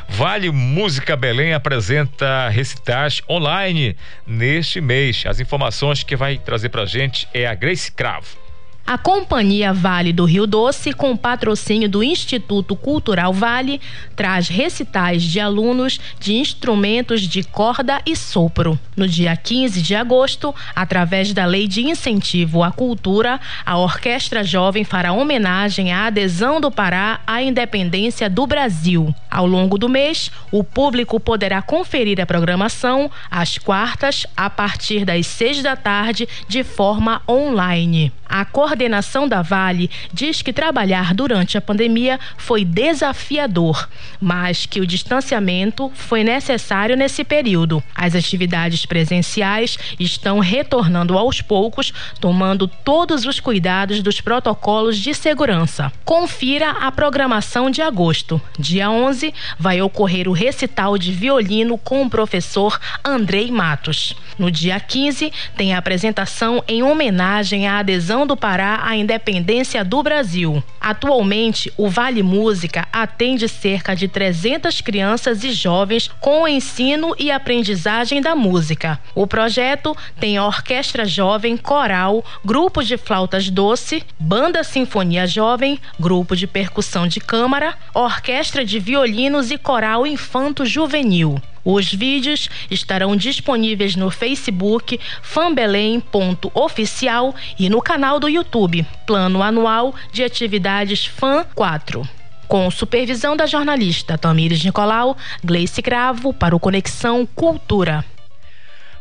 Vale Música Belém apresenta recitais online neste mês. As informações que vai trazer pra gente é a Grace Cravo. A Companhia Vale do Rio Doce, com patrocínio do Instituto Cultural Vale, traz recitais de alunos de instrumentos de corda e sopro. No dia 15 de agosto, através da Lei de Incentivo à Cultura, a Orquestra Jovem fará homenagem à adesão do Pará à independência do Brasil. Ao longo do mês, o público poderá conferir a programação às quartas, a partir das seis da tarde, de forma online. A coordenação da Vale diz que trabalhar durante a pandemia foi desafiador, mas que o distanciamento foi necessário nesse período. As atividades presenciais estão retornando aos poucos, tomando todos os cuidados dos protocolos de segurança. Confira a programação de agosto. Dia 11 vai ocorrer o recital de violino com o professor Andrei Matos. No dia 15 tem a apresentação em homenagem à adesão do Pará à independência do Brasil. Atualmente, o Vale Música atende cerca de 300 crianças e jovens com o ensino e aprendizagem da música. O projeto tem orquestra jovem, coral, grupo de flautas doce, banda sinfonia jovem, grupo de percussão de câmara, orquestra de violinos e coral infanto juvenil. Os vídeos estarão disponíveis no Facebook fanbelém.oficial e no canal do YouTube Plano Anual de Atividades FAN 4. Com supervisão da jornalista Tamires Nicolau, Gleice Cravo para o Conexão Cultura.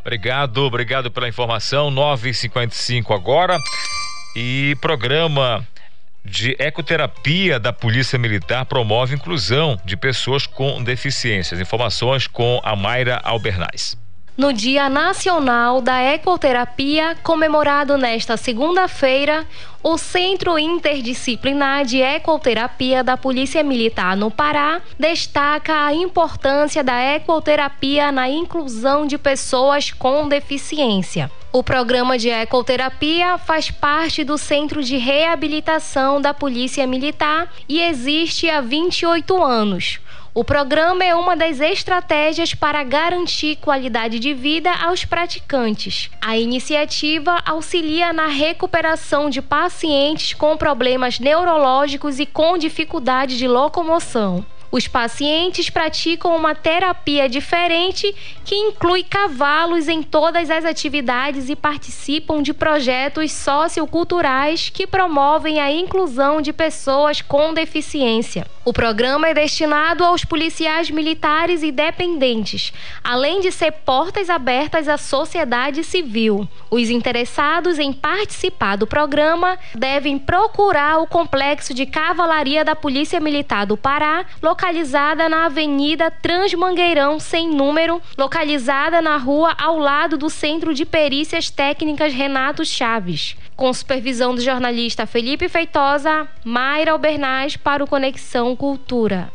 Obrigado, obrigado pela informação. 9h55 agora. E programa de ecoterapia da Polícia Militar promove inclusão de pessoas com deficiências. Informações com a Mayra Albernaz. No Dia Nacional da Ecoterapia, comemorado nesta segunda-feira, o Centro Interdisciplinar de Ecoterapia da Polícia Militar no Pará destaca a importância da ecoterapia na inclusão de pessoas com deficiência. O programa de ecoterapia faz parte do Centro de Reabilitação da Polícia Militar e existe há 28 anos. O programa é uma das estratégias para garantir qualidade de vida aos praticantes. A iniciativa auxilia na recuperação de pacientes com problemas neurológicos e com dificuldade de locomoção. Os pacientes praticam uma terapia diferente que inclui cavalos em todas as atividades e participam de projetos socioculturais que promovem a inclusão de pessoas com deficiência. O programa é destinado aos policiais militares e dependentes, além de ser portas abertas à sociedade civil. Os interessados em participar do programa devem procurar o complexo de cavalaria da Polícia Militar do Pará, localizada na Avenida Transmangueirão sem número, localizada na rua ao lado do Centro de Perícias Técnicas Renato Chaves. Com supervisão do jornalista Felipe Feitosa, Mayra Albernaz para o Conexão Cultura.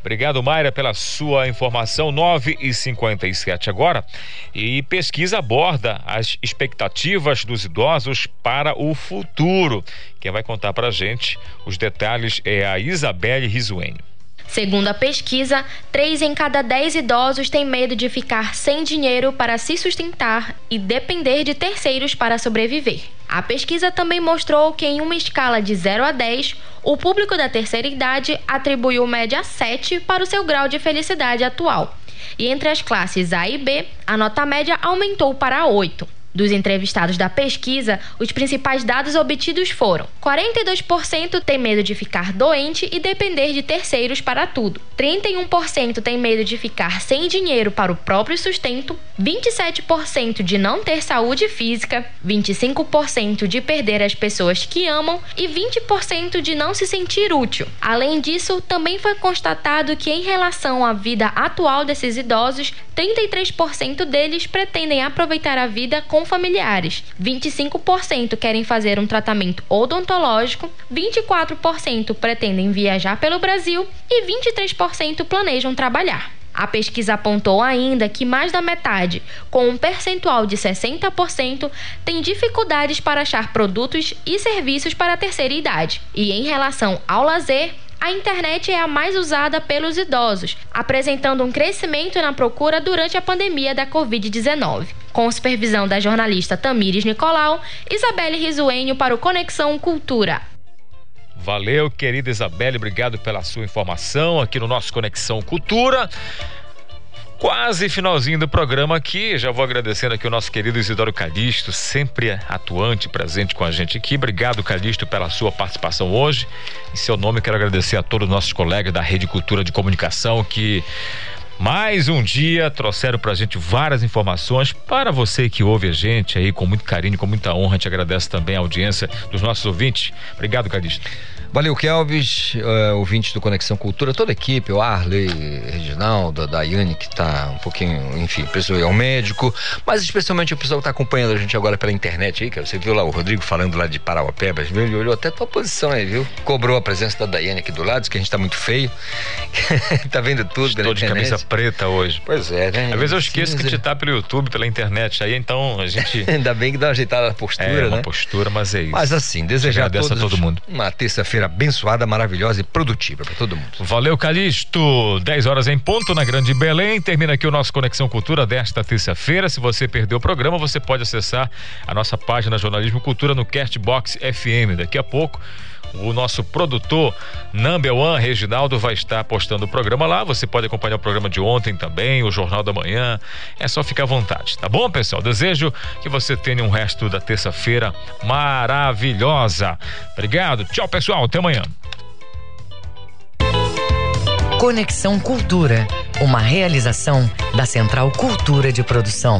Obrigado, Mayra, pela sua informação. 9 e 57 agora. E pesquisa aborda as expectativas dos idosos para o futuro. Quem vai contar para gente os detalhes é a Isabelle Risuênio. Segundo a pesquisa, três em cada dez idosos têm medo de ficar sem dinheiro para se sustentar e depender de terceiros para sobreviver. A pesquisa também mostrou que, em uma escala de 0 a 10, o público da terceira idade atribuiu média 7 para o seu grau de felicidade atual. E entre as classes A e B, a nota média aumentou para 8. Dos entrevistados da pesquisa, os principais dados obtidos foram: 42% tem medo de ficar doente e depender de terceiros para tudo. 31% tem medo de ficar sem dinheiro para o próprio sustento, 27% de não ter saúde física, 25% de perder as pessoas que amam e 20% de não se sentir útil. Além disso, também foi constatado que em relação à vida atual desses idosos, 33% deles pretendem aproveitar a vida com familiares, 25% querem fazer um tratamento odontológico, 24% pretendem viajar pelo Brasil e 23% planejam trabalhar. A pesquisa apontou ainda que mais da metade, com um percentual de 60%, tem dificuldades para achar produtos e serviços para a terceira idade. E em relação ao lazer, a internet é a mais usada pelos idosos, apresentando um crescimento na procura durante a pandemia da Covid-19. Com supervisão da jornalista Tamires Nicolau, Isabelle Risuenho para o Conexão Cultura. Valeu, querida Isabelle, obrigado pela sua informação aqui no nosso Conexão Cultura. Quase finalzinho do programa aqui, já vou agradecendo aqui o nosso querido Isidoro Calixto, sempre atuante, presente com a gente aqui. Obrigado, Calixto, pela sua participação hoje. Em seu nome, quero agradecer a todos os nossos colegas da Rede Cultura de Comunicação que mais um dia trouxeram pra gente várias informações para você que ouve a gente aí com muito carinho, com muita honra. A gente agradece também a audiência dos nossos ouvintes. Obrigado, Calixto. Valeu, Kelvis, uh, ouvintes do Conexão Cultura, toda a equipe, o Arley, Reginaldo, a Daiane, que está um pouquinho, enfim, o pessoal é um médico, mas especialmente o pessoal que está acompanhando a gente agora pela internet aí, que você viu lá o Rodrigo falando lá de Parauapebas, viu? Ele olhou até a tua posição aí, viu? Cobrou a presença da Daiane aqui do lado, diz que a gente está muito feio. *laughs* tá vendo tudo Estou de internet. camisa preta hoje. Pois é, né? Às vezes eu esqueço que a gente tá pelo YouTube, pela internet aí, então a gente. *laughs* Ainda bem que dá uma ajeitada na postura, é, né? uma postura, mas é isso. Mas assim, desejar a, todos a todo mundo. uma terça-feira abençoada, maravilhosa e produtiva para todo mundo. Valeu, Calixto. 10 horas em ponto na Grande Belém. Termina aqui o nosso Conexão Cultura desta terça-feira. Se você perdeu o programa, você pode acessar a nossa página Jornalismo Cultura no Castbox FM. Daqui a pouco o nosso produtor Number One, Reginaldo, vai estar postando o programa lá. Você pode acompanhar o programa de ontem também, o Jornal da Manhã. É só ficar à vontade, tá bom, pessoal? Desejo que você tenha um resto da terça-feira maravilhosa. Obrigado. Tchau, pessoal. Até amanhã. Conexão Cultura, uma realização da Central Cultura de Produção.